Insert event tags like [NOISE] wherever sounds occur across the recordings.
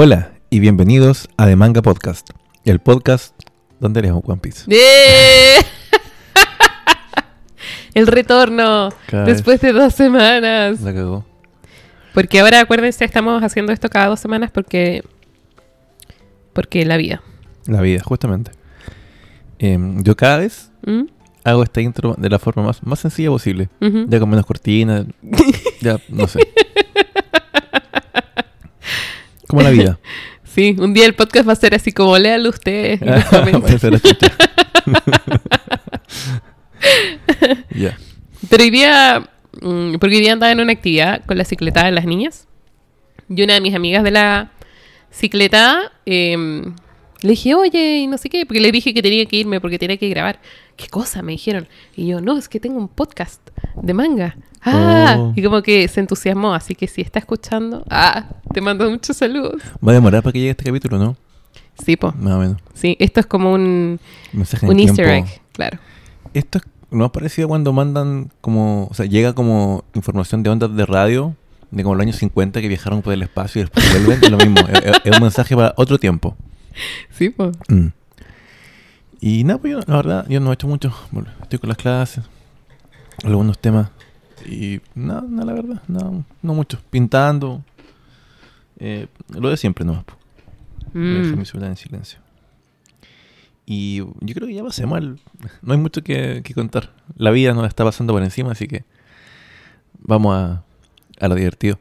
Hola y bienvenidos a The Manga Podcast, el podcast donde leemos One Piece. ¡Eh! [LAUGHS] El retorno Cada después de dos semanas. La cagó. Porque ahora acuérdense, estamos haciendo esto cada dos semanas porque. Porque la vida. La vida, justamente. Em, yo cada vez ¿Mm? hago esta intro de la forma más, más sencilla posible. Ya con menos cortinas. ya, no sé. [LAUGHS] Como la vida. [LAUGHS] Sí, un día el podcast va a ser así como léalo [LAUGHS] chucha. [LAUGHS] Ya. Pero hoy día, mm, porque hoy día andaba en una actividad con la cicletada de las niñas. Y una de mis amigas de la cicletada em, le dije, oye, y no sé qué, porque le dije que tenía que irme porque tenía que grabar. ¿Qué cosa? Me dijeron. Y yo, no, es que tengo un podcast de manga. Ah, Oh. y como que se entusiasmó, así que si está escuchando, ah, te mando muchos saludos. Va a demorar para que llegue este capítulo, ¿no? Sí, po. Más o menos. Sí, esto es como un, Mensaje un easter tiempo. egg, claro. Esto es no ha parecido cuando mandan como, o sea, llega como información de ondas de radio de como los años 50 que viajaron por el espacio y después [LAUGHS] vuelven, es lo mismo, es, un mensaje para otro tiempo. Sí, po. Mm. Y nada, pues yo, la verdad, yo no he hecho mucho, estoy con las clases, algunos temas y nada, nada, la verdad, no, no mucho, pintando, eh, lo de siempre nomás. Mm. mi celular en silencio. Y yo creo que ya pasemos al... No hay mucho que, que contar. La vida nos está pasando por encima, así que vamos a, a lo divertido.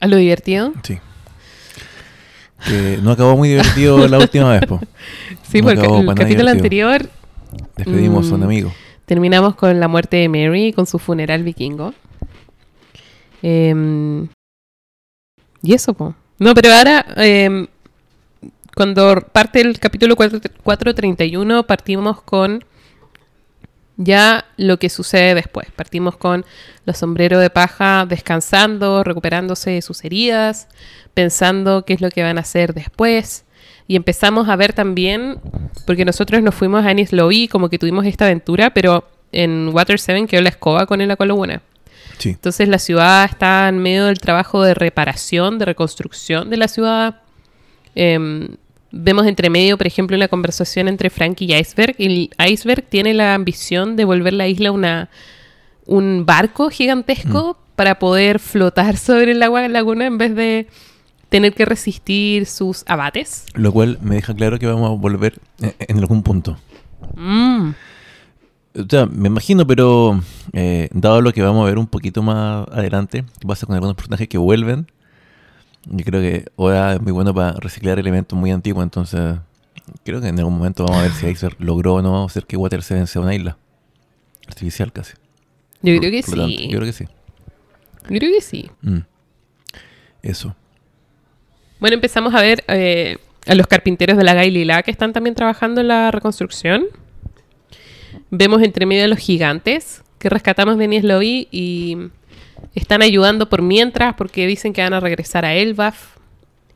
¿A lo divertido? Sí. Que no acabó muy divertido la última vez, po. [LAUGHS] Sí, No porque el capítulo divertido. anterior Despedimos a un Mm. amigo. Terminamos con la muerte de Mary y con su funeral vikingo. Em, y eso, po. No, pero ahora, em, cuando parte el capítulo 4 431, partimos con ya lo que sucede después. Partimos con los sombreros de paja descansando, recuperándose de sus heridas, pensando qué es lo que van a hacer después. Y empezamos a ver también, porque nosotros nos fuimos a Anis Lobby, como que tuvimos esta aventura, pero en Water 7 quedó la escoba con el Aqualoguna. Sí. Entonces la ciudad está en medio del trabajo de reparación, de reconstrucción de la ciudad. Em, vemos entre medio, por ejemplo, una conversación entre Frankie y Iceberg. Y Iceberg tiene la ambición de volver la isla una, un barco gigantesco para poder flotar [LAUGHS] sobre el agua de la laguna en vez de tener que resistir sus abates. Lo cual me deja claro que vamos a volver en, en algún punto. Mm, O sea, me imagino, pero eh, dado lo que vamos a ver un poquito más adelante, que pasa con algunos personajes que vuelven, yo creo que Oda es muy bueno para reciclar elementos muy antiguos, entonces creo que en algún momento vamos a ver si [SIGHS] Iceberg logró o no hacer que Water 7 sea una isla artificial casi. yo creo que Por lo tanto, sí. Yo creo que sí. Yo creo que sí. Mm. Eso. Bueno, empezamos a ver eh, a los carpinteros de la Gailila que están también trabajando en la reconstrucción. Vemos entre medio a los gigantes que rescatamos de Nies Lobby y están ayudando por mientras porque dicen que van a regresar a Elbaf.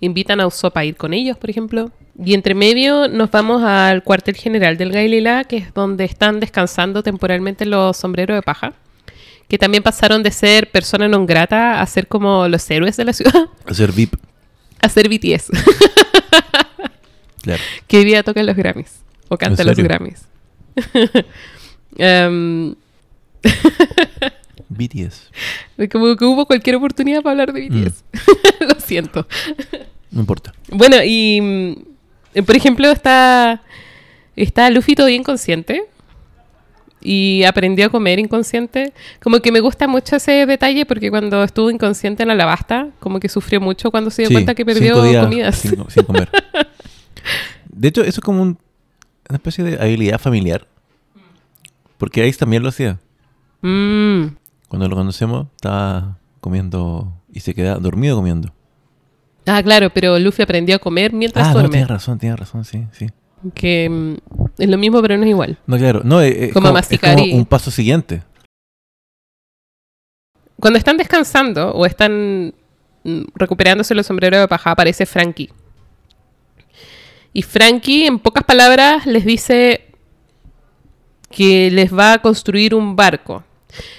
Invitan a Usopp a ir con ellos, por ejemplo. Y entre medio nos vamos al cuartel general del Gailila, que es donde están descansando temporalmente los sombreros de paja. Que también pasaron de ser persona non grata a ser como los héroes de la ciudad. Hacer VIP. A ser BTS. Claro. que hoy día toca los Grammys. O canta ¿En los? Grammys. [LAUGHS] Em, [LAUGHS] BTS. como que hubo cualquier oportunidad para hablar de BTS. [LAUGHS] Lo siento. No importa. Bueno, y mm, por ejemplo, está, está Luffy todavía inconsciente. Y aprendió a comer inconsciente. Como que me gusta mucho ese detalle porque cuando estuvo inconsciente en la Alabasta, como que sufrió mucho cuando se dio Sí, cuenta que perdió comidas. Sin, sin comer. [LAUGHS] De hecho, eso es como un- una especie de habilidad familiar. Porque Ace también lo hacía. Mm, Cuando lo conocemos, estaba comiendo y se queda dormido comiendo. Ah, claro, pero Luffy aprendió a comer mientras Ah, no, duerme. tienes razón, tienes razón, sí, sí. Que mm, es lo mismo, pero no es igual. No, claro, no, eh, Como es masticar como y- un paso siguiente. Cuando están descansando o están mm, recuperándose los sombreros de paja, aparece Frankie. Y Frankie, en pocas palabras, les dice que les va a construir un barco.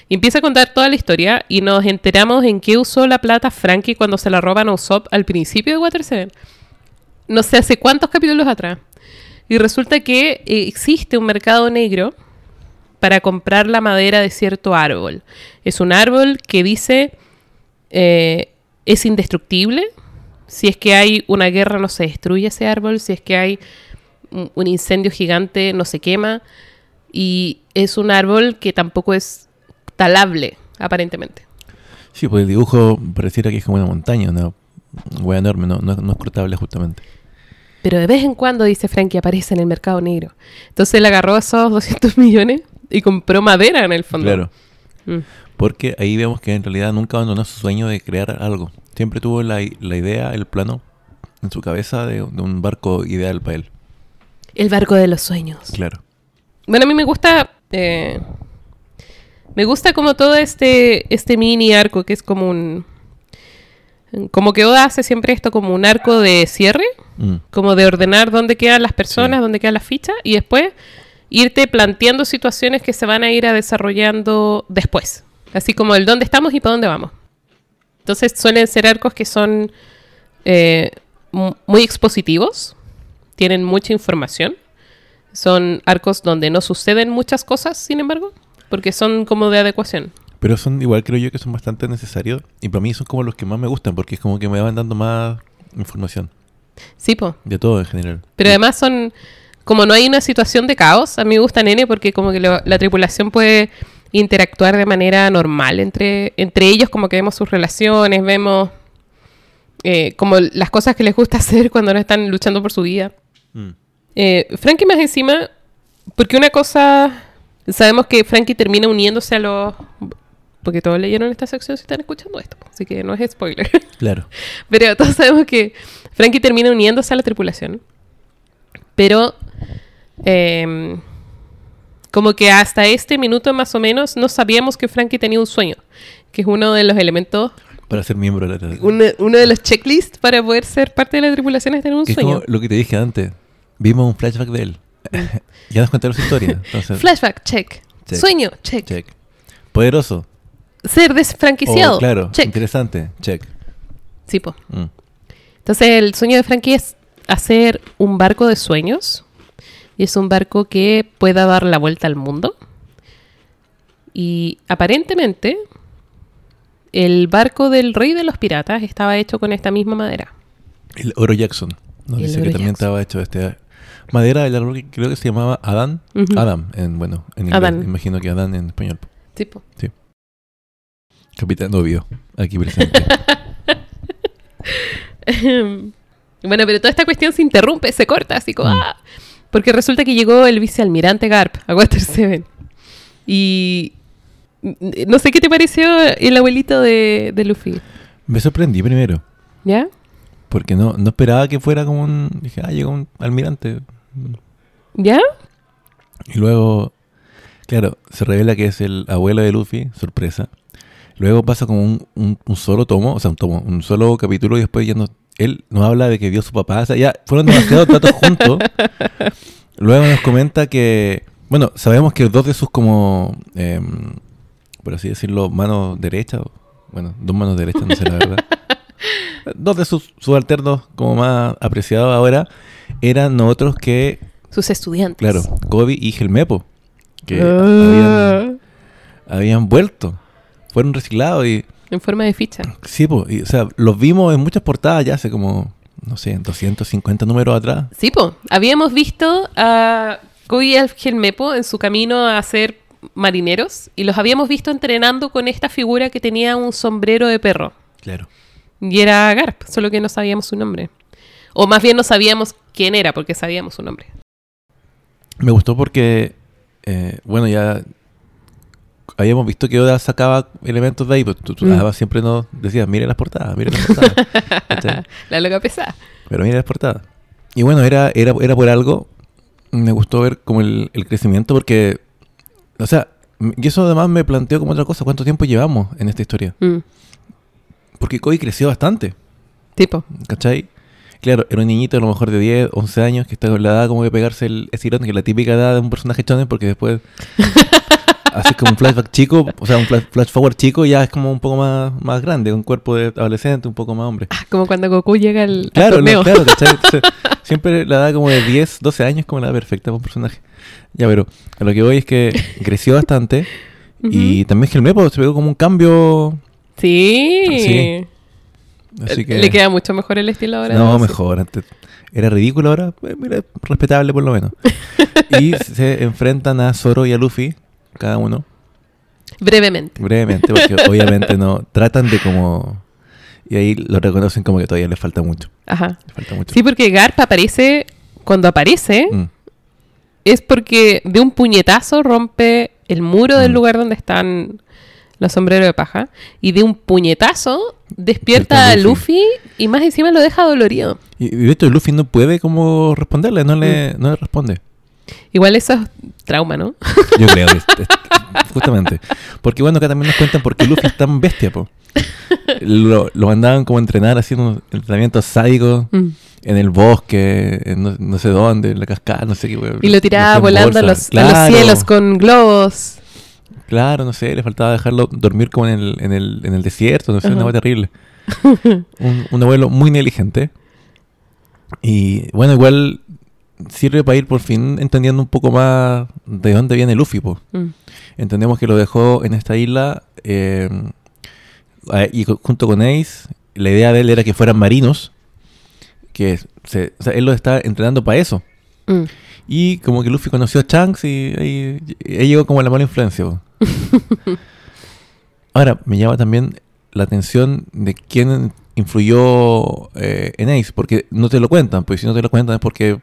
Y empieza a contar toda la historia y nos enteramos en qué usó la plata Frankie cuando se la roban a Usopp al principio de Water Seven. No sé hace cuántos capítulos atrás. Y resulta que eh, existe un mercado negro para comprar la madera de cierto árbol. Es un árbol que dice eh, es indestructible. Si es que hay una guerra no se destruye ese árbol. Si es que hay un incendio gigante no se quema. Y es un árbol que tampoco es talable, aparentemente. Sí, pues el dibujo pareciera que es como una montaña, una hueá enorme, no, no, no es cortable justamente. Pero de vez en cuando, dice Frankie, aparece en el mercado negro. Entonces él agarró esos [LAUGHS] 200 millones y compró madera en el fondo. Claro. Mm. Porque ahí vemos que en realidad nunca abandonó su sueño de crear algo. Siempre tuvo la, la idea, el plano en su cabeza de, de un barco ideal para él. El barco de los sueños. Claro. Bueno, a mí me gusta. eh, me gusta como todo este, este mini arco que es como un. Como que Oda hace siempre esto como un arco de cierre, Mm. como de ordenar dónde quedan las personas, Sí. dónde quedan las fichas, y después irte planteando situaciones que se van a ir a desarrollando después. Así como el dónde estamos y para dónde vamos. Entonces suelen ser arcos que son eh, mu- muy expositivos, tienen mucha información. Son arcos donde no suceden muchas cosas, sin embargo, porque son como de adecuación. Pero son igual creo yo que son bastante necesarios y para mí son como los que más me gustan porque es como que me van dando más información Sí, po. de todo en general. Pero además son, como no hay una situación de caos, a mí me gusta Nene porque como que lo- la tripulación puede interactuar de manera normal entre, entre ellos, como que vemos sus relaciones, vemos eh, como las cosas que les gusta [LAUGHS] hacer cuando no están luchando por su vida. Mm. Eh, Frankie más encima, porque una cosa, sabemos que Frankie termina uniéndose a los... Porque todos leyeron esta sección si están escuchando esto, así que no es spoiler. [LAUGHS] Claro. Pero todos sabemos que Frankie termina uniéndose a la tripulación. Pero eh, como que hasta este minuto más o menos no sabíamos que Frankie tenía un sueño, que es uno de los elementos, Para ser miembro de la uno, uno de los checklists para poder ser parte de la tripulación es tener un es sueño. como lo que te dije antes. Vimos un flashback de él. [LAUGHS] ya nos contaron su historia. Entonces, Flashback, check. Check. Sueño, check. check. Poderoso. Ser desfranquiciado, Oh, claro. check. Interesante. Check. Sí, po. Mm. Entonces el sueño de Frankie es hacer un barco de sueños. Y es un barco que pueda dar la vuelta al mundo. Y aparentemente el barco del rey de los piratas estaba hecho con esta misma madera. El Oro Jackson. Nos El dice Oro que también estaba hecho de este madera del árbol que creo que se llamaba Adán. Adam, en bueno, en inglés. Adán. Imagino que Adán en español. Tipo. Capitán Obvio, aquí presente. [LAUGHS] bueno, pero toda esta cuestión se interrumpe, se corta, así como... Mm. ¡ah! Porque resulta que llegó el vicealmirante Garp a Water Seven. Y... No sé qué te pareció el abuelito de, de Luffy. Me sorprendí primero, ¿Ya? porque no, no esperaba que fuera como un... Dije, ah, llegó un almirante. ¿Ya? Y luego, claro, se revela que es el abuelo de Luffy, sorpresa. Luego pasa como un, un- un solo tomo, o sea, un tomo, un solo capítulo y después ya no, él nos habla de que vio a su papá. O sea, ya fueron demasiados datos juntos. [LAUGHS] Luego nos comenta que, bueno, sabemos que dos de sus como, em, por así decirlo, manos derechas, bueno, dos manos derechas, no sé la verdad. [LAUGHS] Dos de sus subalternos como más apreciados ahora eran otros que Sus estudiantes. Claro, Kobe y Gelmepo, que Ah, habían, habían vuelto, fueron reciclados y En forma de ficha. sí, po, y, o sea, los vimos en muchas portadas ya hace como, no sé, 250 números atrás. Sí, po. Habíamos visto a Kobe Gelmepo en su camino a ser marineros y los habíamos visto entrenando con esta figura que tenía un sombrero de perro. Claro. Y era Garp, solo que no sabíamos su nombre. O más bien no sabíamos quién era, porque sabíamos su nombre. Me gustó porque, eh, bueno, ya habíamos visto que Oda sacaba elementos de ahí, pero tú, tú Mm. siempre nos decías, mire las portadas, mire las portadas. [LAUGHS] La loca pesada. Pero mira las portadas. Y bueno, era, era, era por algo. Me gustó ver como el, el crecimiento porque, o sea, y eso además me planteó como otra cosa, ¿cuánto tiempo llevamos en esta historia? Mm. Porque Koi creció bastante, Tipo. ¿cachai? Claro, era un niñito a lo mejor de 10, 11 años que está con la edad como de pegarse el estirón, que es la típica edad de un personaje chonen, porque después [LAUGHS] así como un flashback chico, o sea, un flash, forward chico ya es como un poco más, más grande, un cuerpo de adolescente, un poco más hombre. Ah, como cuando Goku llega al, al Claro, torneo. no, claro, ¿cachai? [LAUGHS] Siempre la edad como de 10, 12 años como la edad perfecta para un personaje. Ya, pero a lo que voy es que creció bastante [LAUGHS] y también Helmepo se pegó como un cambio, Sí. Sí. así que... Le queda mucho mejor el estilo ahora. No, mejor. Antes era ridículo, ahora eh, mira, respetable por lo menos. [LAUGHS] y se enfrentan a Zoro y a Luffy, cada uno, Brevemente. brevemente, porque [LAUGHS] obviamente no tratan de como... Y ahí lo reconocen como que todavía le falta mucho. Ajá. Le falta mucho. Sí, porque Garp aparece, cuando aparece, Mm, es porque de un puñetazo rompe el muro del Mm. lugar donde están los sombreros de paja y de un puñetazo despierta a Luffy y más encima lo deja dolorido. Y, de hecho Luffy no puede como responderle, no Mm. le, no le responde. Igual eso es trauma, ¿no? [LAUGHS] Yo creo que es- es- justamente. Porque bueno, acá también nos cuentan por qué Luffy es tan bestia, po. Lo, lo mandaban como a entrenar haciendo entrenamientos sádicos Mm. en el bosque, en no, no sé dónde, en la cascada, no sé qué. Y lo tiraba volando a los, a los cielos con globos. Claro, no sé, le faltaba dejarlo dormir como en el, en el, en el desierto, no sé, una cosa terrible. [LAUGHS] un, un abuelo muy negligente. Y bueno, igual sirve para ir por fin entendiendo un poco más de dónde viene Luffy, po. Mm. Entendemos que lo dejó en esta isla eh, y junto con Ace, la idea de él era que fueran marinos, que se, o sea, él lo está entrenando para eso. Mm. Y como que Luffy conoció a Shanks y ahí, ahí llegó como la mala influencia. po. [LAUGHS] Ahora, me llama también la atención de quién influyó eh, en Ace, porque no te lo cuentan, pues si no te lo cuentan es porque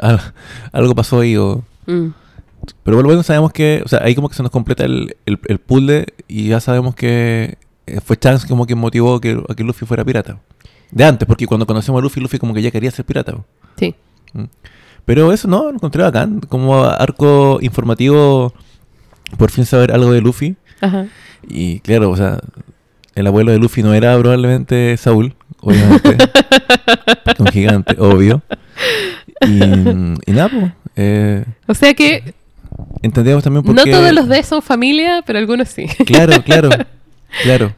al- [LAUGHS] algo pasó ahí o... Mm. Pero menos sabemos que, o sea, ahí como que se nos completa el, el, el puzzle y ya sabemos que eh, fue Chance como que motivó que, a que Luffy fuera pirata. De antes, porque cuando conocemos a Luffy, Luffy como que ya quería ser pirata. Sí. Pero eso no, lo encontré bacán. Como arco informativo, por fin saber algo de Luffy. Ajá. Y claro, o sea, el abuelo de Luffy no era probablemente Saúl, obviamente. [LAUGHS] un gigante, obvio. Y, y nada, pues. eh, O sea que entendemos también por no qué... todos los D son familia, pero algunos sí. Claro, claro, [LAUGHS] claro.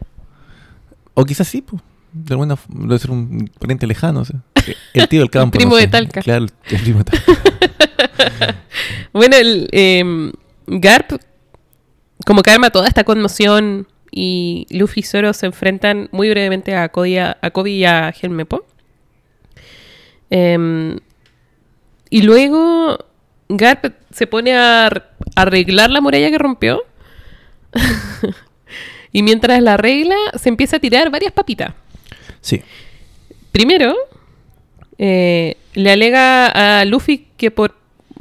O quizás sí, pues. De alguna f- debe ser un pariente lejano, o sea. El tío del campo. primo no de. Talca. Claro, el primo de Talca. [LAUGHS] Bueno, el em, Garp, como que arma toda esta conmoción y Luffy y Zoro se enfrentan muy brevemente a Cody, a, a Kobe y a Helmepo. Em, y luego Garp se pone a ar- arreglar la muralla que rompió. [LAUGHS] y mientras la arregla, se empieza a tirar varias papitas. Sí, Primero, eh, le alega a Luffy que por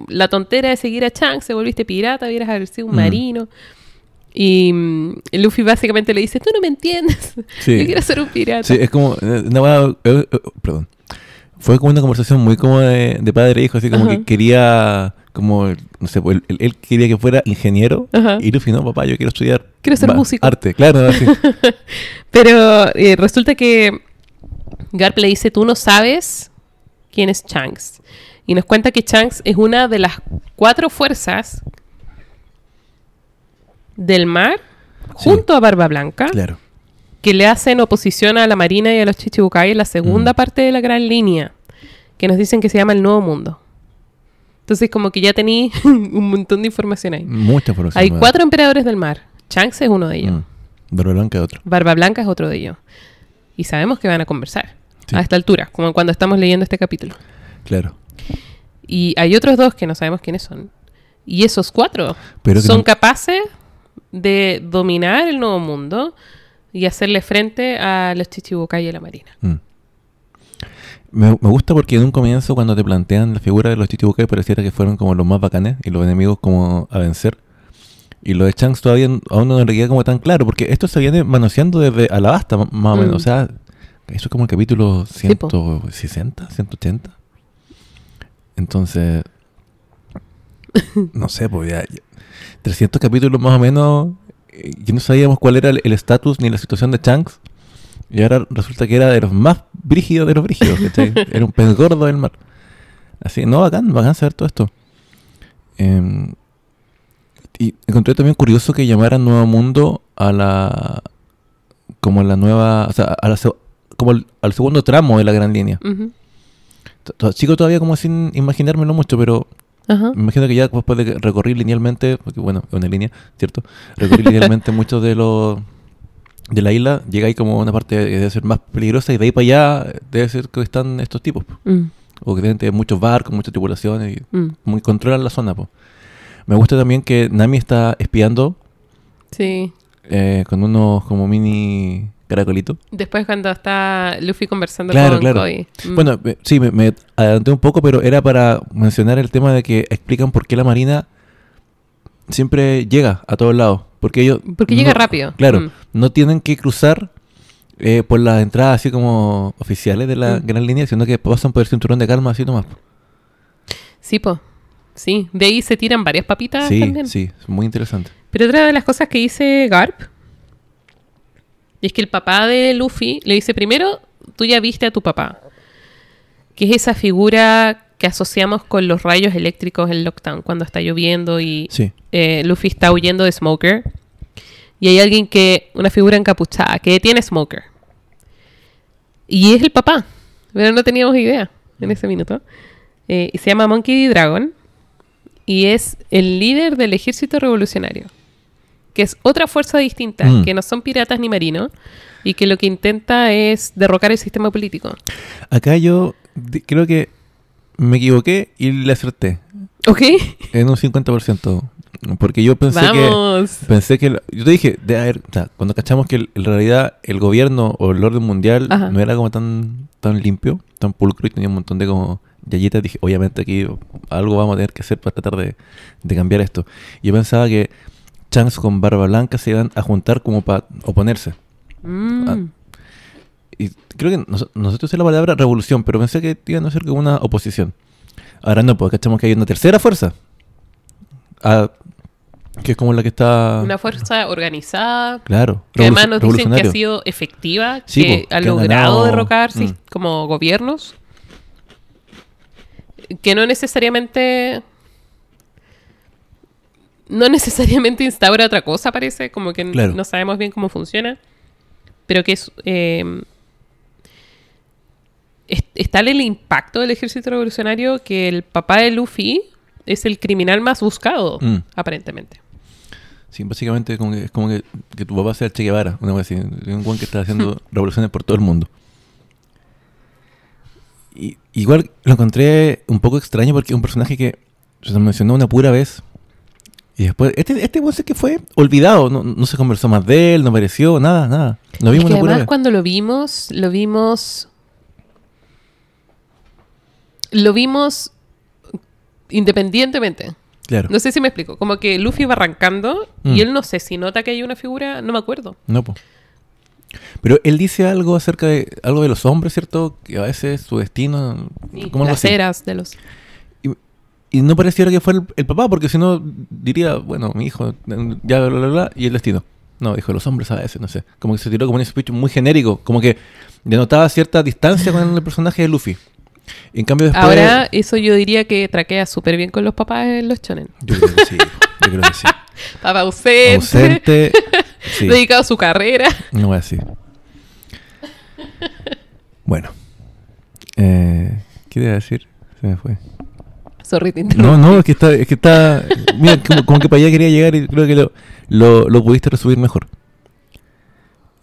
la tontera de seguir a Chang se volviste pirata, hubieras haber sido un Mm. marino. Y mm, Luffy básicamente le dice, tú no me entiendes, [LAUGHS] Sí. yo quiero ser un pirata. sí, es como... eh, buena- eh, eh, perdón. Fue como una conversación muy como de, de padre e hijo, así como Ajá. que quería... Como, no sé, pues, él, él quería que fuera ingeniero Ajá. y Luffy, no, papá, yo quiero estudiar... Quiero ser músico. Arte, claro, así. [LAUGHS] Pero eh, resulta que Garp le dice, tú no sabes quién es Shanks. Y nos cuenta que Shanks es una de las cuatro fuerzas del mar, Sí. junto a Barba Blanca. claro. que le hacen oposición a la Marina y a los Chichibukai en la segunda Mm. parte de la gran línea, que nos dicen que se llama el Nuevo Mundo. Entonces, como que ya tení [LAUGHS] un montón de información ahí. Mucha información. Hay cuatro emperadores del mar. Shanks es uno de ellos. Mm. Barba Blanca es otro. Barba Blanca es otro de ellos. Y sabemos que van a conversar Sí. a esta altura, como cuando estamos leyendo este capítulo. Claro. Y hay otros dos que no sabemos quiénes son. Y esos cuatro Pero son no- capaces de dominar el Nuevo Mundo y hacerle frente a los Chichibukai y a la Marina. Mm. Me, me gusta porque en un comienzo cuando te plantean la figura de los Chichibukai pareciera que fueron como los más bacanes y los enemigos como a vencer. Y lo de Shanks todavía aún no le queda como tan claro porque esto se viene manoseando desde Alabasta más o menos. Mm. O sea, eso es como el capítulo Sí, po. 160, 180. Entonces, [LAUGHS] no sé, pues ya 300 capítulos más o menos eh, y no sabíamos cuál era el estatus ni la situación de Shanks. Y ahora resulta que era de los más brígidos de los brígidos, ¿cachai? [LAUGHS] Era un pez gordo del mar. Así, no, bacán, bacán saber todo esto. Em, Y encontré también curioso que llamaran Nuevo Mundo a la. como la nueva. O sea, a la como al, al segundo tramo de la gran línea. Sigo todavía como sin imaginármelo mucho, pero Ajá. me imagino que ya después de recorrer linealmente, porque bueno, es una línea, ¿cierto? Recorrer linealmente [LAUGHS] muchos de los de la isla, llega ahí como una parte que debe ser más peligrosa y de ahí para allá debe ser que están estos tipos. po. Mm, O que deben tener muchos barcos, muchas tripulaciones y mm. muy controlan la zona. po. Me gusta también que Nami está espiando Sí. eh, con unos como mini caracolitos. Después cuando está Luffy conversando Claro, con claro. Cody. Mm. Bueno, eh, sí, me, me adelanté un poco, pero era para mencionar el tema de que explican por qué la Marina siempre llega a todos lados. Porque ellos... Porque llega rápido. Claro, Mm. no tienen que cruzar eh, por las entradas así como oficiales de la Mm. gran línea, sino que pasan por el cinturón de calma así nomás. Sí, po. Sí, de ahí se tiran varias papitas sí, también. sí, es muy interesante. Pero otra de las cosas que dice Garp es que el papá de Luffy le dice primero, tú ya viste a tu papá, que es esa figura que asociamos con los rayos eléctricos en Lockdown, cuando está lloviendo y Sí, eh, Luffy está huyendo de Smoker. Y hay alguien que, una figura encapuchada, que detiene Smoker. Y es el papá. Pero no teníamos idea en ese minuto. Eh, y se llama Monkey D. Dragon. Y es el líder del ejército revolucionario. Que es otra fuerza distinta, Mm. que no son piratas ni marinos. Y que lo que intenta es derrocar el sistema político. acá yo creo que me equivoqué y le acerté ¿Ok? en un 50%. Porque yo pensé que... Vamos. Pensé que... Yo te dije, de haber, o sea, cuando cachamos que en realidad el gobierno o el orden mundial Ajá. no era como tan, tan limpio, tan pulcro y tenía un montón de como yayitas, dije, obviamente aquí algo vamos a tener que hacer para tratar de, de cambiar esto. Yo pensaba que Chance con Barba Blanca se iban a juntar como para oponerse. Mm. Ah, Y creo que nos- nosotros usé la palabra revolución, pero pensé que iban a ser como una oposición. Ahora no, porque cachamos que hay una tercera fuerza. Ah, que es como la que está... Una fuerza organizada, Claro. Que además nos dicen que ha sido efectiva, Sí, que po, ha que logrado ganado- derrocar mm. como gobiernos. Que no necesariamente. No necesariamente instaura otra cosa, parece. Como que Claro. no sabemos bien cómo funciona. Pero que es. eh, es, es tal el impacto del ejército revolucionario que el papá de Luffy es el criminal más buscado, Mm. aparentemente. Sí, básicamente como que, es como que, que tu papá sea Che Guevara, una cosa así. Un buen que está haciendo [LAUGHS] revoluciones por todo el mundo. Y, igual lo encontré un poco extraño porque es un personaje que se mencionó una pura vez. Y después, este, este sé que fue olvidado, no, no se conversó más de él, no apareció, nada, nada. Lo Es vimos que pura además vez. cuando lo vimos, lo vimos... Lo vimos independientemente. Claro. No sé si me explico. Como que Luffy va arrancando Mm. y él no sé si nota que hay una figura, no me acuerdo. No, po. Pero él dice algo acerca de algo de los hombres, ¿cierto? Que a veces su destino. Como las así. eras de los... Y no pareciera que fuera el, el papá, porque si no diría, bueno, mi hijo, ya, bla, bla, bla, y el destino. No, dijo los hombres a veces, no sé. Como que se tiró como un speech muy genérico, como que denotaba cierta distancia con el personaje de Luffy. Y en cambio después... Ahora, eso yo diría que traquea súper bien con los papás en los chonen. Yo creo que sí, yo creo que sí. [LAUGHS] Papá ausente, Ausente, [LAUGHS] sí, dedicado a su carrera. no voy a decir. Bueno. Eh, ¿Qué iba a decir? Se me fue. Sorry, te No, no, es que está, es que está, mira, como, como que para allá quería llegar y creo que lo, lo, lo pudiste resumir mejor.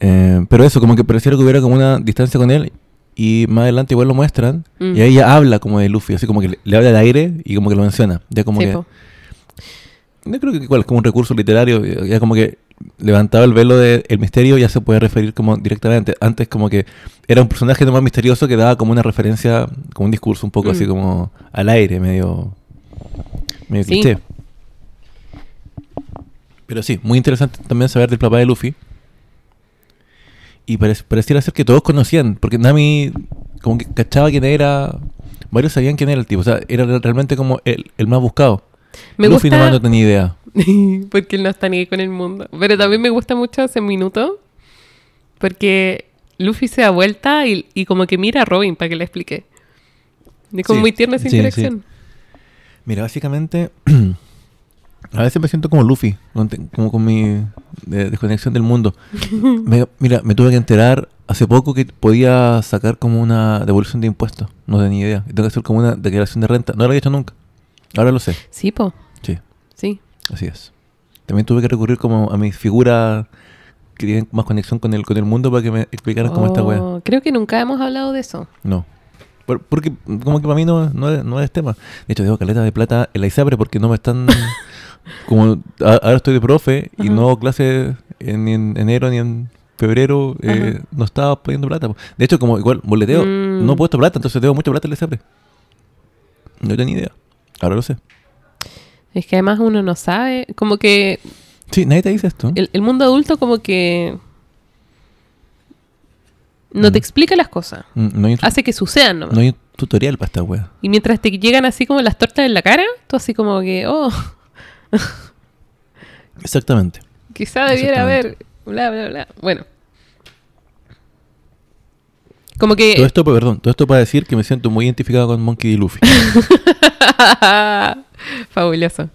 Eh, pero eso, como que pareciera que hubiera como una distancia con él y más adelante igual lo muestran Mm. y ahí ella habla como de Luffy, así como que le, le habla al aire y como que lo menciona. Ya como Sí, que, po. no creo que igual, como un recurso literario, ya como que levantaba el velo del misterio ya se puede referir como directamente. Antes como que era un personaje no más misterioso que daba como una referencia, como un discurso un poco Mm. así como al aire, medio, medio Sí. cliché. Pero sí, muy interesante también saber del papá de Luffy. Y parec- pareciera ser que todos conocían, porque Nami como que cachaba quién era, varios sabían quién era el tipo, o sea, era realmente como el, el más buscado. Me Luffy gusta... nomás no tenía idea. [LAUGHS] porque él no está ni con el mundo. Pero también me gusta mucho ese minuto. Porque Luffy se da vuelta y, y como que mira a Robin para que le explique. Es como Sí, muy tierna esa sí, interacción. Mira, básicamente [CLEARS THROAT] A veces me siento como Luffy, como con mi de- desconexión del mundo. [LAUGHS] Me- mira, me tuve que enterar hace poco que podía sacar como una devolución de impuestos. No tenía ni idea. Tengo que hacer como una declaración de renta. No lo había hecho nunca. Ahora lo sé. Sí, po. Sí, Sí. Así es. También tuve que recurrir como a mis figuras que tienen más conexión con el, con el mundo para que me explicaran cómo esta wea. Oh, Creo que nunca hemos hablado de eso. No. Por- porque como que para mí no, no, no es tema. De hecho, debo caleta de plata en la ISAPRE porque no me están... [LAUGHS] como a- ahora estoy de profe y Ajá. no hago clases en, ni en enero ni en febrero, eh, no estaba poniendo plata. De hecho, como igual boleteo, Mm. no he puesto plata, entonces debo mucha plata en la ISAPRE. No tenía idea. Ahora lo sé. Es que además uno no sabe, como que Sí, nadie te dice esto. el, el mundo adulto como que no te Mm. explica las cosas, Mm, No hace que sucedan nomás. no hay un tutorial para esta wea. Y mientras te llegan así como las tortas en la cara, tú así como que, oh, Exactamente. [LAUGHS] quizá debiera haber, bla, bla, bla. Bueno. Como que... Todo esto, perdón, todo esto para decir que me siento muy identificado con Monkey D. Luffy. [LAUGHS] Fabuloso.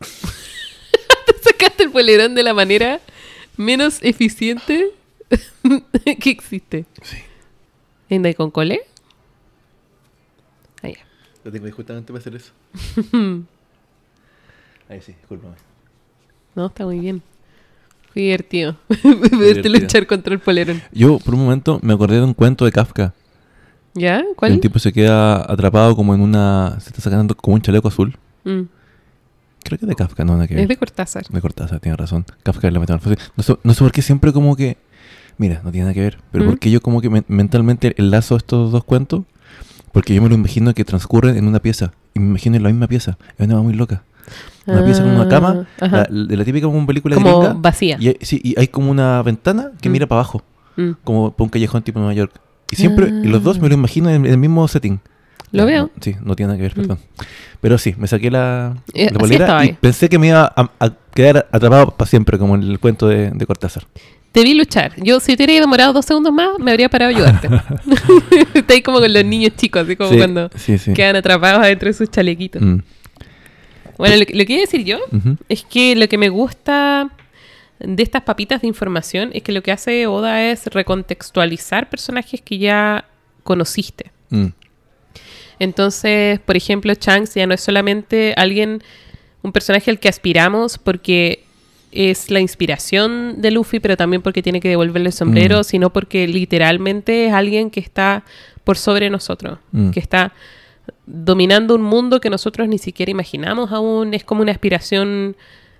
[LAUGHS] Te sacaste el polerón de la manera menos eficiente [LAUGHS] que existe. Sí. ¿En con cole? Ah, ya. Lo tengo ahí justamente para hacer eso. Ahí sí, discúlpame. No, está muy bien. Fue divertido. [LAUGHS] Verte luchar contra el polerón. Yo por un momento me acordé de un cuento de Kafka. ¿Ya? ¿Cuál? Un tipo se queda atrapado como en una... Se está sacando como un chaleco azul. Mm. Creo que es de Kafka, no, nada que Es de Cortázar. De Cortázar, tiene razón. Kafka es la metamorfosis. No sé, no sé por qué siempre como que... Mira, no tiene nada que ver. Pero ¿Mm? porque yo como que men- mentalmente enlazo estos dos cuentos. Porque yo me lo imagino que transcurren en una pieza. Y me imagino en la misma pieza. Es una muy loca. Una pieza con una cama. Ah, la- de la típica como película Como gringa. vacía. Y hay, sí, y hay como una ventana que Mm. mira para abajo. Mm. Como por un callejón tipo Nueva York. Y siempre, y los dos Ah. me lo imagino en, en el mismo setting. Lo No, veo. no, sí, no tiene nada que ver, Mm. perdón. Pero sí, me saqué la, Eh, la polera y pensé que me iba a, a quedar atrapado para siempre, como en el cuento de, de Cortázar. Te vi luchar. Yo, si te hubiera demorado dos segundos más, me habría parado a ayudarte. [LAUGHS] [LAUGHS] Está ahí como con los niños chicos, así como sí, cuando sí, sí. quedan atrapados adentro de sus chalequitos. Mm, Bueno, lo, que- lo que iba a decir yo es que lo que me gusta de estas papitas de información es que lo que hace Oda es recontextualizar personajes que ya conociste. Mm, Entonces, por ejemplo, Shanks ya no es solamente alguien, un personaje al que aspiramos porque es la inspiración de Luffy, pero también porque tiene que devolverle el sombrero, Mm. sino porque literalmente es alguien que está por sobre nosotros, Mm. que está dominando un mundo que nosotros ni siquiera imaginamos aún. Es como una aspiración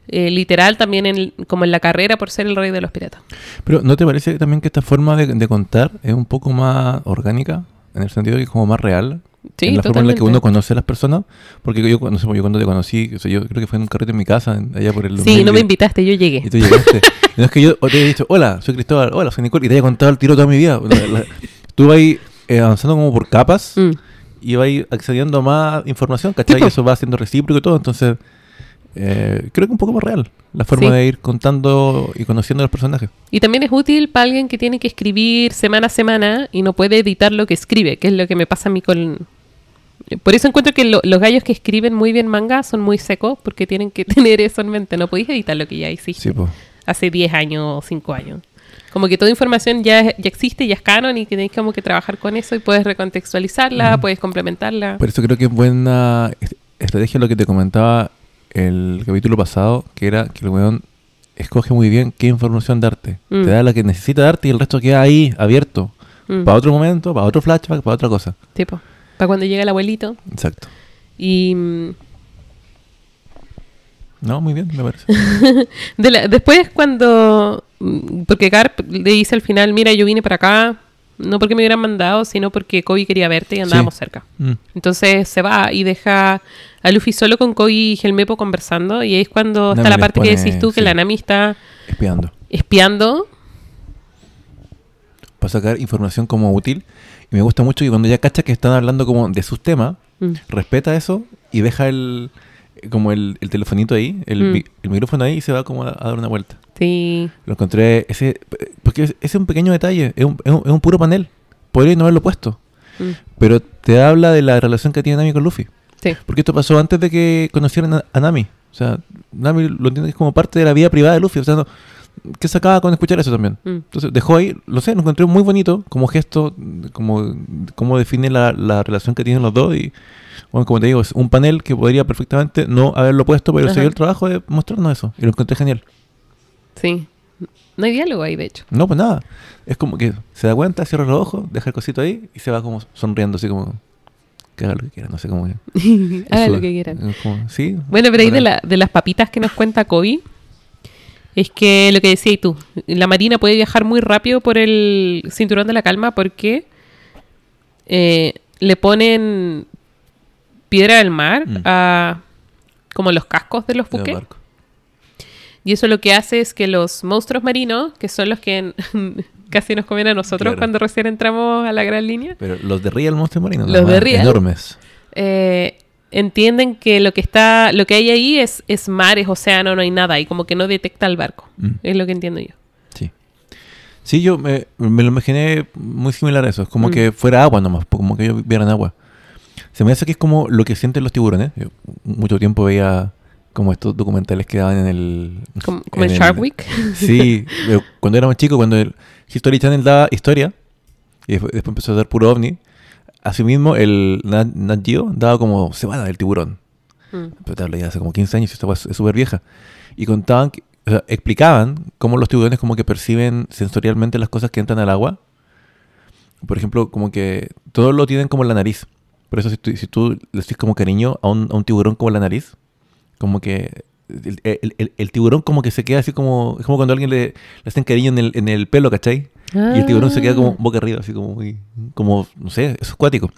eh, literal también en, como en la carrera por ser el rey de los piratas. Pero ¿no te parece también que esta forma de, de contar es un poco más orgánica? En el sentido que es como más real. Sí, en la forma en la que totalmente. uno conoce a las personas. Porque yo, no sé, yo cuando te conocí, o sea, yo creo que fue en un carrete en mi casa, allá por el... Sí, no me 2010. invitaste, yo llegué. Y tú llegaste. [LAUGHS] No es que yo te haya dicho, hola, soy Cristóbal, hola, soy Nicole, y te haya contado el tiro toda mi vida. La- la- tú vas ahí, eh, avanzando como por capas Mm. Y ahí accediendo a más información, ¿cachai? Sí. Y eso va siendo recíproco y todo. Entonces, eh, creo que un poco más real la forma Sí. de ir contando y conociendo a los personajes. Y también es útil para alguien que tiene que escribir semana a semana y no puede editar lo que escribe, que es lo que me pasa a mí con... Por eso encuentro que lo- los gallos que escriben muy bien manga son muy secos porque tienen que [LAUGHS] tener eso en mente. No podéis editar lo que ya hiciste Sí, hace 10 años o 5 años. Como que toda información ya, ya existe, ya es canon y tenéis como que trabajar con eso y puedes recontextualizarla, puedes complementarla. Por eso creo que es buena est- estrategia lo que te comentaba el capítulo pasado, que era que el weón escoge muy bien qué información darte. Mm. Te da la que necesita darte y el resto queda ahí abierto. Mm, Para otro momento, para otro flashback, para otra cosa. tipo, para cuando llega el abuelito. Exacto. Y mm, No, muy bien, me parece. [LAUGHS] De la- después cuando... mm, Porque Garp le dice al final, mira, yo vine para acá, no porque me hubieran mandado, sino porque Kobe quería verte y andábamos Sí. cerca. Mm. Entonces se va y deja a Luffy solo con Kobe y Helmepo conversando. Y ahí es cuando está la parte que decís tú, que la Nami está Espiando. espiando. Para sacar información como útil. Y me gusta mucho que cuando ya cacha que están hablando como de sus temas, Mm. respeta eso y deja el como el, el telefonito ahí, el, Mm. mi- el micrófono ahí y se va como a, a dar una vuelta. Sí, Lo encontré, ese porque es- ese es un pequeño detalle, es un, es un- es un puro panel. Podría no haberlo puesto. Mm. Pero te habla de la relación que tiene Nami con Luffy. Sí. Porque esto pasó antes de que conocieran a, a Nami. O sea, Nami lo entiende que es como parte de la vida privada de Luffy. O sea, no- ¿qué sacaba con escuchar eso también? Mm. Entonces dejó ahí, lo sé, lo encontré muy bonito como gesto, como, como define la, la relación que tienen los dos. Y bueno, como te digo, es un panel que podría perfectamente no haberlo puesto, pero se Ajá. dio el trabajo de mostrarnos eso. Y lo encontré genial. Sí. No hay diálogo ahí, de hecho. No, pues nada. Es como que se da cuenta, cierra los ojos, deja el cosito ahí y se va como sonriendo, así como que haga lo que quiera, no sé cómo. [LAUGHS] Haga lo que quieran. como- sí. Bueno, pero ahí de, la, de las papitas que nos cuenta Kobe, es que lo que decías tú, la Marina puede viajar muy rápido por el cinturón de la calma porque eh, le ponen piedra del mar Mm. a como los cascos de los buques. Y eso lo que hace es que los monstruos marinos, que son los que [LAUGHS] casi nos comen a nosotros Claro. cuando recién entramos a la gran línea, Pero los de Real Monster Marino, Los de Real. enormes. eh, entienden que lo que está, lo que hay ahí es, es mar, es océano, no hay nada, y como que no detecta el barco. Mm. Es lo que entiendo yo. Sí. Sí, yo me, me lo imaginé muy similar a eso. Es como Mm. que fuera agua nomás, como que ellos vieran agua. Se me hace que es como lo que sienten los tiburones. Yo mucho tiempo veía como estos documentales que daban en el... Como, en el- Shark Week. [LAUGHS] Sí, pero cuando éramos chicos, cuando el History Channel daba historia, y después, después empezó a dar puro ovni, asimismo el Nat, Nat Geo daba como cebada del tiburón. Mm. Pero te hablo ya hace como 15 años y esta es súper vieja. Y contaban, que- o sea, explicaban cómo los tiburones como que perciben sensorialmente las cosas que entran al agua. Por ejemplo, como que todo lo tienen como en la nariz. Por eso si tú, si tú le haces como cariño a un, a un tiburón como en la nariz, como que el, el- el- el tiburón como que se queda así como... Es como cuando a alguien le, le hacen cariño en el, en el pelo, ¿cachai? Y el tiburón se queda como Ah. boca arriba, así como muy, como, no sé, es acuático.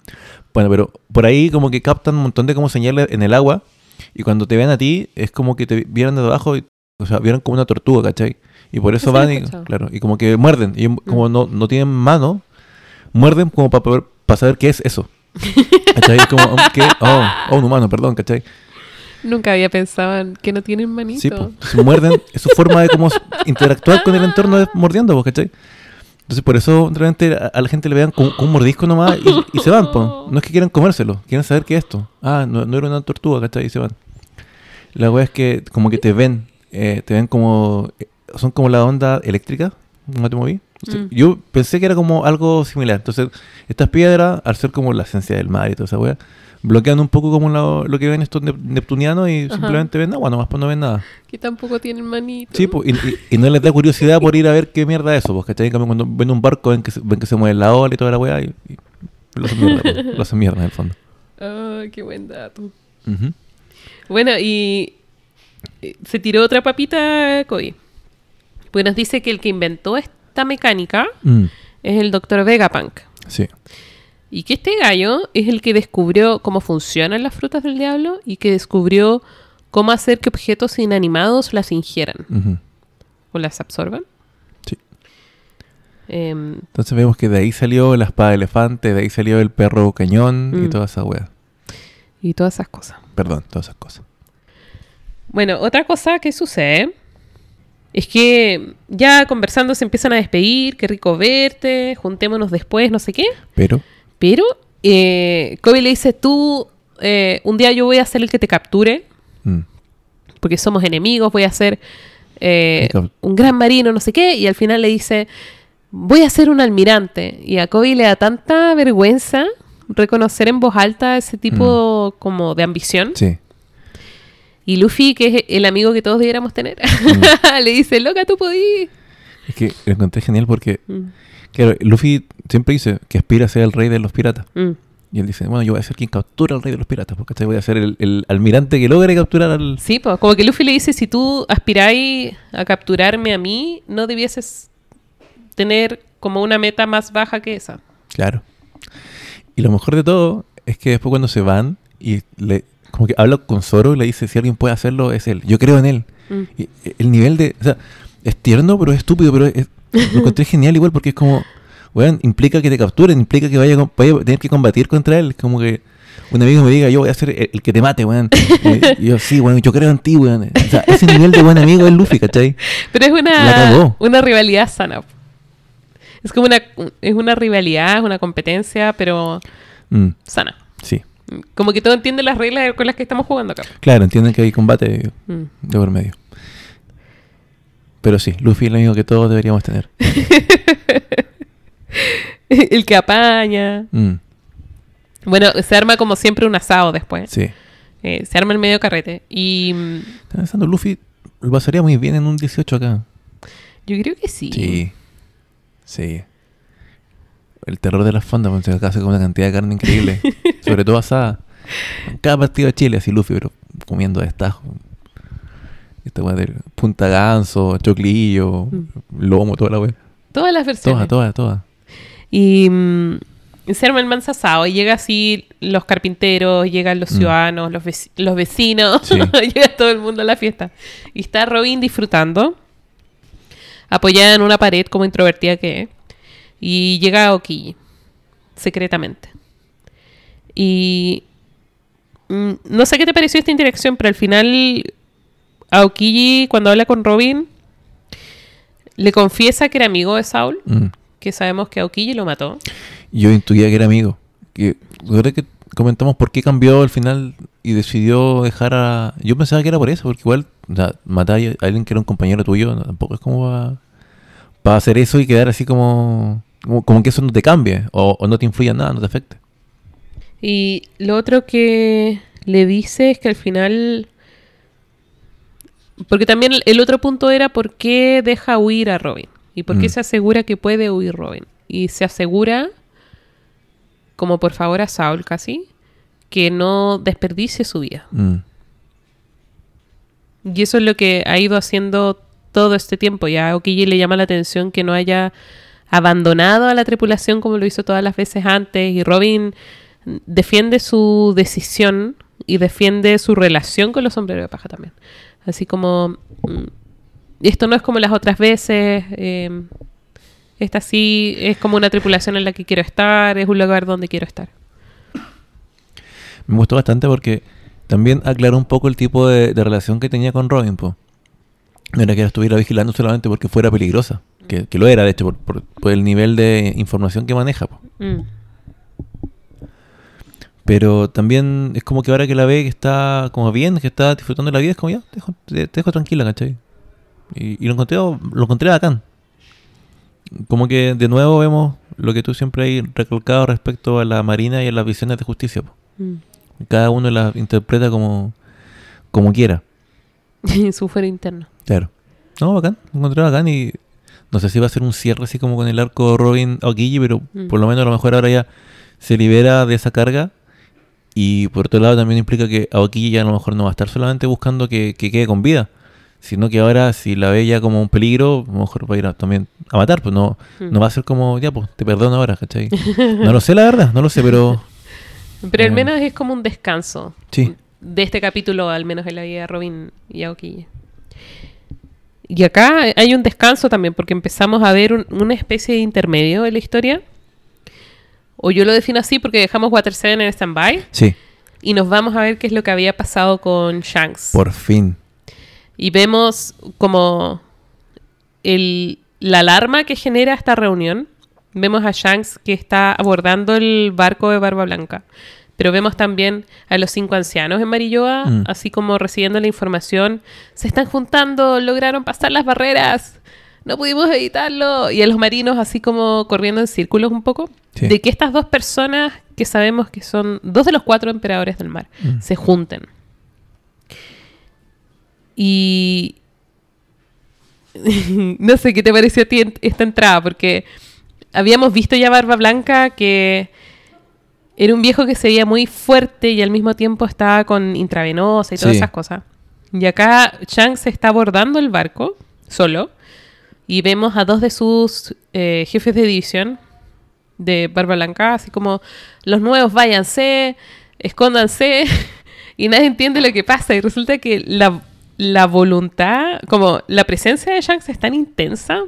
Bueno, pero por ahí como que captan un montón de como señales en el agua y cuando te ven a ti es como que te vieran de abajo, y, o sea, vieron como una tortuga, ¿cachai? Y por eso van y, claro, y como que muerden. Y Mm. como no, no tienen mano, muerden como para poder, para saber qué es eso. [LAUGHS] ¿Cachai? Como, oh, ¿qué? Oh, oh, un humano, perdón, ¿cachai? Nunca había pensado en que no tienen manito. Sí, pues. Muerden, es su forma de cómo [LAUGHS] interactuar con el entorno es mordiendo, ¿cachai? Entonces por eso realmente a, a la gente le vean con, con un mordisco nomás y, y se van, pues. [LAUGHS] No es que quieran comérselo, quieren saber qué es esto. Ah, no, no era una tortuga, ¿cachai? Y se van. La wea es que como que te ven, eh, te ven como, eh, son como la onda eléctrica, ¿no te moví? Entonces, Mm. Yo pensé que era como algo similar. Entonces, estas piedras, al ser como la esencia del mar y toda esa wea, bloquean un poco como lo, lo que ven estos nep- neptunianos y Ajá. simplemente ven agua, nomás pues no ven nada. Que tampoco tienen manito. Sí, pues, y, y- y no les da curiosidad por ir a ver qué mierda es eso, pues, ¿cachai? Cuando ven un barco, ven que se, ven que se mueve la ola y toda la weá y, y lo hacen mierda, pues, lo hacen mierda en el fondo. Ah, [LAUGHS] qué buen dato. Bueno, y se tiró otra papita, Kobe. Pues nos dice que el que inventó esta mecánica Mm, es el doctor Vegapunk. sí. Y que este gallo es el que descubrió cómo funcionan las frutas del diablo y que descubrió cómo hacer que objetos inanimados las ingieran o las absorban. Sí. Em, Entonces vemos que de ahí salió la espada de elefante, de ahí salió el perro cañón y Mm. toda esa weá. y todas esas cosas. Perdón, todas esas cosas. Bueno, otra cosa que sucede es que ya conversando se empiezan a despedir, qué rico verte, juntémonos después, no sé qué. Pero, Pero eh, Kobe le dice, tú, eh, un día yo voy a ser el que te capture, mm, porque somos enemigos, voy a ser eh, un gran marino, no sé qué, y al final le dice, voy a ser un almirante. Y a Kobe le da tanta vergüenza reconocer en voz alta ese tipo como de ambición. sí. Y Luffy, que es el amigo que todos debiéramos tener, [LAUGHS] le dice, loca, tú podís. Es que lo encontré genial porque, Mm, claro, Luffy siempre dice que aspira a ser el rey de los piratas. mm. Y él dice, bueno, yo voy a ser quien captura al rey de los piratas, porque voy a ser el, el almirante que logre capturar al... Sí, pues como que Luffy le dice, si tú aspiráis a capturarme a mí, no debieses tener como una meta más baja que esa. Claro. Y lo mejor de todo es que después cuando se van y le como que habla con Zoro y le dice si alguien puede hacerlo es él. Yo creo en él. Mm. Y el nivel de, o sea, es tierno pero es estúpido, pero es- lo encontré genial igual porque es como, weón, implica que te capturen, implica que vaya, vaya a tener que combatir contra él, como que un amigo me diga, yo voy a ser el, el que te mate, weón. Y yo, sí, weón, yo creo en ti, weón. O sea, ese nivel de buen amigo es Luffy, ¿cachai? Pero es una, una rivalidad sana. Es como una, es una rivalidad, es una competencia, pero Mm, sana. sí. Como que todo entiende las reglas con las que estamos jugando acá. Claro, entienden que hay combate Mm. de por medio. Pero sí, Luffy es el amigo que todos deberíamos tener. [LAUGHS] El que apaña. Mm, Bueno, se arma como siempre un asado después. sí. Eh, se arma el medio carrete. Y mm, Estaba pensando, Luffy lo pasaría muy bien en un 18 acá. yo creo que sí. Sí. Sí. El terror de las fondas, porque acá hace con una cantidad de carne increíble. [LAUGHS] Sobre todo asada. En cada partido de Chile, así Luffy, pero comiendo destajo. Esta weá de punta ganso, choclillo, Mm. lomo, toda la weá. Todas las versiones. Toda, toda, toda. Y mm, se arma el manso asado. Y llega así los carpinteros, llegan los Mm. ciudadanos, los, veci- los vecinos. Sí. [LAUGHS] llega todo el mundo a la fiesta. Y está Robin disfrutando. Apoyada en una pared como introvertida que es. Y llega Okiji. Secretamente. Y... mm, No sé qué te pareció esta interacción, pero al final Aokiji, cuando habla con Robin, le confiesa que era amigo de Saul, Mm. que sabemos que Aokiji lo mató. Yo intuía que era amigo. Que, ¿recuerdas que comentamos por qué cambió al final y decidió dejar a... Yo pensaba que era por eso, porque igual o sea, matar a alguien que era un compañero tuyo no, tampoco es como para, hacer eso y quedar así como, como, como que eso no te cambie o, o no te influya en nada, no te afecte. Y lo otro que le dice es que al final... Porque también el- otro punto era por qué deja huir a Robin. Y por qué Mm. se asegura que puede huir Robin. Y se asegura, como por favor a Saul casi, que no desperdicie su vida. Mm. Y eso es lo que ha ido haciendo todo este tiempo. Ya a Okiji le llama la atención que no haya abandonado a la tripulación como lo hizo todas las veces antes. Y Robin defiende su decisión y defiende su relación con los sombreros de paja también. Así como... mm, Esto no es como las otras veces. eh, esta sí es como una tripulación en la que quiero estar. Es un lugar donde quiero estar. Me gustó bastante porque también aclaró un poco el tipo de, de relación que tenía con Robin. Po. No era que la estuviera vigilando solamente porque fuera peligrosa, que, que lo era, de hecho, por, por- por el nivel de información que maneja. po. Mm. Pero también es como que ahora que la ve que está como bien, que está disfrutando de la vida, es como ya, te dejo, te, te dejo tranquila, ¿cachai? Y, y lo encontré, lo encontré bacán. Como que de nuevo vemos lo que tú siempre has recalcado respecto a la Marina y a las visiones de justicia. Mm. Cada uno las interpreta como, como quiera. [LAUGHS] su fuero interno. Claro. No, bacán, lo encontré bacán y no sé si va a ser un cierre así como con el arco Robin Okiji, pero Mm. por lo menos a lo mejor ahora ya se libera de esa carga y por otro lado también implica que Aokiji ya a lo mejor no va a estar solamente buscando que, que quede con vida, sino que ahora si la ve ya como un peligro, a lo mejor va a ir a- también a matar, pues no, Mm. no va a ser como, ya pues, te perdono ahora, ¿cachai? [LAUGHS] No lo sé la verdad, no lo sé, pero Pero al Eh. menos es como un descanso. sí. de este capítulo, al menos en la vida de Robin y Aokiji. Y acá hay un descanso también, porque empezamos a ver un- una especie de intermedio de la historia. O yo lo defino así porque dejamos Water 7 en stand-by Sí, y nos vamos a ver qué es lo que había pasado con Shanks. por fin. Y vemos como el, la alarma que genera esta reunión. Vemos a Shanks que está abordando el barco de Barba Blanca. Pero vemos también a los cinco ancianos en Marilloa, Mm. así como recibiendo la información. Se están juntando, lograron pasar las barreras. No pudimos evitarlo. Y a los marinos así como corriendo en círculos un poco. Sí. De que estas dos personas, que sabemos que son dos de los cuatro emperadores del mar, Mm. se junten. Y [LAUGHS] no sé qué te pareció a ti esta entrada, porque habíamos visto ya Barba Blanca que era un viejo que se veía muy fuerte y al mismo tiempo estaba con intravenosa y todas Sí. esas cosas. Y acá Chang se está abordando el barco solo y vemos a dos de sus eh, jefes de división de Barba Blanca, así como los nuevos váyanse, escóndanse [LAUGHS] y nadie entiende lo que pasa y resulta que la, la voluntad, como la presencia de Shanks es tan intensa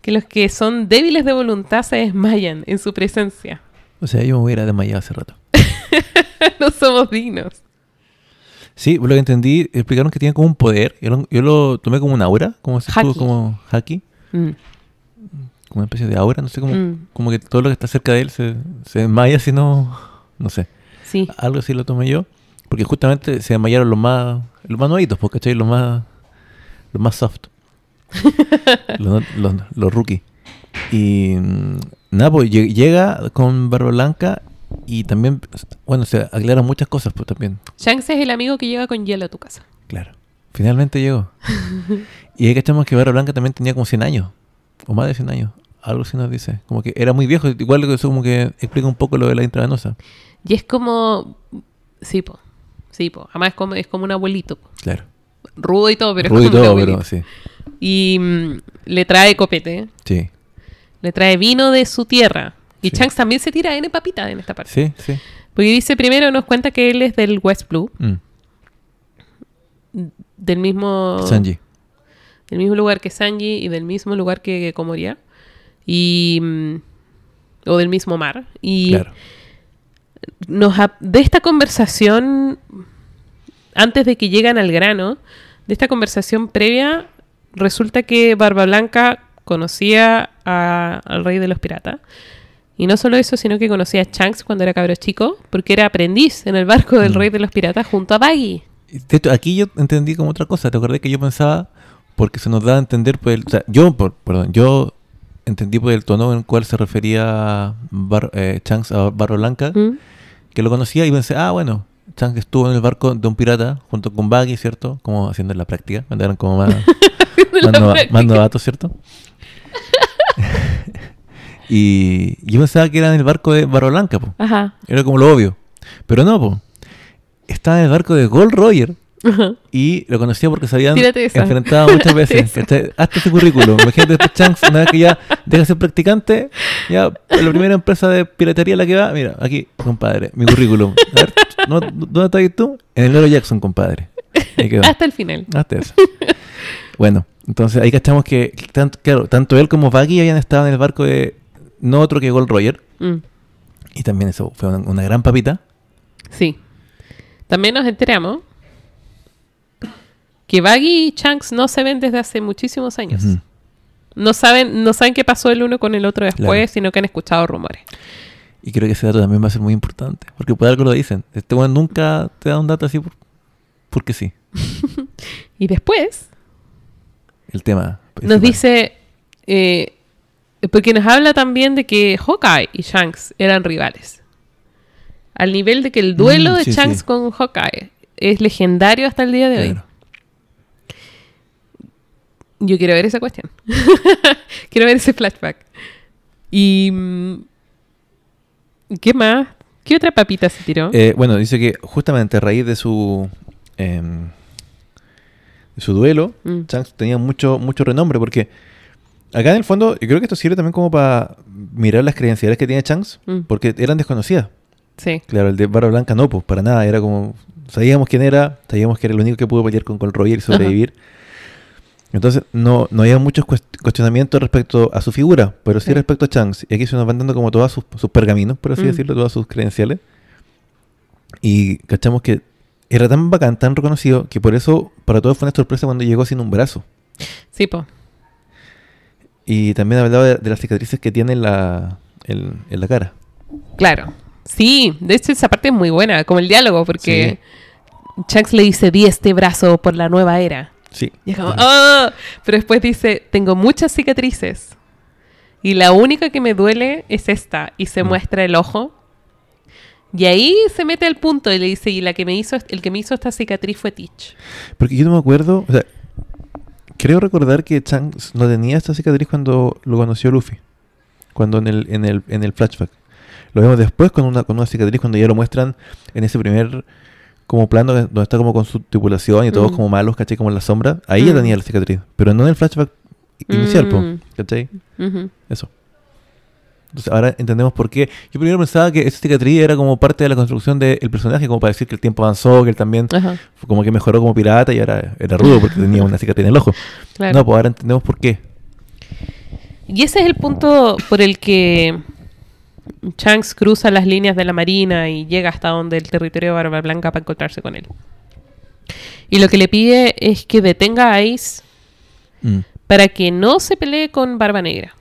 que los que son débiles de voluntad se desmayan en su presencia. O sea, yo me hubiera desmayado hace rato. [LAUGHS] no somos dignos. Sí, lo que entendí, explicaron que tiene como un poder. Yo lo, yo lo tomé como un aura, como si Haki. como haki, Mm, como una especie de aura, no sé, como, Mm. como que todo lo que está cerca de él se, se desmaya si no, no sé. Sí. Algo así lo tomé yo. Porque justamente se desmayaron los más, los más nuevitos, pues, ¿cachai? Los más, los más soft. [LAUGHS] los, los, los rookies. Y mm, nada, pues lle- llega con Barba Blanca y también, bueno, se aclaran muchas cosas, pues también. Shanks es el amigo que llega con hielo a tu casa. Claro. Finalmente llegó. [LAUGHS] y ahí cachamos que Barba Blanca también tenía como 100 años. O más de 100 años. Algo así nos dice. Como que era muy viejo. Igual que eso como que explica un poco lo de la intravenosa. Y es como... Sí, po. Sí, po. Además es como, es como un abuelito. po. Claro. Rudo y todo, pero Rudo es y como un todo, abuelito. pero sí. Y mm, le trae copete. Sí. Le trae vino de su tierra. Y Sí. Shanks también se tira N papita en esta parte. Sí, sí. Porque dice primero, nos cuenta que él es del West Blue, Mm. del mismo, Sanji. del mismo lugar que Sanji y del mismo lugar que Komoria. Y. mm, o del mismo mar. Y Claro. nos de esta conversación, antes de que llegan al grano, de esta conversación previa, resulta que Barba Blanca conocía a- al rey de los piratas. Y no solo eso, sino que conocía a Shanks cuando era cabro chico, porque era aprendiz en el barco del Mm. rey de los piratas junto a Baggy. Aquí yo entendí como otra cosa. ¿Te acordás que yo pensaba, porque se nos da a entender, pues, el- o sea, yo, por, perdón, yo entendí por el tono en el cual se refería Bar, eh, Shanks a Barba Blanca, ¿Mm? que lo conocía y pensé, ah, bueno, Shanks estuvo en el barco de un pirata junto con Baggy, ¿cierto? Como haciendo la práctica, cuando eran como más, [LAUGHS] más novatos, ¿cierto? [LAUGHS] y yo pensaba que era en el barco de Barba Blanca, po. Ajá. era como lo obvio. Pero no, po. estaba en el barco de Gold Roger. Ajá. Y lo conocía porque se habían enfrentado muchas [LAUGHS] veces. Hazte ese currículum. Imagínate este Shanks, una vez que ya deja de ser practicante, ya la primera empresa de piratería a la que va, mira, aquí, compadre, mi currículum. A ver, ¿no- ¿dónde estás tú? En el Loro Jackson, compadre. Hasta el final. Hasta eso. Bueno, entonces ahí cachamos que, tanto, claro, tanto él como Baggy habían estado en el barco de no otro que Gold Roger. Mm. Y también eso fue una, una gran papita. Sí. También nos enteramos que Baggy y Shanks no se ven desde hace muchísimos años. No saben, no saben qué pasó el uno con el otro después, Claro. sino que han escuchado rumores. Y creo que ese dato también va a ser muy importante. Porque por algo lo dicen. Este weón nunca te da un dato así por, porque sí. [LAUGHS] Y después El tema. nos dice, eh, porque nos habla también de que Hawkeye y Shanks eran rivales. Al nivel de que el duelo Mm, de sí, Shanks sí. con Hawkeye es legendario hasta el día de hoy. Yo quiero ver esa cuestión. [LAUGHS] quiero ver ese flashback. Y... mm, ¿Qué más? ¿Qué otra papita se tiró? Eh, bueno, dice que justamente a raíz de su. em, de su duelo, Mm. Shanks tenía mucho, mucho renombre. Porque acá en el fondo, yo creo que esto sirve también como para mirar las credenciales que tiene Shanks. Mm. Porque eran desconocidas. Sí. Claro, el de Barba Blanca no, pues para nada. Era como. Sabíamos quién era, sabíamos que era el único que pudo pelear con Roger y sobrevivir. Entonces, no, no había muchos cuest- cuestionamientos respecto a su figura, pero sí, Sí. respecto a Shanks. Y aquí se nos van dando como todos sus, sus pergaminos, por así Mm. decirlo, todas sus credenciales. Y cachamos que era tan bacán, tan reconocido, que por eso para todos fue una sorpresa cuando llegó sin un brazo. Sí, po. Y también hablaba de, de las cicatrices que tiene en la, en, en la cara. Claro. Sí, de hecho esa parte es muy buena, como el diálogo, porque Shanks le dice, di este brazo por la nueva era. Sí. Y es como, "Oh", Pero después dice, tengo muchas cicatrices. Y la única que me duele es esta. Y se Mm. muestra el ojo. Y ahí se mete al punto y le dice, y la que me hizo, el que me hizo esta cicatriz fue Teach. Porque yo no me acuerdo, o sea, creo recordar que Shanks no tenía esta cicatriz cuando lo conoció Luffy. Cuando en el, en el, en el flashback. Lo vemos después con una, con una cicatriz cuando ya lo muestran en ese primer como plano de- donde está como con su tripulación y todos Mm. como malos, ¿cachai? Como en la sombra. Ahí ya Mm. tenía la cicatriz. Pero no en el flashback inicial, po, Mm. ¿cachai? Ujú. Eso. Entonces ahora entendemos por qué. Yo primero pensaba que esa cicatriz era como parte de la construcción del personaje, como para decir que el tiempo avanzó, que él también Ajá, fue como que mejoró como pirata y ahora era rudo porque tenía una cicatriz en el ojo. claro. No, pues ahora entendemos por qué. Y ese es el punto por el que Shanks cruza las líneas de la marina y llega hasta donde el territorio de Barba Blanca para encontrarse con él. Y lo que le pide es que detenga a Ace Mm, para que no se pelee con Barba Negra.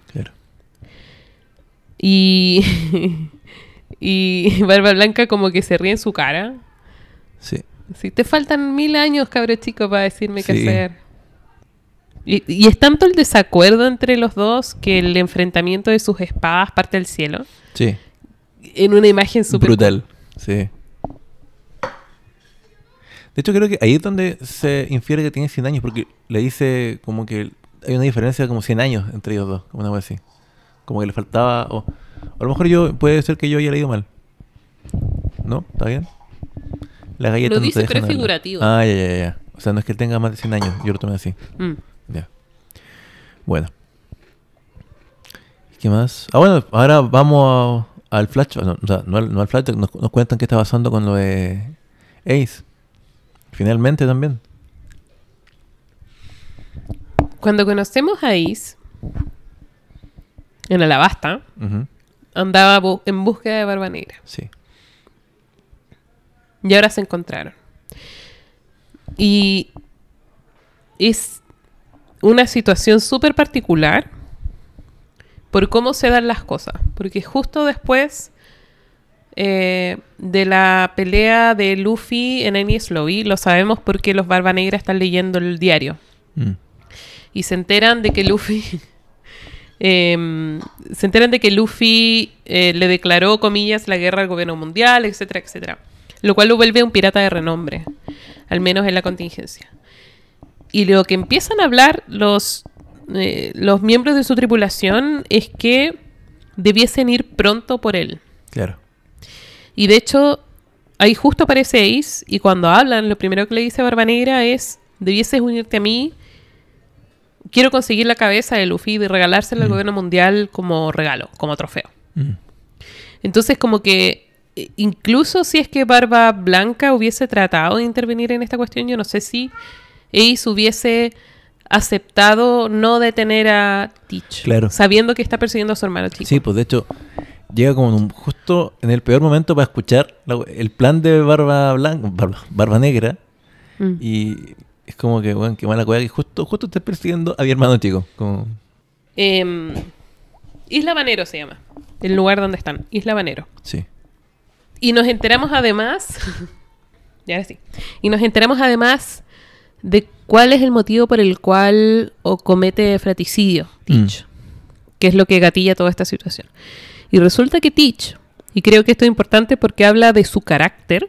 Y [LAUGHS] Y Barba Blanca como que se ríe en su cara. Sí. Si te faltan mil años, cabrón chico, para decirme qué hacer. Y, y es tanto el desacuerdo entre los dos que el enfrentamiento de sus espadas parte del cielo. Sí. En una imagen súper... Brutal. Sí. De hecho, creo que ahí es donde se infiere que tiene 100 años, porque le dice como que hay una diferencia de como 100 años entre ellos dos, como una cosa así. Como que le faltaba. O, a lo mejor yo puede ser que yo haya leído mal. ¿No? ¿Está bien? Las galletas Lo no dice, pero es figurativo. Ah, ya, ya, ya. O sea, no es que él tenga más de 100 años, yo lo tomé así. Mm. Ya. Bueno. ¿Qué más? Ah, bueno, ahora vamos a- al flash. No, o sea, no al, no al nos, nos cuentan qué está pasando con lo de Ace. Finalmente también. Cuando conocemos a Is en Alabasta, andaba bu- en búsqueda de Barba Negra. Sí. Y ahora se encontraron. Y es una situación súper particular por cómo se dan las cosas. Porque justo después eh, de la pelea de Luffy en Enies Lobby, lo sabemos porque los Barba Negra están leyendo el diario. Mm, Y se enteran de que Luffy... [LAUGHS] em, se enteran de que Luffy eh, le declaró, comillas, la guerra al gobierno mundial, etcétera, etcétera. Lo cual lo vuelve un pirata de renombre, al menos en la contingencia. Y lo que empiezan a hablar los, eh, los miembros de su tripulación es que debiesen ir pronto por él. claro. Y de hecho, ahí justo aparece Ace y cuando hablan, lo primero que le dice Barba Negra es, debieses unirte a mí, quiero conseguir la cabeza de Luffy y regalársela al Mm. gobierno mundial como regalo, como trofeo. Mm, Entonces como que eh, incluso si es que Barba Blanca hubiese tratado de intervenir en esta cuestión, yo no sé si Ace hubiese aceptado no detener a Teach, Claro. sabiendo que está persiguiendo a su hermano chico. Sí, pues de hecho, llega como un- justo en el peor momento para escuchar la- el plan de Barba Blanca, Barba, Barba Negra. Mm. Y es como que, bueno, qué mala cueva que justo, justo estés persiguiendo a mi hermano chico. Como, Em, Isla Banero se llama. El lugar donde están. Isla Banero. sí. Y nos enteramos además. [LAUGHS] y ahora sí. Y nos enteramos además de cuál es el motivo por el cual o comete fratricidio Teach. Que es lo que gatilla toda esta situación. Y resulta que Teach, y creo que esto es importante porque habla de su carácter.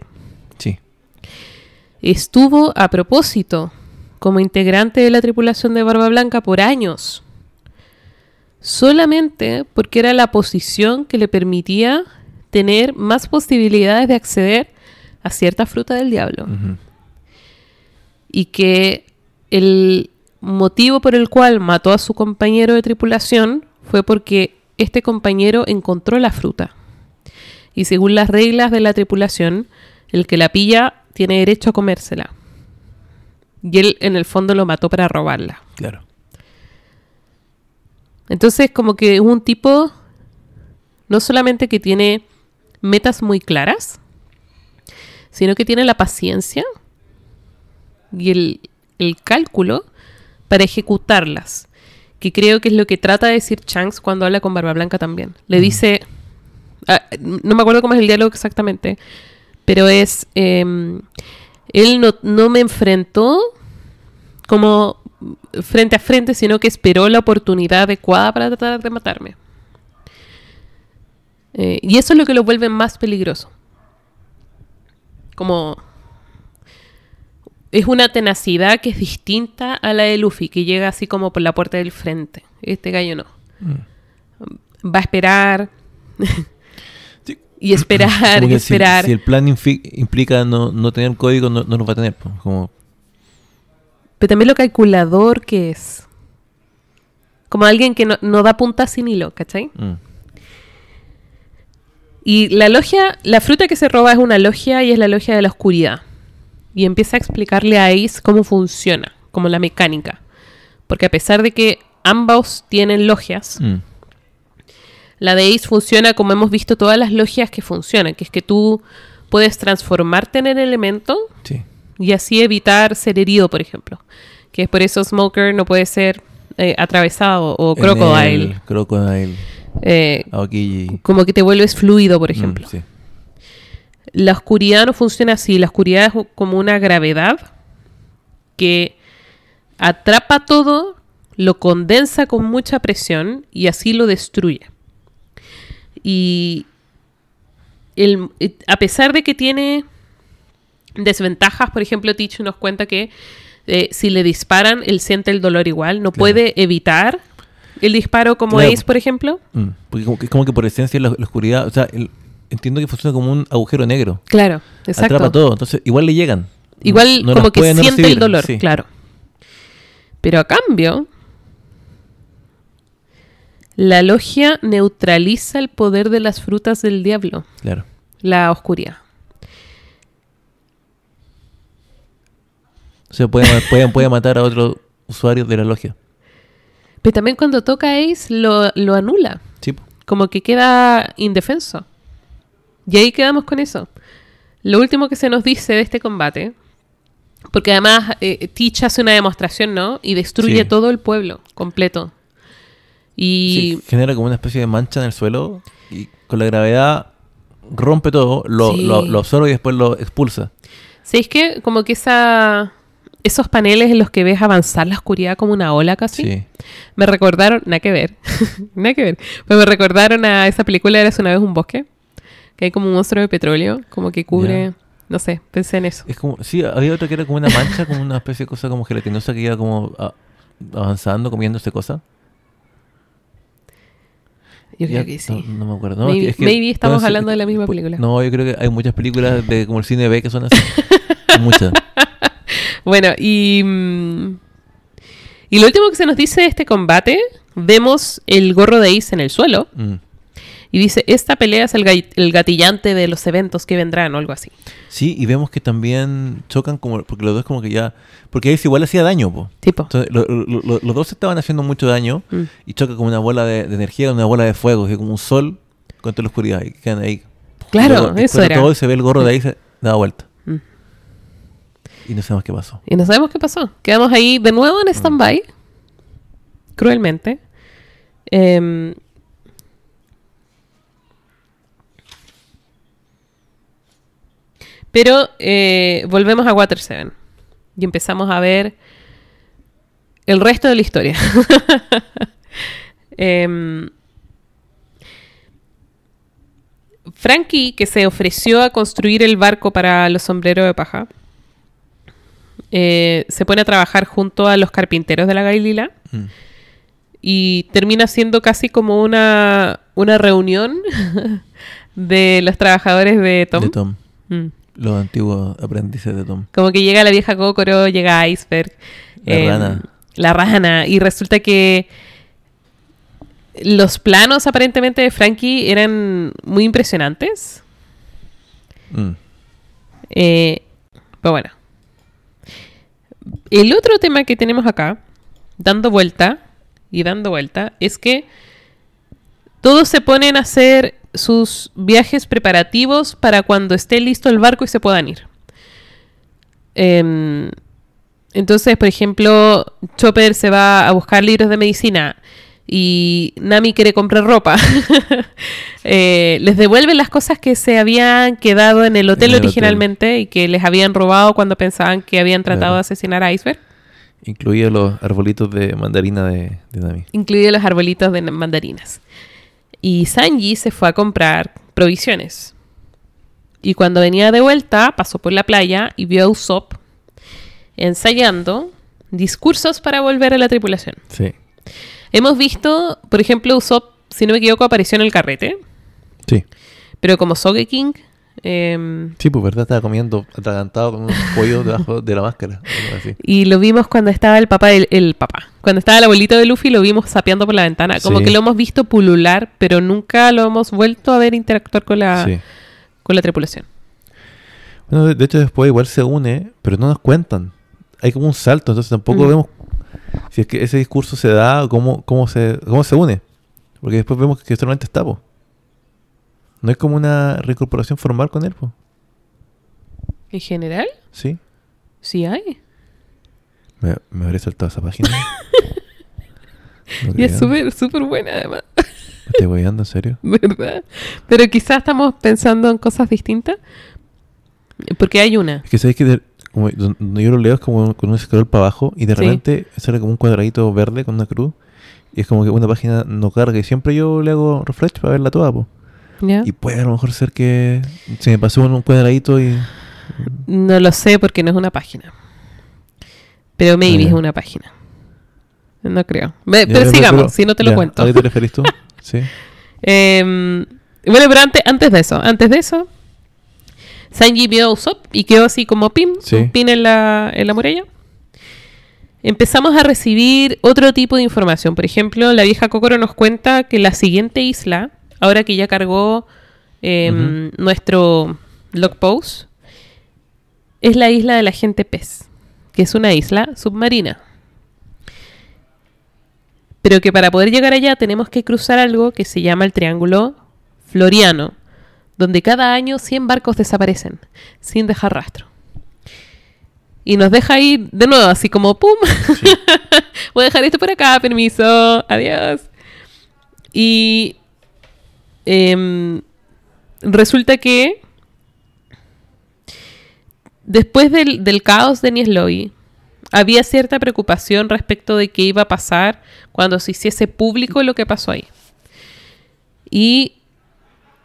Estuvo a propósito como integrante de la tripulación de Barba Blanca por años. Solamente porque era la posición que le permitía tener más posibilidades de acceder a cierta fruta del diablo. Y que el motivo por el cual mató a su compañero de tripulación fue porque este compañero encontró la fruta. Y según las reglas de la tripulación, el que la pilla tiene derecho a comérsela. Y él en el fondo lo mató para robarla. Claro. Entonces como que es un tipo no solamente que tiene metas muy claras, sino que tiene la paciencia y el, el cálculo para ejecutarlas. Que creo que es lo que trata de decir Shanks cuando habla con Barba Blanca también. Le dice, ah, no me acuerdo cómo es el diálogo exactamente, pero es, em, él no, no me enfrentó como frente a frente, sino que esperó la oportunidad adecuada para tratar de matarme. Eh, y eso es lo que lo vuelve más peligroso. Como es una tenacidad que es distinta a la de Luffy, que llega así como por la puerta del frente. Este gallo no. Va a esperar. [LAUGHS] Y esperar, y si- esperar. Si, el plan implica no, no tener código, no, no lo va a tener. pues, Como, Pero también lo calculador que es. Como alguien que no, no da punta sin hilo, ¿cachai? mm, Y la logia, la fruta que se roba es una logia y es la logia de la oscuridad. Y empieza a explicarle a Ace cómo funciona, como la mecánica. Porque a pesar de que ambos tienen logias, mm, la de Ace funciona como hemos visto todas las logias que funcionan, que es que tú puedes transformarte en el elemento sí. y así evitar ser herido, por ejemplo. Que es por eso Smoker no puede ser eh, atravesado o Crocodile. Crocodile. eh, Aokiji. como que te vuelves fluido, por Mm, ejemplo. sí. La oscuridad no funciona así. La oscuridad es como una gravedad que atrapa todo, lo condensa con mucha presión y así lo destruye. Y el- a pesar de que tiene desventajas, por ejemplo, Tichu nos cuenta que eh, si le disparan, él siente el dolor igual, no Claro. puede evitar el disparo como Claro. Ace, por ejemplo. Mm, Porque como que, como que por esencia la, la oscuridad, o sea, el- entiendo que funciona como un agujero negro. Claro, exacto. Atrapa todo, entonces igual le llegan. Igual No- no como que siente el dolor, sí. claro. Pero a cambio, la logia neutraliza el poder de las frutas del diablo, Claro. la oscuridad. O sea, puede, puede, puede matar a otros usuarios de la logia. Pero también cuando toca Ace lo, lo anula, Sí. como que queda indefenso. Y ahí quedamos con eso. Lo último que se nos dice de este combate, porque además eh, Teach hace una demostración, ¿no? Y destruye Sí. todo el pueblo completo. Y Sí, genera como una especie de mancha en el suelo y con la gravedad rompe todo, lo, Sí. lo, lo absorbe y después lo expulsa. ¿Sabéis que como que esa, esos paneles en los que ves avanzar la oscuridad como una ola casi? Sí. Me recordaron, nada que ver, [LAUGHS] nada que ver, pero me recordaron a esa película Eres una vez un bosque, que hay como un monstruo de petróleo, como que cubre, Ya. no sé, pensé en eso. Es como, sí, había otra que era como una mancha, como una especie de cosa como gelatinosa que iba como a- avanzando, comiéndose cosas. Yo creo Ya, que sí. No, no me acuerdo. No, Maybe- es que- maybe estamos hablando de la misma película. No, yo creo que hay muchas películas de como el cine B que son así. [LAUGHS] muchas. Bueno, y... mm, y lo último que se nos dice de este combate, vemos el gorro de Ace en el suelo, Mm. Y dice, esta pelea es el, ga- el gatillante de los eventos que vendrán, o algo así. Sí, y vemos que también chocan como, porque los dos como que ya, porque Ace igual hacía daño, po. Tipo. Entonces, lo- lo- lo- los dos estaban haciendo mucho daño Mm. y choca como una bola de, de energía, una bola de fuego, así como un sol contra la oscuridad y quedan ahí. Claro, Luego eso era. todo y se ve el gorro de ahí se da vuelta. Mm. Y no sabemos qué pasó. Y no sabemos qué pasó. Quedamos ahí de nuevo en stand-by. Cruelmente. Em, pero eh, volvemos a Water 7. Y empezamos a ver el resto de la historia. [LAUGHS] Em, Frankie, que se ofreció a construir el barco para los sombreros de paja, eh, se pone a trabajar junto a los carpinteros de la Gailila Mm. y termina siendo casi como una, una reunión [LAUGHS] de los trabajadores de Tom. De Tom. Mm. Los antiguos aprendices de Tom. Como que llega la vieja Kokoro, llega Iceberg. La em, rana. La rana. Y resulta que los planos aparentemente de Frankie eran muy impresionantes. Mm. Eh, pero bueno. El otro tema que tenemos acá, dando vuelta y dando vuelta, es que todos se ponen a hacer sus viajes preparativos para cuando esté listo el barco y se puedan ir. Em, entonces, por ejemplo, Chopper se va a buscar libros de medicina y Nami quiere comprar ropa. [LAUGHS] Eh, les devuelven las cosas que se habían quedado en el hotel En el hotel. originalmente y que les habían robado cuando pensaban que habían tratado Claro. de asesinar a Iceberg, Incluía los arbolitos de mandarina de, de Nami. incluidos los arbolitos de mandarinas. Y Sanji se fue a comprar provisiones. Y cuando venía de vuelta, pasó por la playa y vio a Usopp ensayando discursos para volver a la tripulación. Sí. Hemos visto, por ejemplo, Usopp, si no me equivoco, apareció en el carrete, Sí. pero como Sogeking, em, Sí, pues verdad, estaba comiendo atragantado con unos pollos debajo de la máscara. así. y lo vimos cuando estaba el papá, el, el papá, cuando estaba el abuelito de Luffy, lo vimos sapeando por la ventana, como Sí. que lo hemos visto pulular, pero nunca lo hemos vuelto a ver interactuar con la, Sí. con la tripulación. Bueno, de, de hecho después igual se une, pero no nos cuentan. Hay como un salto, entonces tampoco Mm. vemos si es que ese discurso se da o cómo, cómo, se, cómo se une. Porque después vemos que solamente está, po. No es como una reincorporación formal con él, po. ¿En general? Sí. Sí hay. Me, me habré saltado esa página. [LAUGHS] No Y es súper, súper buena además. ¿Te voy en serio? [LAUGHS] ¿Verdad? Pero quizás estamos pensando en cosas distintas. Porque hay una. Es que sabéis que de- como, yo lo leo es como con un scroll para abajo y de Sí. repente sale como un cuadradito verde con una cruz y es como que una página no carga y siempre yo le hago refresh para verla toda. po. Y puede a lo mejor ser que se me pasó un cuadradito y... No lo sé porque no es una página. Pero maybe Ah, ya. es una página. No creo. Pero sigamos, si no te lo cuento. ¿A qué te referís tú? [LAUGHS] Sí. Em, bueno, pero antes, antes de eso, antes de eso, Sanji vio a Usopp y quedó así como pin, Sí. un pin en la, en la muralla. Empezamos a recibir otro tipo de información. Por ejemplo, la vieja Kokoro nos cuenta que la siguiente isla, ahora que ya cargó em, nuestro log post, es la isla de la gente pez, que es una isla submarina. Pero que para poder llegar allá tenemos que cruzar algo que se llama el Triángulo Floriano, donde cada año 100 barcos desaparecen sin dejar rastro. Y nos deja ahí de nuevo, así como ¡pum! Sí. [LAUGHS] Voy a dejar esto por acá, permiso, adiós. Y em, resulta que después del, del caos de Niesloy, había cierta preocupación respecto de qué iba a pasar cuando se hiciese público lo que pasó ahí. Y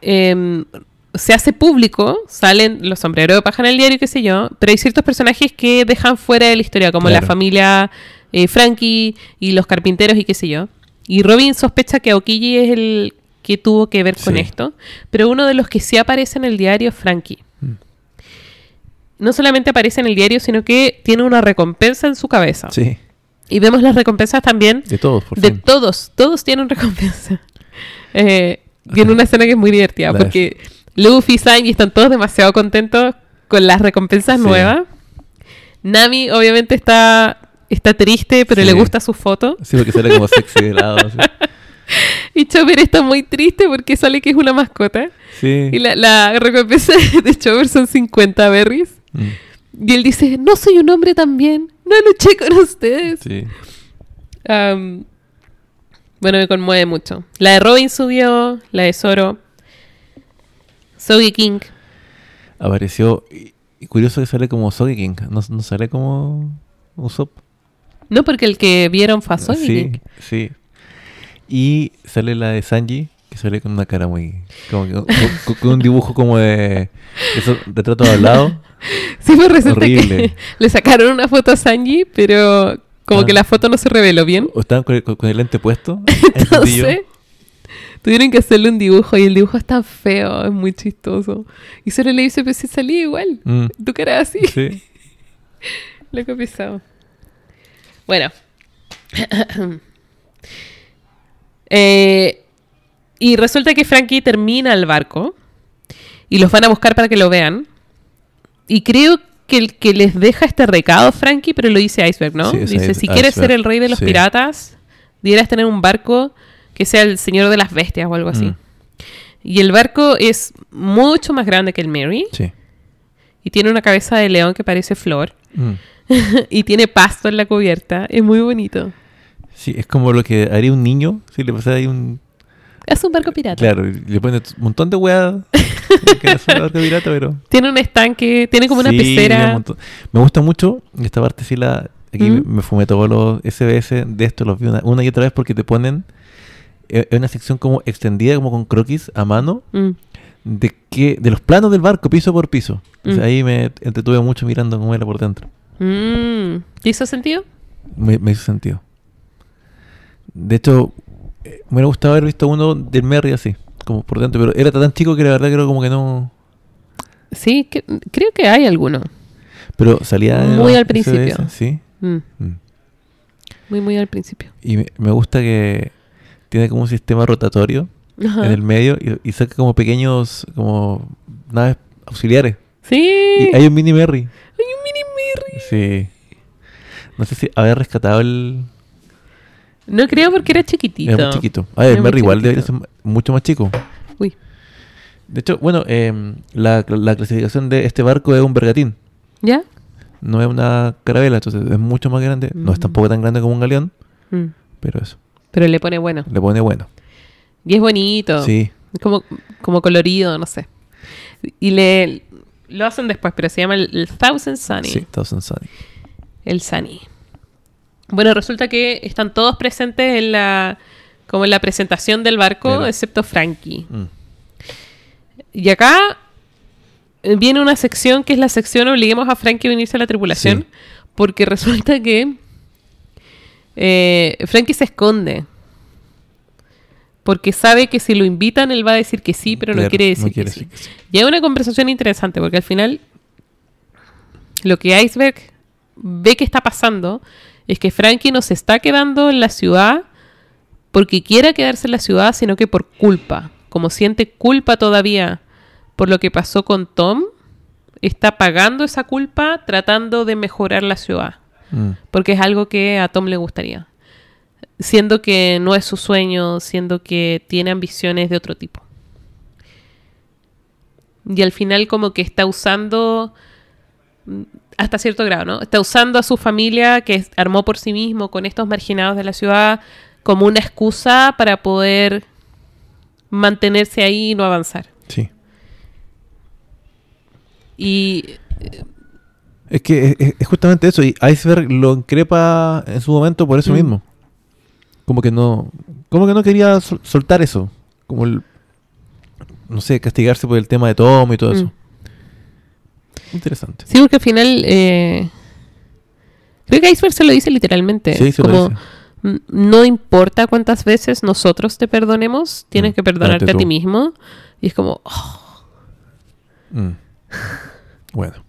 em, se hace público, salen los sombreros de paja en el diario, qué sé yo, pero hay ciertos personajes que dejan fuera de la historia, como la familia eh, Frankie y los carpinteros y qué sé yo. Y Robin sospecha que Aokiji es el que tuvo que ver con Sí. esto, pero uno de los que sí aparece en el diario es Frankie. Mm. No solamente aparece en el diario, sino que tiene una recompensa en su cabeza. Sí. Y vemos las recompensas también De todos, por de fin. todos, todos tienen recompensa. [LAUGHS] Eh, y en una escena que es muy divertida, La- porque Luffy y Sanji están todos demasiado contentos con las recompensas Sí. nuevas. Nami obviamente está, está triste, pero Sí. le gusta su foto. Sí, porque sale como sexy de lado. así. [LAUGHS] Y Chopper está muy triste porque sale que es una mascota. Sí. Y la, la recompensa [LAUGHS] de Chopper son 50 berries. Mm, Y él dice, no soy un hombre también, no luché con ustedes. Sí. Bueno, me conmueve mucho. La de Robin subió, la de Zoro. Sogi King. Apareció... Y, y curioso que sale como Sogeking. No, no sale como Usopp. No, porque el que vieron fue a Sogi Sí, King. sí. Y sale la de Sanji, que sale con una cara muy... Como que, con, con- con un dibujo como de... Esos retratos hablados. [LAUGHS] Sí, pues resulta Horrible. que [LAUGHS] le sacaron una foto a Sanji, pero como Ah. que la foto no se reveló bien. O estaban con el, con el lente puesto. [LAUGHS] Entonces, tuvieron que hacerle un dibujo y el dibujo es tan feo, es muy chistoso. Y solo le dice, pues si salía igual. Mm, Tu cara así. sí. Lo que pisado. Bueno. [CLEARS THROAT] Eh, y resulta que Frankie termina el barco y los van a buscar para que lo vean. Y creo que el que les deja este recado, Frankie, pero lo dice Iceberg, ¿no? Sí, dice, Ice- si quieres ser el rey de los sí. piratas, debieras tener un barco que sea el señor de las bestias o algo así. Mm. Y el barco es mucho más grande que el Mary Sí. y tiene una cabeza de león que parece flor. Mm. [LAUGHS] y tiene pasto en la cubierta. Es muy bonito. Sí, es como lo que haría un niño si le pasara ahí un... Es un barco pirata. Claro, le pone un montón de weas [LAUGHS] que no es un barco pirata, pero... Tiene un estanque, tiene como una Sí, un pecera. montón. Me gusta mucho, esta parte sí la... Aquí me, ¿Mm? me fumé todos los SBS de esto, los vi una, una y otra vez porque te ponen eh, en una sección como extendida, como con croquis a mano, Mm. de que de los planos del barco, piso por piso. O sea, Mm. ahí me entretuve mucho mirando cómo era por dentro. Mm. ¿Te hizo sentido? Me, me hizo sentido. De hecho, eh, me hubiera gustado haber visto uno del Merry así, como por dentro, pero era tan chico que la verdad creo como que no... Sí, que- creo que hay alguno. Pero salía... Muy al principio. SBS, sí. Mm. Mm. Muy, muy al principio. Y me, gusta que tiene como un sistema rotatorio Ajá. en el medio y, y saca como pequeños, como naves auxiliares. Sí. Y hay un mini Merry. Hay un mini Merry. Sí. No sé si había rescatado el... No creo porque era chiquitito. Era muy chiquito. El muy Merry igual debería ser mucho más chico. Uy. De hecho, bueno, em, la, la clasificación de este barco es un bergatín. ¿Ya? No es una carabela, entonces es mucho más grande. No es Mm. tampoco tan grande como un galeón, Mm. pero eso. Pero le pone bueno. Le pone bueno. Y es bonito. Sí. Como, como colorido, no sé. Y le lo hacen después, pero se llama el, el Thousand Sunny. Sí, Thousand Sunny. El Sunny. Bueno, resulta que están todos presentes en la como en la presentación del barco, excepto Frankie. Mm. Y acá eh, viene una sección que es la sección obliguemos a Frankie a unirse a la tripulación, Sí. porque [LAUGHS] resulta que eh, Frankie se esconde. Porque sabe que si lo invitan, él va a decir que sí, pero no quiere decir no quiere que sí. decir que sí. Y hay una conversación interesante, porque al final lo que Iceberg ve que está pasando es que Frankie no se está quedando en la ciudad porque quiera quedarse en la ciudad, sino que por culpa. Como siente culpa todavía por lo que pasó con Tom, está pagando esa culpa tratando de mejorar la ciudad. Mm. Porque es algo que a Tom le gustaría. Siendo que no es su sueño, siendo que tiene ambiciones de otro tipo. Y al final como que está usando, hasta cierto grado, ¿no? Está usando a su familia que armó por sí mismo con estos marginados de la ciudad como una excusa para poder mantenerse ahí y no avanzar. Sí. Y Es que es, es- es justamente eso. Y Iceberg lo increpa en su momento por eso Mm. mismo. Como que no. Como que no quería sol- soltar eso. Como el. No sé, castigarse por el tema de Tom y todo Mm. eso. Interesante. Sí, porque al final. eh, creo que Iceberg se lo dice literalmente. Sí, se lo como, dice. "N- No importa cuántas veces nosotros te perdonemos, tienes Mm, que perdonarte date a ti tú. mismo. Y es como. oh, Mm. Bueno.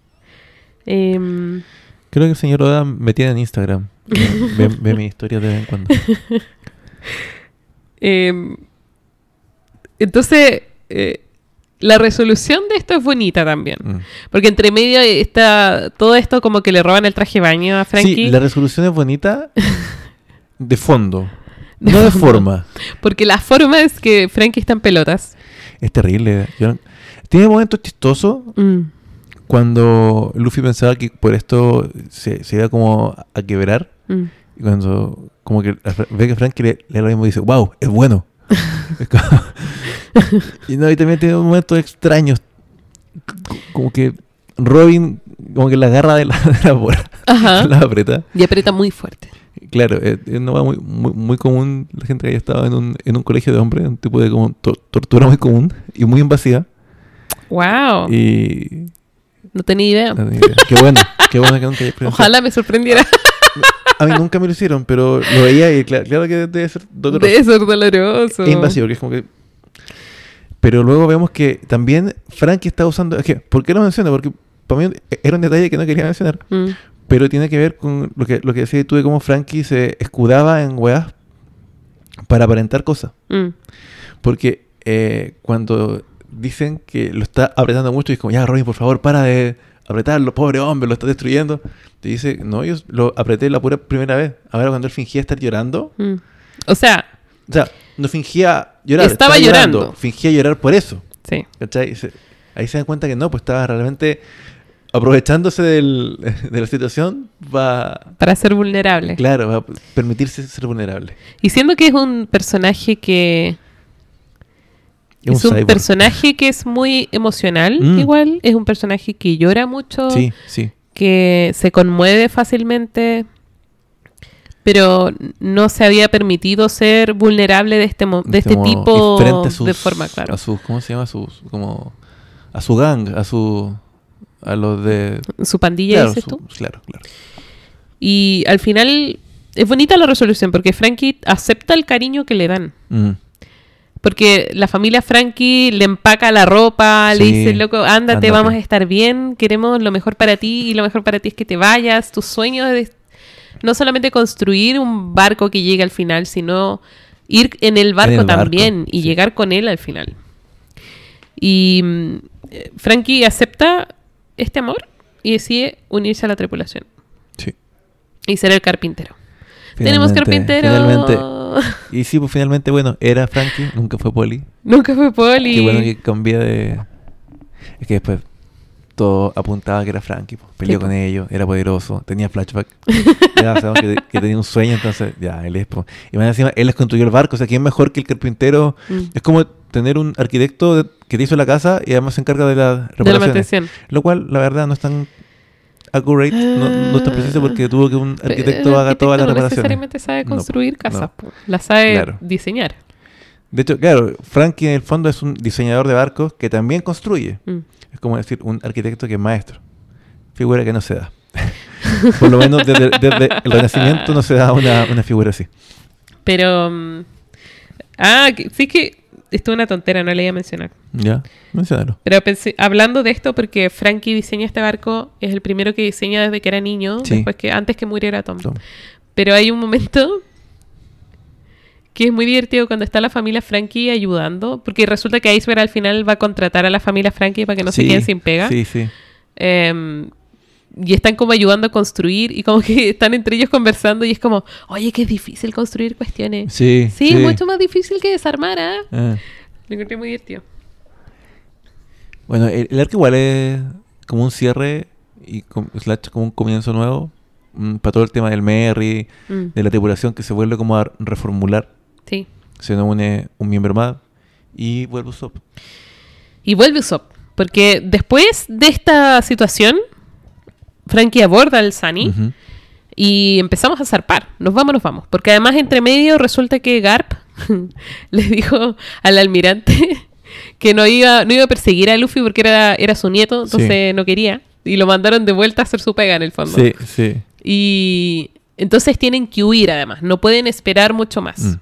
em, Creo que el señor Oda me tiene en Instagram. ve, ve mi historia de vez en cuando. [LAUGHS] em, entonces. eh, la resolución de esto es bonita también. Mm. Porque entre medio está todo esto como que le roban el traje de baño a Frankie. Sí, la resolución es bonita de fondo. [LAUGHS] De no de forma. Porque la forma es que Frankie está en pelotas. Es terrible. Yo Tiene momentos chistosos Mm, cuando Luffy pensaba que por esto se, se iba como a quebrar. mm. Y cuando como que ve que Frankie le, le da lo mismo y dice, wow, es bueno. [LAUGHS] Y no, y también tiene momentos extraños. Como que Robin como que la agarra de la, [LAUGHS] de la bola, Ajá. [LAUGHS] la aprieta. Y aprieta muy fuerte. Claro, es, es una hueá muy, muy, muy común, la gente que haya estado en un, en un colegio de hombres, un tipo de como to- tortura muy común y muy invasiva. Wow. Y... No tenía idea. no idea. Qué bueno, qué bueno que nunca haya experimentado. Ojalá me sorprendiera. A mí nunca me lo hicieron, pero lo veía y cla- claro, que debe ser doloroso. Debe ser doloroso. E invasivo, que es como que... Pero luego vemos que también Frankie está usando... Es que, ¿por qué lo menciona? Porque para mí era un detalle que no quería mencionar. Mm, Pero tiene que ver con lo que, lo que decía tú de cómo Frankie se escudaba en weas para aparentar cosas. mm. Porque eh, cuando dicen que lo está apretando mucho y es como, ya Robin, por favor, para de apretarlo, pobre hombre, lo está destruyendo. Te dice, no, yo lo apreté la pura primera vez. Ahora cuando él fingía estar llorando, Mm. O sea, o sea, no fingía llorar, Estaba llorando. Fingía llorar por eso. sí. ¿Cachai? Ahí se dan cuenta que no, pues estaba realmente aprovechándose del- [LAUGHS] de la situación va, Para ser vulnerable. claro, va a permitirse ser vulnerable. Y siendo que es un personaje que. Es un Es un cyborg. personaje que es muy emocional, Mm. igual. Es un personaje que llora mucho. Sí, sí. que se conmueve fácilmente, pero no se había permitido ser vulnerable de este, mo- de este Como- tipo sus- de forma, claro. A sus, ¿cómo se llama? A sus, como, a su gang, a su, a los de... Su pandilla, Claro, dices su- tú. claro, claro. Y al final es bonita la resolución porque Frankie acepta el cariño que le dan. Mm. Porque la familia Frankie le empaca la ropa, le dice, loco, ándate, ándate. vamos a estar bien, queremos lo mejor para ti y lo mejor para ti es que te vayas. Tu sueño es no solamente construir un barco que llegue al final, sino ir en el barco, el barco, también y sí. llegar con él al final. Y mm, eh, Frankie acepta este amor y decide unirse a la tripulación Sí. y ser el carpintero. Tenemos carpintero. Finalmente. [LAUGHS] Y sí, pues finalmente, bueno, era Frankie, nunca fue Polly. Nunca fue Poli. Qué bueno que cambia de... Es que después todo apuntaba que era Frankie. po. Peleó Sí, con ellos, era poderoso, tenía flashback. [LAUGHS] ya sabemos que, que tenía un sueño, entonces ya, él es. po. Y más encima, él les construyó el barco. O sea, ¿quién mejor que el carpintero? Mm. Es como tener un arquitecto de- que te hizo la casa y además se encarga de la mantención. Lo cual, la verdad, no es tan accurate, no, no es tan preciso porque tuvo que un arquitecto haga todas las no reparaciones. necesariamente sabe No, construir no. casas, po. las sabe Claro. diseñar. De hecho, claro, Frankie en el fondo es un diseñador de barcos que también construye. Mm. Es como decir, un arquitecto que es maestro. Figura que no se da. [LAUGHS] Por lo menos desde, desde el Renacimiento no se da una, una figura así. Pero. mm, ah, sí que. Esto es una tontera, no le iba a mencionar. ¿Ya? Menciónalo. Pero pensé, hablando de esto, porque Frankie diseña este barco, es el primero que diseña desde que era niño, Sí. después que, antes que muriera Tom. Tom. Pero hay un momento que es muy divertido cuando está la familia Frankie ayudando, porque resulta que Iceberg al final va a contratar a la familia Frankie para que no se queden sin pega. Sí, sí. Em, y están como ayudando a construir y como que [LAUGHS] están entre ellos conversando y es como, oye, que es difícil construir cuestiones. Sí, Sí, es mucho más difícil que desarmar, ¿ah? Ah. Lo encontré muy divertido. Bueno, el, el arco igual es como un cierre y com- slash como un comienzo nuevo mm, para todo el tema del Merry, Mm, de la tripulación que se vuelve como a reformular. sí. Se nos une un miembro más y vuelve Usopp. Y vuelve Usopp. Porque después de esta situación, Frankie aborda al Sunny y empezamos a zarpar. Nos vamos, nos vamos. Porque además, entre medio, resulta que Garp [LAUGHS] le dijo al almirante [LAUGHS] que no iba, no iba a perseguir a Luffy porque era, era su nieto, entonces no quería. Y lo mandaron de vuelta a hacer su pega en el fondo. Sí, sí. Y entonces tienen que huir además, no pueden esperar mucho más. Mm.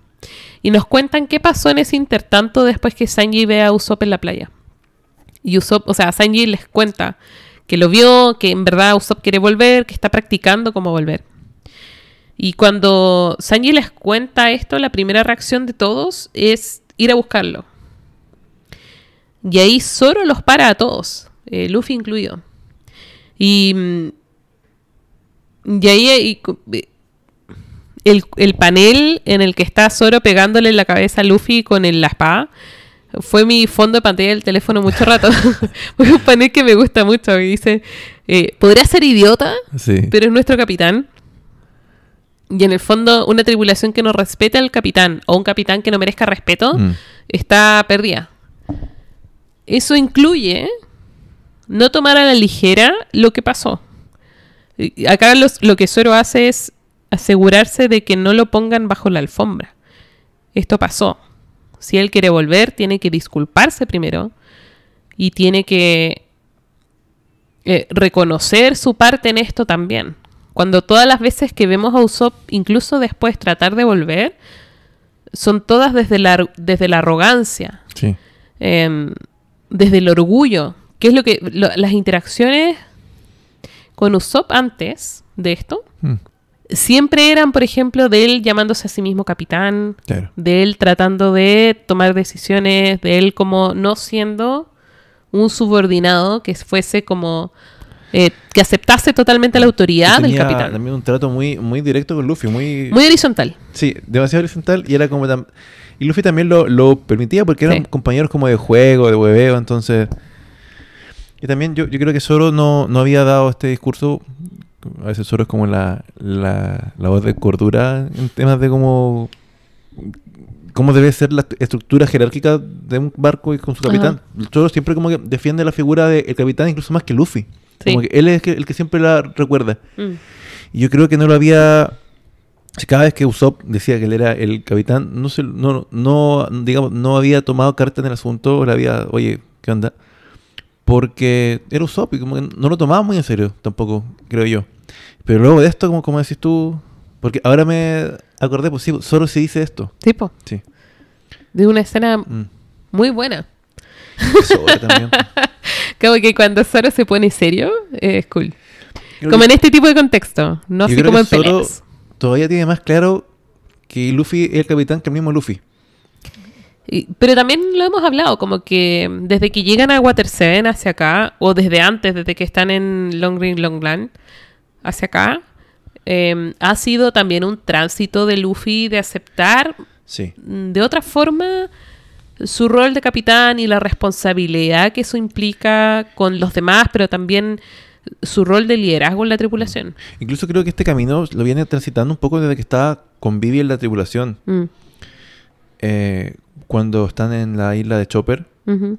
Y nos cuentan qué pasó en ese intertanto después que Sanji ve a Usopp en la playa. Y Usopp, o sea, Sanji les cuenta que lo vio, que en verdad Usopp quiere volver, que está practicando cómo volver. Y cuando Sanji les cuenta esto, la primera reacción de todos es ir a buscarlo. Y ahí Zoro los para a todos, eh, Luffy incluido. Y, mm, ahí cu- eh, el, el panel en el que está Zoro pegándole en la cabeza a Luffy con el, la fue mi fondo de pantalla del teléfono mucho rato. [LAUGHS] Fue un panel que me gusta mucho. Y dice, eh, podría ser idiota, Sí. pero es nuestro capitán. Y en el fondo, una tripulación que no respete al capitán o un capitán que no merezca respeto Mm. está perdida. Eso incluye no tomar a la ligera lo que pasó. Acá los- lo que Zoro hace es asegurarse de que no lo pongan bajo la alfombra. Esto pasó. Si él quiere volver, tiene que disculparse primero y tiene que eh, reconocer su parte en esto también. Cuando todas las veces que vemos a Usopp, incluso después tratar de volver, son todas desde la, desde la arrogancia, Sí. em, desde el orgullo, que es lo que lo- las interacciones con Usopp antes de esto Mm. Siempre eran, por ejemplo, de él llamándose a sí mismo capitán, Claro. de él tratando de tomar decisiones, de él como no siendo un subordinado que fuese como eh, que aceptase totalmente la autoridad del capitán. también un trato muy, muy directo con Luffy, muy, Muy horizontal. Sí, demasiado horizontal y era como tan... Y Luffy también lo, lo permitía porque eran Sí. compañeros como de juego, de hueveo, entonces... Y también yo, yo creo que Zoro no, no había dado este discurso... A veces Zoro es como la, la, la voz de cordura en temas de cómo... Cómo debe ser la estructura jerárquica de un barco y con su capitán. Zoro siempre como que defiende la figura del capitán incluso más que Luffy. Sí. Como que él es el que siempre la recuerda. Mm. Y yo creo que no lo había. Cada vez que Usopp decía que él era el capitán, no se, no, no, digamos, no había tomado carta en el asunto, le había, oye, ¿qué onda? Porque era Usopp y como que no lo tomaba muy en serio tampoco, creo yo. Pero luego de esto, como, como decís tú, porque ahora me acordé, pues sí, solo se dice esto. Tipo, Sí. de una escena Mm. muy buena. También. [LAUGHS] Como que cuando Zoro se pone serio, eh, es cool. Creo como que- en este tipo de contexto, no así como en Zoro peleas. Todavía tiene más claro que Luffy es el capitán que el mismo Luffy. Y- Pero también lo hemos hablado, como que desde que llegan a Water Seven hacia acá, o desde antes, desde que están en Long Green Long Land hacia acá, eh, ha sido también un tránsito de Luffy de aceptar Sí. mm, de otra forma su rol de capitán y la responsabilidad que eso implica con los demás, pero también su rol de liderazgo en la tripulación. Incluso creo que este camino lo viene transitando un poco desde que estaba con Vivi en la tripulación. Mm, Eh, cuando están en la isla de Chopper, ujú.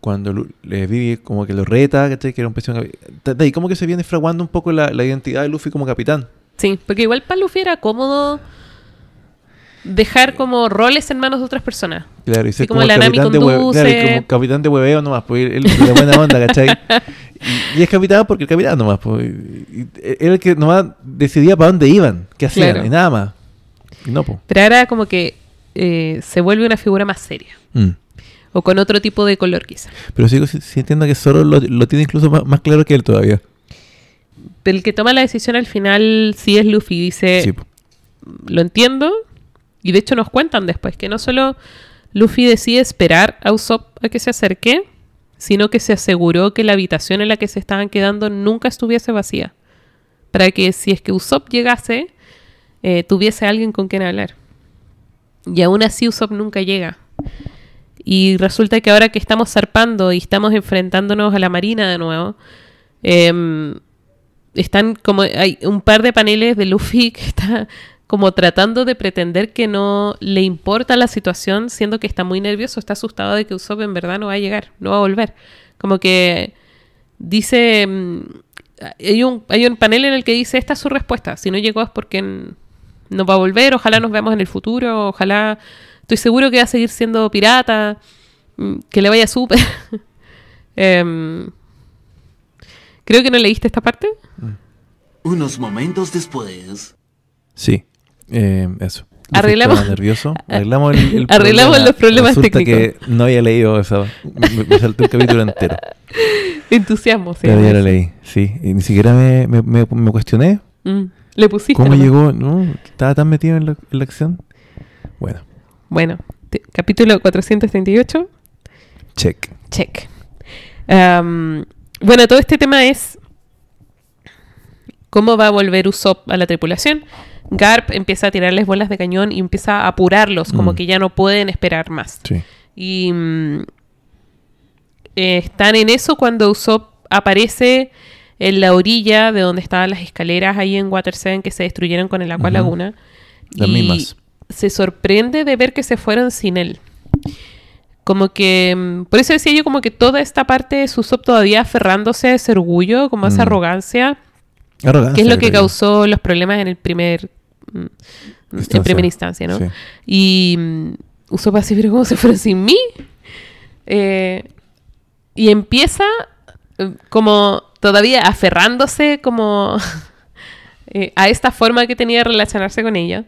Cuando eh, Vivi como que lo reta, ¿cachai? Que era un capi- de- ahí como que se viene fraguando un poco la, la identidad de Luffy como capitán. Sí, porque igual para Luffy era cómodo dejar como roles en manos de otras personas. Claro, y ser como como, la capitán de hue- conduce. claro, y como capitán de hueveo nomás, pues él de buena onda, ¿cachai? [LAUGHS] y, y es capitán porque el capitán nomás, pues. era el que nomás decidía para dónde iban, qué hacían, Claro. y nada más. Y no, pues. Pero ahora como que eh, se vuelve una figura más seria. Mm. O con otro tipo de color quizá. Pero sigo si- sintiendo que Zoro lo, lo tiene incluso más, más claro que él todavía. El que toma la decisión al final sí es Luffy. Dice, Sí, lo entiendo. Y de hecho nos cuentan después que no solo Luffy decide esperar a Usopp a que se acerque, sino que se aseguró que la habitación en la que se estaban quedando nunca estuviese vacía. Para que si es que Usopp llegase, eh, tuviese alguien con quien hablar. Y aún así Usopp nunca llega. Y resulta que ahora que estamos zarpando y estamos enfrentándonos a la marina de nuevo, em, están como hay un par de paneles de Luffy [LAUGHS] que está como tratando de pretender que no le importa la situación, siendo que está muy nervioso, está asustado de que Usopp en verdad no va a llegar, no va a volver. Como que dice, mm, hay un, hay un panel en el que dice, esta es su respuesta, si no llegó es porque no va a volver, ojalá nos veamos en el futuro, ojalá, estoy seguro que va a seguir siendo pirata, mm, que le vaya súper. [LAUGHS] Em, creo que no leíste esta parte. Unos momentos después. Sí, eh, eso. Arreglamos- estaba nervioso. [LAUGHS] Arreglamos, el, el Arreglamos los problemas Resulta técnicos. que no había leído eso. Me, me salté el capítulo entero. [LAUGHS] Entusiasmo, sí. Pero ya lo leí, sí. Y ni siquiera me, me, me- me cuestioné Mm, Le pusiste. cómo nomás. llegó. No, estaba tan metido en la, en la acción. Bueno, Bueno, capítulo 438. check. Check. Bueno, todo este tema es cómo va a volver Usopp a la tripulación. Garp empieza a tirarles bolas de cañón y empieza a apurarlos, como Mm. que ya no pueden esperar más. Sí. Y mm, eh, están en eso cuando Usopp aparece en la orilla de donde estaban las escaleras ahí en Water Seven que se destruyeron con el Aqua. Laguna. Las y mismas. Se sorprende de ver que se fueron sin él. Como que, mm, por eso decía yo como que toda esta parte de Usopp todavía aferrándose a ese orgullo, como a esa Mm. arrogancia, Arrogancia, que es lo que causó los problemas en el primer mm, en primera instancia, ¿no? Sí. Y Usopp así, pero ¿cómo se fueron sin mí? Eh, y empieza como todavía aferrándose como [LAUGHS] eh, a esta forma que tenía de relacionarse con ella.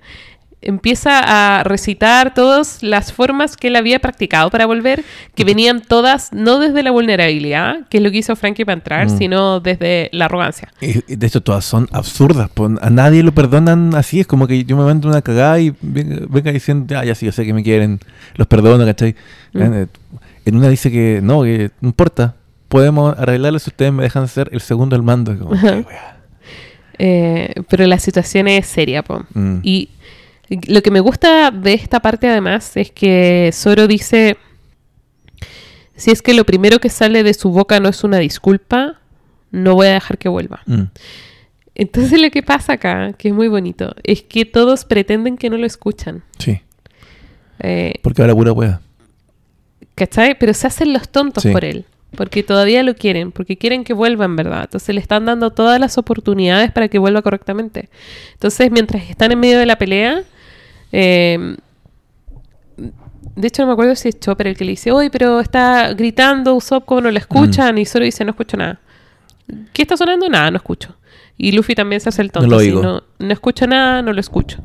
Empieza a recitar todas las formas que él había practicado para volver, que venían todas no desde la vulnerabilidad, que es lo que hizo Frankie para entrar, Mm. sino desde la arrogancia. Y, de hecho todas son absurdas. a nadie lo perdonan así. Es como que yo me mando una cagada y venga, venga diciendo, ah, ya sí, yo sé que me quieren, los perdono, ¿cachai? Mm. Eh, En una dice que no, que no importa. Podemos arreglarlo si ustedes me dejan ser el segundo al mando. Como. [LAUGHS] Eh, pero la situación es seria, po. Mm. Y lo que me gusta de esta parte además es que Zoro dice, si es que lo primero que sale de su boca no es una disculpa, no voy a dejar que vuelva. Mm. Entonces lo que pasa acá, que es muy bonito, es que todos pretenden que no lo escuchan. Sí, Eh, porque ahora pura wea. ¿Cachai? Pero se hacen los tontos Sí. por él. Porque todavía lo quieren, porque quieren que vuelva en verdad. Entonces le están dando todas las oportunidades para que vuelva correctamente. Entonces, mientras están en medio de la pelea, eh, de hecho no me acuerdo si es Chopper el que le dice, oye, pero está gritando Usopp como no lo escuchan, y solo dice, no escucho nada. ¿Qué está sonando? Nada, no escucho. Y Luffy también se hace el tonto. No lo oigo. no, no escucho nada, no lo escucho.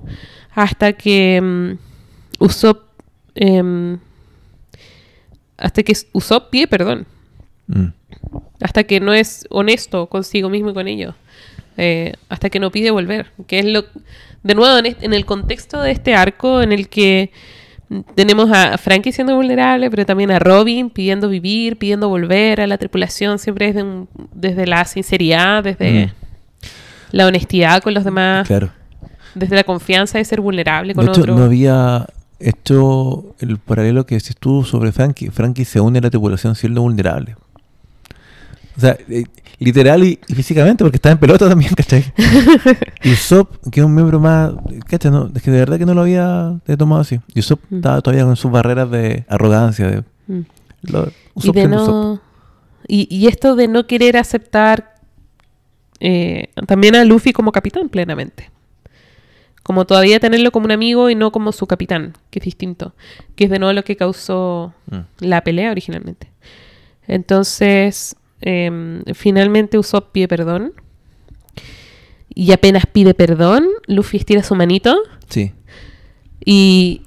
Hasta que mm, Usopp... em, hasta que Usopp pide perdón. Mm. Hasta que no es honesto consigo mismo y con ellos. Eh, hasta que no pide volver. Que es lo. De nuevo, en, este- en el contexto de este arco en el que tenemos a Frankie siendo vulnerable, pero también a Robin pidiendo vivir, pidiendo volver a la tripulación, siempre desde, un- desde la sinceridad, desde Mm. la honestidad con los demás, Claro. desde la confianza de ser vulnerable De con hecho, otros. no había, hecho el paralelo que decís tú sobre Frankie. Frankie se une a la tripulación siendo vulnerable. O sea, eh, literal y, y físicamente, porque está en pelota [LAUGHS] también, ¿cachai? y [LAUGHS] Usopp, que es un miembro más, ¿cachai? No, es que de verdad que no lo había eh, tomado así. Y Usopp Mm. estaba todavía con sus barreras de arrogancia. De, Mm. lo- y Usopp de siendo Usopp. no y, y esto de no querer aceptar eh, también a Luffy como capitán plenamente como todavía tenerlo como un amigo y no como su capitán que es distinto que es de nuevo lo que causó Mm. la pelea originalmente entonces em, finalmente Usopp pide perdón y apenas pide perdón Luffy estira su manito Sí. y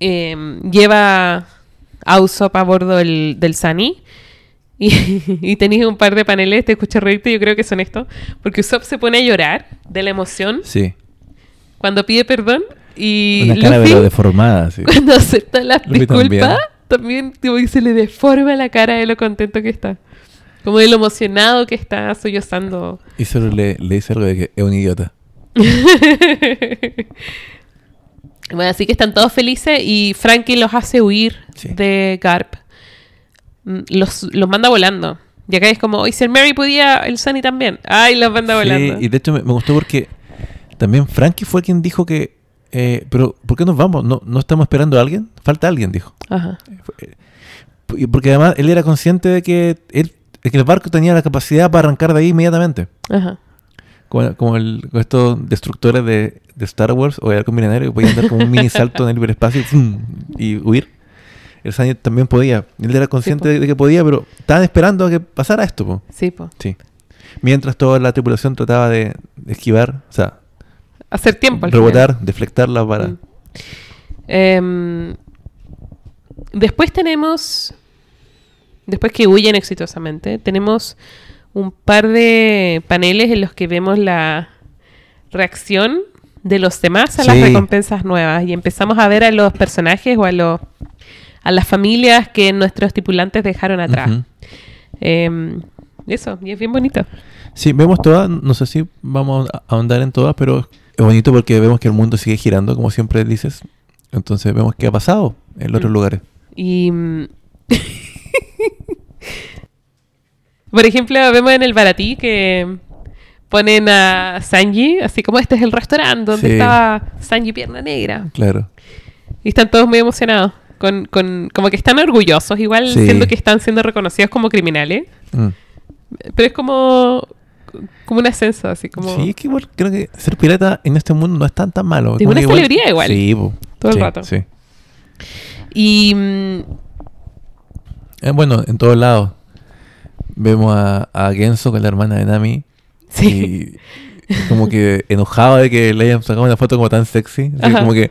em, lleva a Usopp a bordo del, del Sunny. Y, [LAUGHS] y tenéis un par de paneles, te escucho reírte, yo creo que son estos. Porque Usopp se pone a llorar de la emoción Sí. cuando pide perdón. Y Una cara Luffy, pero deformada, sí. [LAUGHS] cuando acepta las disculpas, también, tipo, se le deforma la cara de lo contento que está. Como de lo emocionado que está sollozando. Y solo le, le dice algo de que es un idiota. [LAUGHS] Bueno, así que están todos felices y Frankie los hace huir Sí. de Garp. Mm, Los, los manda volando. Y acá es como, hoy si el Mary podía, el Sunny también. Ay, los manda volando. Y de hecho me, me gustó porque también Frankie fue quien dijo que, eh, pero ¿por qué nos vamos? ¿No, ¿No estamos esperando a alguien? Falta alguien, dijo. Ajá. Y Porque además él era consciente de que, él, de que el barco tenía la capacidad para arrancar de ahí inmediatamente. Ajá. Como, como el, como estos destructores de, de Star Wars o de Arco Milenario que podían dar como un mini salto en el hiperespacio [LAUGHS] y, huir. El Sunny también podía. Él era consciente de, que podía, pero estaban esperando a que pasara esto. po. Sí, po. Sí. Mientras toda la tripulación trataba de, de esquivar, o sea, Hacer tiempo al final. rebotar, deflectarla para... Mm. Em, después tenemos, después que huyen exitosamente, tenemos un par de paneles en los que vemos la reacción de los demás a las Sí. recompensas nuevas y empezamos a ver a los personajes o a los a las familias que nuestros tripulantes dejaron atrás. Ujú. Em, eso, y es bien bonito. Sí, vemos todas, no sé si vamos a ahondar en todas, pero es bonito porque vemos que el mundo sigue girando, como siempre dices. Entonces vemos qué ha pasado en los otros Mm. lugares. Y. [LAUGHS] Por ejemplo, vemos en el Baratí que ponen a Sanji, así como este es el restaurante donde Sí. estaba Sanji Pierna Negra. Claro. Y están todos muy emocionados. Con, con- como que están orgullosos, igual Sí. siendo que están siendo reconocidos como criminales. Mm. Pero es como, como un ascenso, así como Sí, es que igual creo que ser pirata en este mundo no es tan tan malo. Como una celebridad igual. Sí, po. Todo el rato. Sí. Y mm, Eh, bueno, en todos lados. Vemos a, a Genso con la hermana de Nami. sí. Y como que enojado de que le hayan sacado una foto como tan sexy. Así como que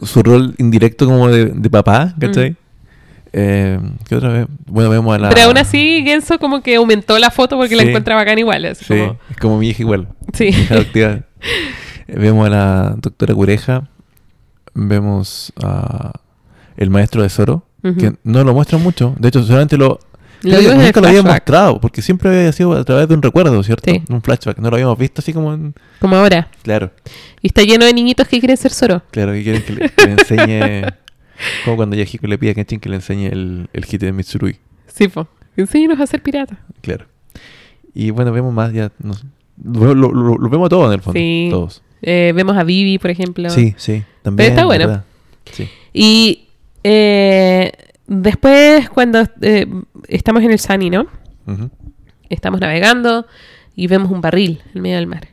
su rol indirecto como de, de papá, ¿cachai? Mm. Eh, ¿Qué otra vez? Bueno, vemos a la... Pero aún así, Genso como que aumentó la foto porque la encuentra bacán igual. Así Sí, como- es como mi hija igual. sí. hija [LAUGHS] Vemos a la doctora Cureja. Vemos a el maestro de Zoro. Que no lo muestran mucho. De hecho, solamente lo... Lo creo nunca lo flashback. mostrado. Porque siempre había sido a través de un recuerdo, ¿cierto? Sí. Un flashback. No lo habíamos visto así como en... Como ahora. Claro. Y está lleno de niñitos que quieren ser Zoro. Claro, que quieren que le, que le enseñe... [LAUGHS] como cuando Yahiko le pide a Kenshin que le enseñe el, el hit de Mitsurui. Sí, po. Enséñanos a ser pirata. Claro. Y bueno, vemos más ya... lo, lo- lo- vemos todo en el fondo. Sí. Todos. Eh, vemos a Vivi, por ejemplo. Sí, sí. También. está bueno. Sí. Y eh, después, cuando eh, estamos en el Sunny, ¿no? Estamos navegando y vemos un barril en medio del mar.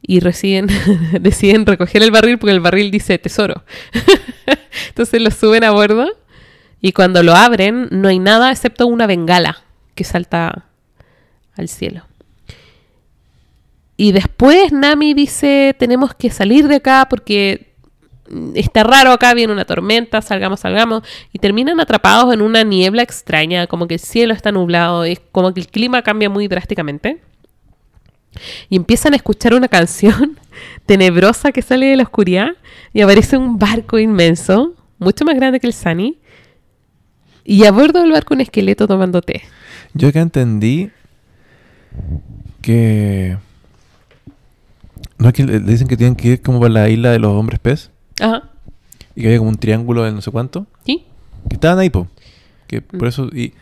Y deciden, [LAUGHS] deciden recoger el barril porque el barril dice tesoro. [LAUGHS] Entonces lo suben a bordo y cuando lo abren no hay nada excepto una bengala que salta al cielo. Y después Nami dice, tenemos que salir de acá porque está raro acá, viene una tormenta, salgamos, salgamos. Y terminan atrapados en una niebla extraña, como que el cielo está nublado, es como que el clima cambia muy drásticamente. Y empiezan a escuchar una canción [LAUGHS] tenebrosa que sale de la oscuridad y aparece un barco inmenso, mucho más grande que el Sunny. Y a bordo del barco un esqueleto tomando té. Yo que entendí que... No es que le dicen que tienen que ir como para la isla de los hombres pez. Ajá. y que había como un triángulo de no sé cuánto. ¿Sí? Que estaban ahí, po. Que Mm. por eso. Y.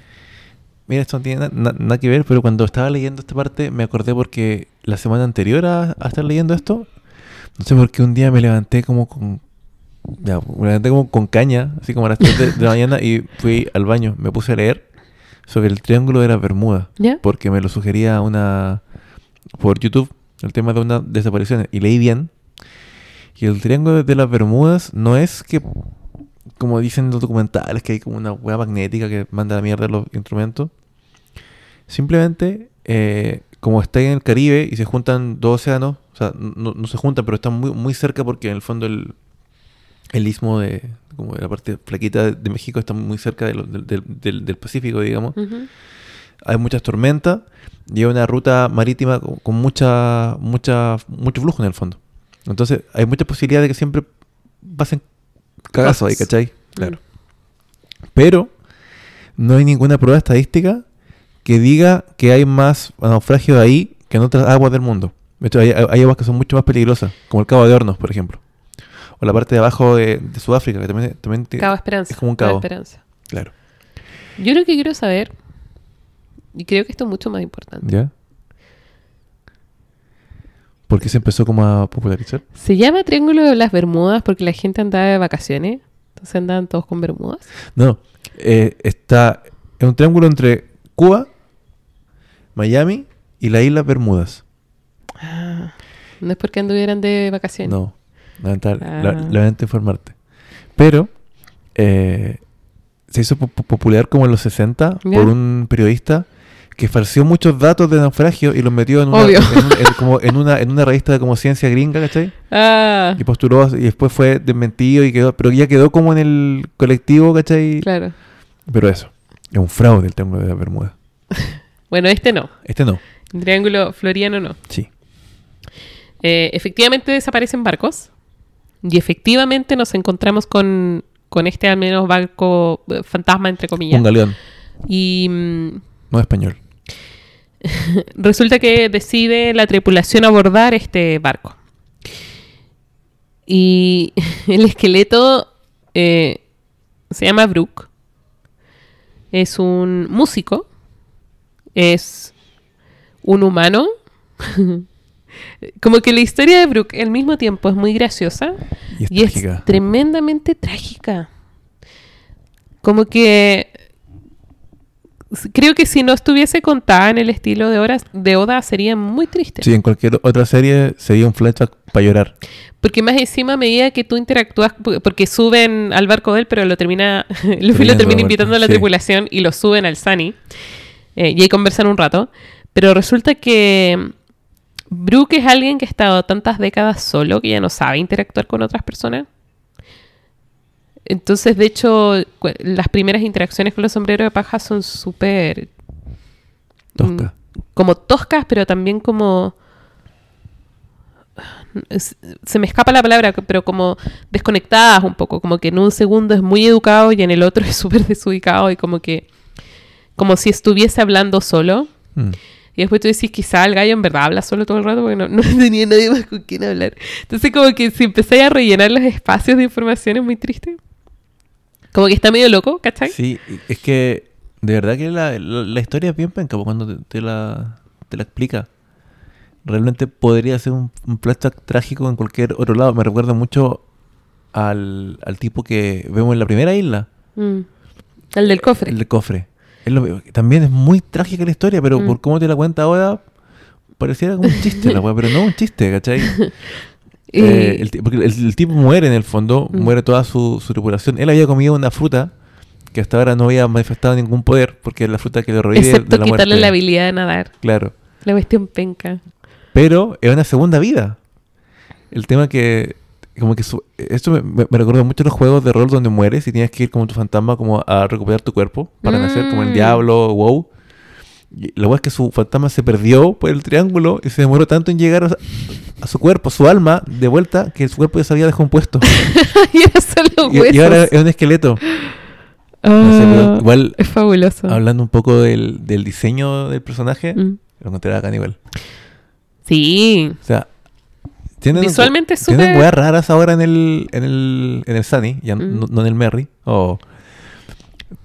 Mira, esto no tiene na- na- nada que ver, pero cuando estaba leyendo esta parte me acordé porque la semana anterior a, a estar leyendo esto, no sé por qué un día me levanté como con. Ya, me levanté como con caña, así como a las 3 de, de la [LAUGHS] mañana y fui al baño. Me puse a leer sobre el triángulo de las Bermudas, ¿Ya? porque me lo sugería una. por YouTube, el tema de una desaparición. Y leí bien. Y el triángulo de las Bermudas no es que como dicen los documentales, que hay como una hueá magnética que manda a la mierda los instrumentos. Simplemente, eh, como está en el Caribe y se juntan dos océanos, o sea, no, no se juntan, pero están muy, muy cerca porque en el fondo el, el istmo de, como de la parte flaquita de, México está muy cerca de lo- del, del- Pacífico, digamos. Ujú. Hay muchas tormentas y hay una ruta marítima con, con mucha, mucha, mucho flujo en el fondo. Entonces, hay mucha posibilidad de que siempre pasen cagazos ahí. ¿cachai? Claro. Pero no hay ninguna prueba estadística que diga que hay más naufragio ahí que en otras aguas del mundo. De hecho, hay, hay aguas que son mucho más peligrosas, como el Cabo de Hornos, por ejemplo. O la parte de abajo de, de Sudáfrica, que también, también tiene- Cabo Esperanza. es como un cabo. Esperanza. Claro. Yo lo que quiero saber, y creo que esto es mucho más importante, ¿Ya? ¿Por qué se empezó como a popularizar? ¿se llama Triángulo de las Bermudas porque la gente andaba de vacaciones? Entonces andaban todos con bermudas. No, eh, está en un triángulo entre Cuba, Miami y las Islas Bermudas. Ah, no es porque anduvieran de vacaciones. No, lamental, Ah. la- lamento informarte. Pero eh, se hizo po- popular como en los 60 Ya. por un periodista que falseó muchos datos de naufragio y los metió en una, Obvio. en, un- en- como en una, en una revista de como ciencia gringa, ¿cachai? Ah, Y postuló y después fue desmentido y quedó, pero ya quedó como en el colectivo, ¿cachai? claro. Pero eso, es un fraude el triángulo de la Bermuda. [LAUGHS] Bueno, este no. Este no, El triángulo floriano no. sí. Eh, efectivamente desaparecen barcos. Y efectivamente nos encontramos con, con este al menos barco eh, fantasma, entre comillas. Un galeón, Y mm, no español. [LAUGHS] resulta que decide la tripulación abordar este barco. Y [LAUGHS] el esqueleto eh, se llama Brooke. Es un músico. Es un humano. [LAUGHS] Como que la historia de Brooke al mismo tiempo es muy graciosa Y es y es tremendamente trágica. Como que creo que si no estuviese contada en el estilo de, horas, de Oda sería muy triste. Sí, en cualquier otra serie sería un flashback para llorar. Porque más encima a medida que tú interactúas, por- porque suben al barco de él, pero lo termina, Luffy [LAUGHS] lo Termina invitando a la sí. tripulación y lo suben al Sunny. Eh, y ahí conversan un rato. Pero resulta que Brooke es alguien que ha estado tantas décadas solo que ya no sabe interactuar con otras personas. Entonces, de hecho, las primeras interacciones con los sombreros de paja son súper Tosca. como toscas, pero también como... es- Se me escapa la palabra, pero como desconectadas un poco, como que en un segundo es muy educado y en el otro [LAUGHS] es súper desubicado y como que... Como si estuviese hablando solo. Mm. Y después tú decís, quizá el gallo en verdad habla solo todo el rato porque no, [LAUGHS] no tenía nadie más con quien hablar. Entonces como que si empezáis a rellenar los espacios de información es muy triste. Como que está medio loco, ¿cachai? Sí, es que de verdad que la, la- la historia es bien penca po, cuando te, te la, te la explica. Realmente podría ser un, un flashback trágico en cualquier otro lado. Me recuerda mucho al, al tipo que vemos en la primera isla, Mm. El del cofre. el del cofre. Es lo- también es muy trágica la historia, pero Mm. por cómo te la cuenta ahora, pareciera como un chiste la weá, pero no un chiste, ¿cachai? [LAUGHS] Eh, el, porque el, el tipo muere en el fondo, Mm. muere toda su, su tripulación. Él había comido una fruta que hasta ahora no había manifestado ningún poder, porque es la fruta que revive de Excepto la quitarle muerte. la habilidad de nadar. Claro. La cuestión penca. Pero es una segunda vida. El tema que, como que su- esto me, me, me recuerda mucho a los juegos de rol donde mueres y tienes que ir como tu fantasma como a recuperar tu cuerpo para nacer, como el Mm. diablo, wow. La weá es que su fantasma se perdió por el triángulo y se demoró tanto en llegar a, a su cuerpo, su alma, de vuelta, que su cuerpo ya se había descompuesto. [LAUGHS] y Y, ahora es un esqueleto. Ah, No sé, pero igual, es fabuloso. hablando un poco del, del diseño del personaje, Mm. lo encontré acá igual. Sí. O sea, tienen, Visualmente es Tienen weas raras ahora en el, en el, en el Sunny, ya Mm. no, no en el Merry. Oh.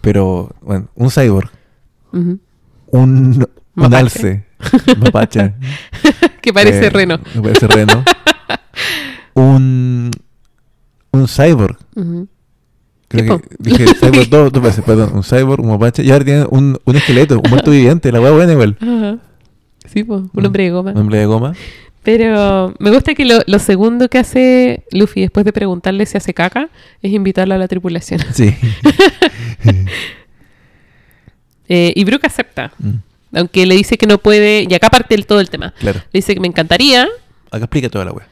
Pero, bueno, un cyborg. Un, un alce, mapache. [LAUGHS] Que parece eh, reno. Me parece reno. un, un cyborg. Creo que dije [LAUGHS] cyborg dos, dos veces, perdón. Un cyborg, un mapache. Y ahora tienen un, un esqueleto, un muerto viviente. La wea buena igual. Ajá. Sí, un hombre de goma. Un hombre de goma. Pero me gusta que lo, lo segundo que hace Luffy después de preguntarle si hace caca es invitarlo a la tripulación. Sí. [LAUGHS] Eh, y Brooke acepta, Mm, aunque le dice que no puede, y acá parte el, todo el tema. claro. Le dice que me encantaría, Acá explica toda la wea.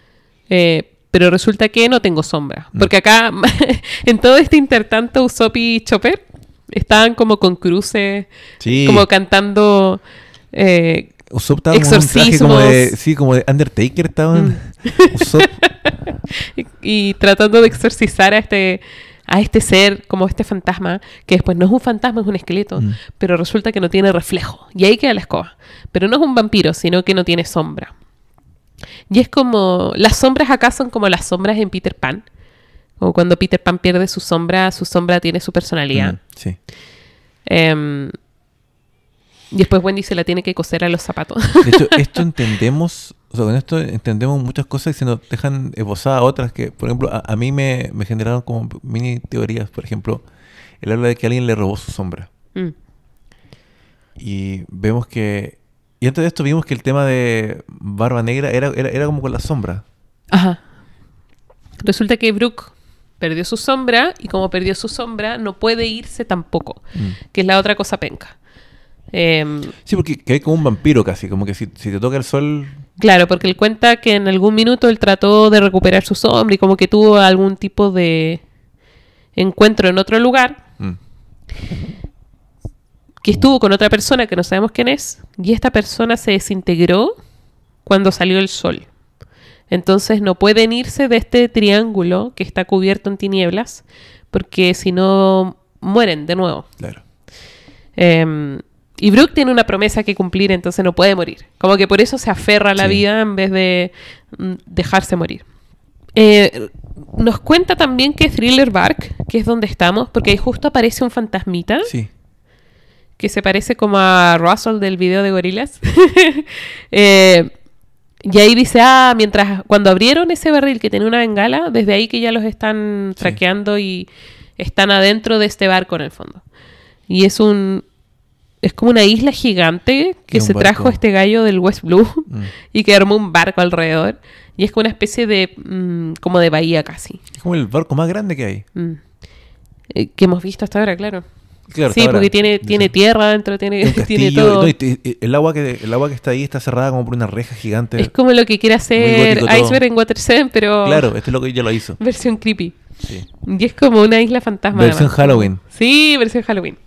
eh, pero resulta que no tengo sombra. Mm. Porque acá, [LAUGHS] en todo este intertanto, Usopp y Chopper estaban como con cruces, Sí. como cantando... eh, Usopp estaba como en un traje como de, Exorcismos. sí, como de Undertaker estaban. Mm. Usopp, [LAUGHS] y, y tratando de exorcizar a este a este ser como este fantasma que después no es un fantasma es un esqueleto Mm. pero resulta que no tiene reflejo. Y ahí queda la escoba. Pero no es un vampiro sino que no tiene sombra. Y es como las sombras acá son como las sombras en Peter Pan. Como cuando Peter Pan pierde su sombra su sombra tiene su personalidad. Mm, sí. Em, y después Wendy se la tiene que coser a los zapatos De hecho, [LAUGHS] esto entendemos, o sea, con esto entendemos muchas cosas y se nos dejan esbozadas otras que, por ejemplo, a, a mí me, me generaron como mini teorías. Por ejemplo, él habla de que alguien le robó su sombra. Mm. Y vemos que. Y antes de esto vimos que el tema de Barba Negra era, era, era como con la sombra. Ajá. Resulta que Brooke perdió su sombra y como perdió su sombra no puede irse tampoco, Mm. que es la otra cosa penca. Em, Sí, porque que hay como un vampiro casi, como que si, si te toca el sol. claro, porque él cuenta que en algún minuto él trató de recuperar su sombra y como que tuvo algún tipo de encuentro en otro lugar, mm, que estuvo con otra persona que no sabemos quién es, y esta persona se desintegró cuando salió el sol. Entonces no pueden irse de este triángulo que está cubierto en tinieblas, porque si no mueren de nuevo. Claro. Eh, y Brooke tiene una promesa que cumplir, entonces no puede morir. Como que por eso se aferra a la Sí. vida en vez de mm, dejarse morir. Eh, nos cuenta también que Thriller Bark, que es donde estamos, porque ahí justo aparece un fantasmita Sí. que se parece como a Russell del video de gorilas. [LAUGHS] Eh, y ahí dice, ah, mientras cuando abrieron ese barril que tenía una bengala, desde ahí que ya los están Sí. traqueando y están adentro de este barco en el fondo. Y es un es como una isla gigante que se trajo este gallo del West Blue Mm. [LAUGHS] y que armó un barco alrededor. Y es como una especie de mm, como de bahía casi. Es como el barco más grande que hay. Mm. Eh, que hemos visto hasta ahora, claro. Claro, sí, ahora. porque tiene, tiene Sí. tierra adentro, tiene, [LAUGHS] tiene todo. no, y te- y el, agua que, el agua que está ahí está cerrada como por una reja gigante. Es como lo que quiere hacer gótico todo. Iceberg en Water 7, pero Claro, este loco ya lo hizo. [LAUGHS] versión creepy. Sí. Y es como una isla fantasma. Versión además. Halloween. Sí, versión Halloween.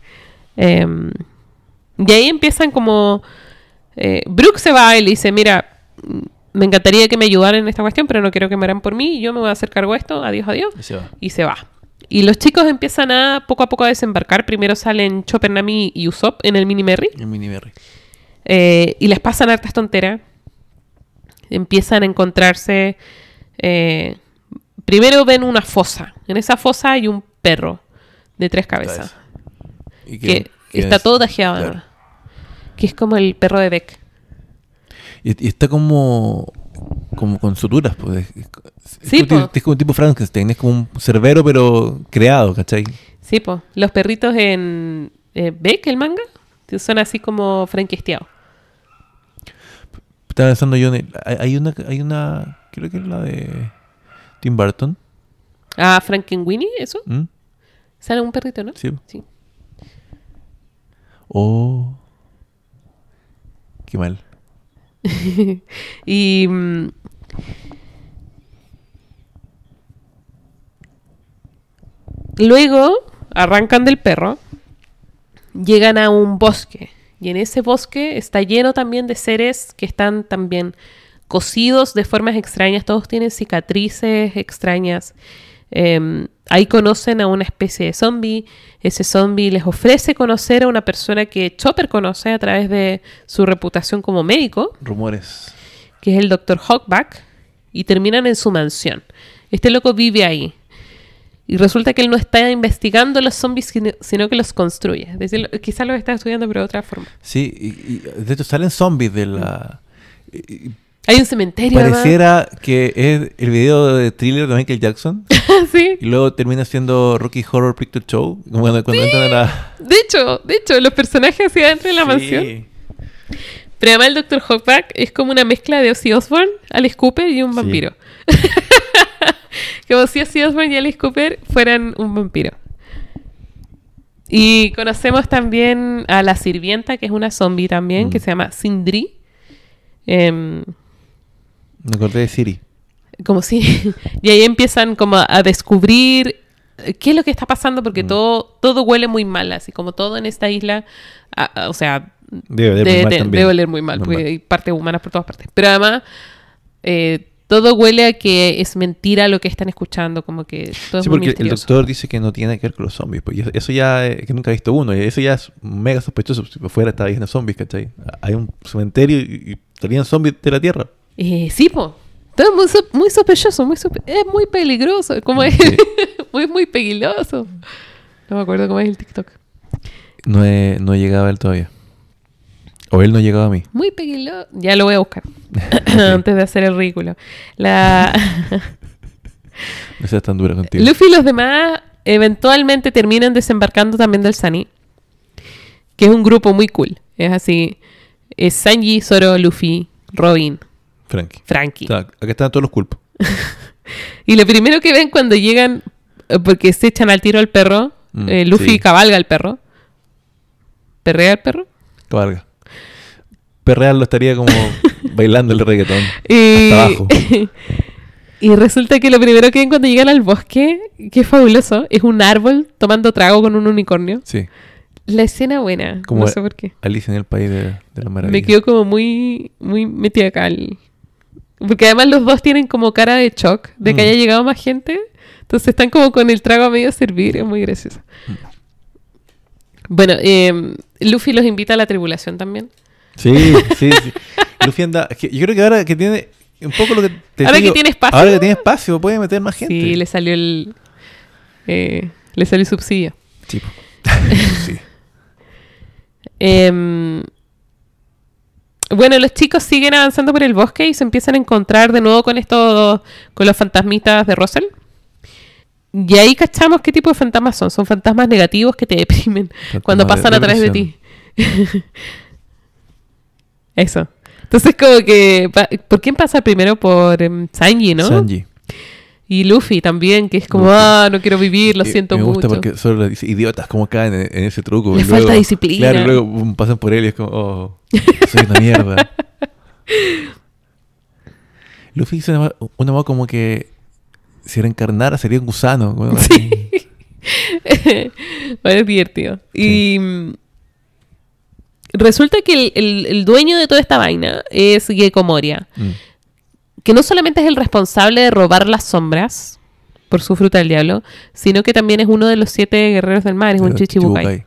Em, y ahí empiezan como... Eh, Brooke se va y le dice, mira, me encantaría que me ayudaran en esta cuestión, pero no quiero que mueran por mí. Yo me voy a hacer cargo de esto. Adiós, adiós. Y se va. Y se va. Y los chicos empiezan a poco a poco a desembarcar. Primero salen Chopper, Nami y Usopp en el Mini Merry. El mini Merry. Eh, y les pasan hartas tonteras. Empiezan a encontrarse. eh, primero ven una fosa. En esa fosa hay un perro de tres cabezas. Y Que, está es- todo tajeado. claro. Que es como el perro de Beck. Y, y está como como con suturas, pues. Es, es Sí, como, es como un tipo Frankenstein, es como un cerbero pero creado, ¿cachai? Sí, pues. Los perritos en eh, Beck, el manga, son así como franquesteados. Estaba pensando yo en el- hay, una hay una creo que es la de Tim Burton, Ah, Frankenweenie, eso. ¿m? Sale un perrito, ¿no? Sí. Sí. Oh. Qué mal. [LAUGHS] y mm, luego arrancan del perro, llegan a un bosque y en ese bosque está lleno también de seres que están también cosidos de formas extrañas, todos tienen cicatrices extrañas. Em, ahí conocen a una especie de zombie. Ese zombie les ofrece conocer a una persona que Chopper conoce a través de su reputación como médico Rumores. que es el Dr. Hawkback. y terminan en su mansión. Este loco vive ahí. Y resulta que él no está investigando los zombies, sino- que los construye. Es decir, quizás los está estudiando, pero de otra forma. Sí, y, y de hecho salen zombies de la... y Hay un cementerio. pareciera que es el video de thriller de Michael Jackson [LAUGHS] sí. y luego termina siendo Rocky Horror Picture Show como cuando, cuando entran a la... De hecho, de hecho, los personajes hacia adentro de la Sí. mansión. Pero además el Dr. Hawkback es como una mezcla de Ozzy Osbourne, Alice Cooper y un Sí. vampiro. [LAUGHS] como si Ozzy Osbourne y Alice Cooper fueran un vampiro. Y conocemos también a la sirvienta, que es una zombie también, Mm. que se llama Sindri. Em, Me acordé de Siri. como si [LAUGHS] y ahí empiezan como a descubrir eh, qué es lo que está pasando porque Mm. todo todo huele muy mal así como todo en esta isla o sea Debe oler de- muy mal de- también. debe oler muy mal Muy porque mal. hay partes humanas por todas partes pero además eh, todo huele a que es mentira lo que están escuchando como que todo es Sí, muy porque el doctor dice que no tiene que ver con los zombies. Pues, eso- ya, eh, que nunca ha visto uno. Eso ya es mega sospechoso. Si fuera estaba de zombies, ¿cachai? Hay un cementerio y, y salían zombies de la tierra. Eh, sí po todo es muy, so- muy sospechoso muy sospe- es muy peligroso como es Sí. [LAUGHS] muy muy peligroso no me acuerdo cómo es el TikTok No he, no he llegado a él todavía. O él no ha llegado a mí. Muy peligroso. Ya lo voy a buscar. [LAUGHS] [LAUGHS] Antes de hacer el ridículo. La... No seas tan dura contigo. Luffy y los demás eventualmente terminan desembarcando también del Sunny. Que es un grupo muy cool. Es así. Es Sanji, Zoro, Luffy, Robin, Frankie. Frankie. O sea, acá están todos los culpos. [LAUGHS] Y lo primero que ven cuando llegan, eh, porque se echan al tiro al perro, Mm, eh, Luffy sí. cabalga al perro. ¿Perrea al perro? Cabalga. Perreal lo estaría como [LAUGHS] bailando el reggaetón. Y, Hasta abajo. [LAUGHS] y resulta que lo primero que ven cuando llegan al bosque, que es fabuloso, es un árbol tomando trago con un unicornio. Sí. La escena buena, Como no sé por qué. Alice en el País de, de la Maravilla. Me quedo como muy, muy metida acá. al- Porque además los dos tienen como cara de shock de que Mm. haya llegado más gente. Entonces están como con el trago a medio servir. Es muy gracioso. Mm. Bueno, eh, Luffy los invita a la tribulación también. Sí, sí, sí. [LAUGHS] Luffy anda... que yo creo que ahora que tiene... Un poco lo que te Ahora que digo, tiene espacio. Ahora que tiene espacio puede meter más gente. Sí, le salió el... eh, le salió el subsidio. Sí, po. [LAUGHS] sí. Em, bueno, los chicos siguen avanzando por el bosque y se empiezan a encontrar de nuevo con estos, con los fantasmitas de Russell. Y ahí cachamos qué tipo de fantasmas son. Son fantasmas negativos que te deprimen cuando pasan a través de ti. [LAUGHS] Eso. Entonces como que... ¿Por quién pasa primero? Por em, Sanji, ¿no? Sanji. Y Luffy también, que es como, Luffy. ah, no quiero vivir, lo siento y me gusta mucho. porque solo dice idiotas como caen en, en ese truco. Le y falta disciplina. Claro, luego pasan por él y es como, oh, soy una mierda. [LAUGHS] Luffy dice una, una voz como que si reencarnara sería un gusano. bueno, así. [LAUGHS] Bueno, es divertido. Y mm, resulta que el, el- el dueño de toda esta vaina es Gecko Moria, Mm. Que no solamente es el responsable de robar las sombras por su fruta del diablo, sino que también es uno de los siete guerreros del mar, es un Pero chichibukai.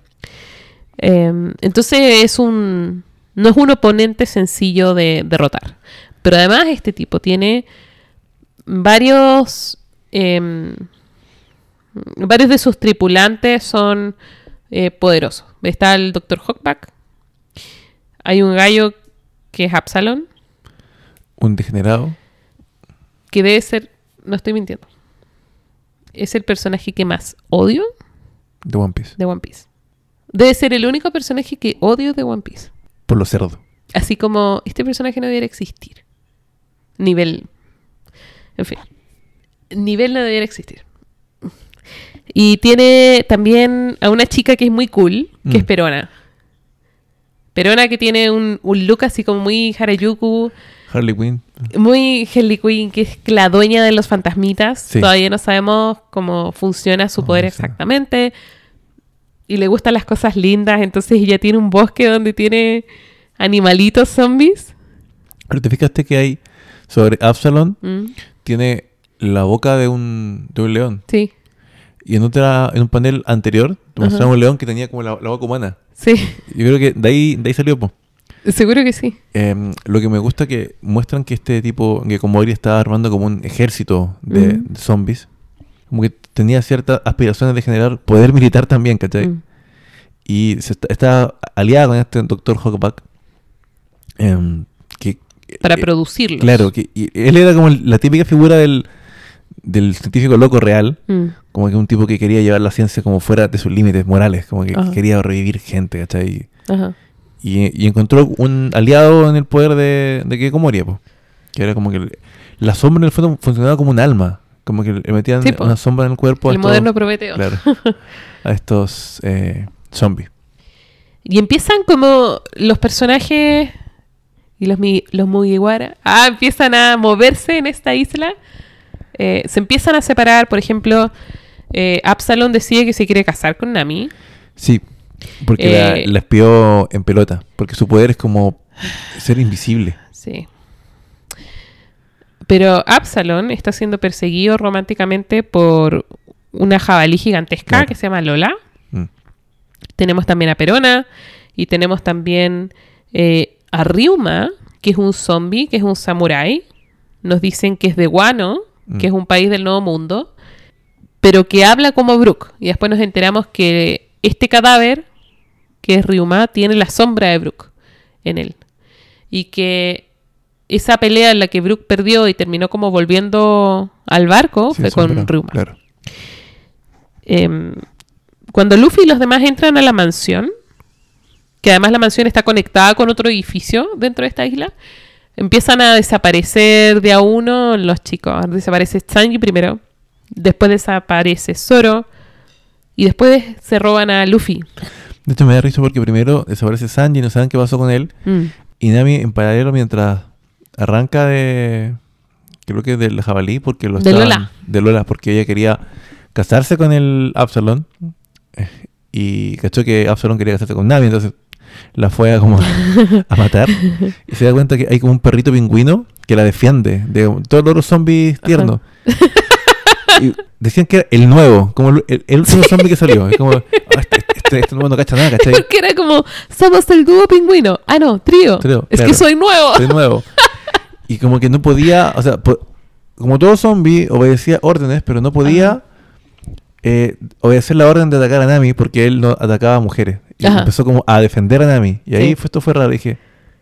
Eh, entonces es un... No es un oponente sencillo de derrotar. Pero además este tipo tiene varios... em, varios de sus tripulantes son eh, poderosos. Está el Dr. Hawkback. Hay un gallo que es Absalon. Un degenerado. Que debe ser... No estoy mintiendo. Es el personaje que más odio de One Piece. de One Piece. Debe ser el único personaje que odio de One Piece. Por los cerdos. Así como este personaje no debiera existir. Nivel. En fin. Nivel no debiera existir. Y tiene también a una chica que es muy cool, que Mm. es Perona. Perona que tiene un, un look así como muy Harajuku, Harley Quinn. muy Harley Quinn, que es la dueña de los fantasmitas. Sí. Todavía no sabemos cómo funciona su No, poder no sé. exactamente. Y le gustan las cosas lindas, entonces ella tiene un bosque donde tiene animalitos zombies. Pero te fijaste que hay sobre Absalon Mm, tiene la boca de un, de un león. sí, Y en otra, en un panel anterior, te Ajá. mostraron un león que tenía como la, la boca humana. sí. Yo creo que de ahí, de ahí salió, po. Seguro que sí. Eh, lo que me gusta que muestran que este tipo, que Komori estaba armando como un ejército de, de zombies, como que tenía ciertas aspiraciones de generar poder militar también, ¿cachai? Mm. Y se está, está aliada con este doctor Huckleback. em, que, Para eh, producirlos. Claro, que y él era como la típica figura del, del científico loco real, Mm. como que un tipo que quería llevar la ciencia como fuera de sus límites morales, como que Ajá. quería revivir gente, ¿cachai? Ajá. Y, y encontró un aliado en el poder de, de Keiko Moria, po. que era como que la sombra en el fondo funcionaba como un alma, como que le metían Sí, una sombra en el cuerpo a El estos, moderno Prometeo. claro, a estos eh, zombies. Y empiezan como los personajes y los, los Mugiwara ah, empiezan a moverse en esta isla. Eh, se empiezan a separar, por ejemplo, eh, Absalom decide que se quiere casar con Nami. Sí, porque Eh, la, la espió en pelota, porque su poder es como ser invisible. Sí. Pero Absalom está siendo perseguido románticamente por una jabalí gigantesca Claro. que se llama Lola. Mm. Tenemos también a Perona y tenemos también eh, a Ryuma, que es un zombie, que es un samurái. Nos dicen que es de Mm. que es un país del Nuevo Mundo, pero que habla como Brook. Y después nos enteramos que este cadáver, que es Ryuma, tiene la sombra de Brook en él. Y que esa pelea en la que Brook perdió y terminó como volviendo al barco Sí, fue con sombra, Ryuma. Claro. Em, cuando Luffy y los demás entran a la mansión, que además la mansión está conectada con otro edificio dentro de esta isla, empiezan a desaparecer de a uno los chicos. Desaparece Sanji primero, después desaparece Zoro y después se roban a Luffy. De hecho, me da risa porque primero desaparece Sanji, no saben qué pasó con él. Mm. Y Nami, en paralelo, mientras arranca de. Creo que del jabalí, porque lo De estaban- Lola. De Lola, porque ella quería casarse con el Absalom. eh, Y cachó que Absalom quería casarse con Nami, entonces la fue a como [LAUGHS] a matar. Y se da cuenta que hay como un perrito pingüino que la defiende de todos los zombies tiernos. [LAUGHS] Y decían que era el nuevo, como el, el- el último zombie que salió. Es como, [LAUGHS] "Ah, este, este, este nuevo no cacha nada, ¿cachai? Porque era como, somos el dúo pingüino. Ah, no, trío. Trío, es claro. que soy nuevo. de nuevo. [LAUGHS] Y como que no podía, o sea, po- como todo zombie, obedecía órdenes, pero no podía eh, obedecer la orden de atacar a Nami porque él no atacaba a mujeres. Y Ajá. empezó como a defender a Nami. Y ahí Sí. fue, esto fue raro. Dije,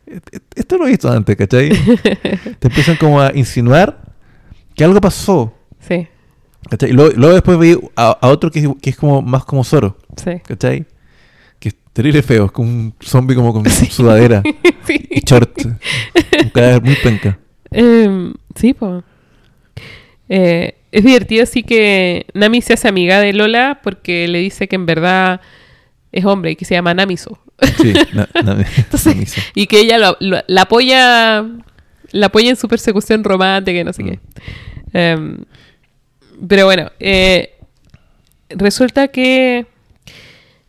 "E- e- esto lo he visto antes, ¿cachai? [LAUGHS] Te empiezan como a insinuar que algo pasó. Sí, ¿cachai? Y luego, luego después vi a, a otro que, es- que es como más como Zoro, sí. ¿cachai? Que es terrible feo, es como un zombie como con [LAUGHS] sudadera [LAUGHS] Sí. y short. un cadáver muy penca. Em, sí, pues. es divertido así que Nami se hace amiga de Lola porque le dice que en verdad es hombre y que se llama Namiso. Sí, [LAUGHS] na- na- Entonces, Namiso. y que ella lo- lo- la apoya la apoya en su persecución romántica y no sé Mm. qué. Em, pero bueno, eh, resulta que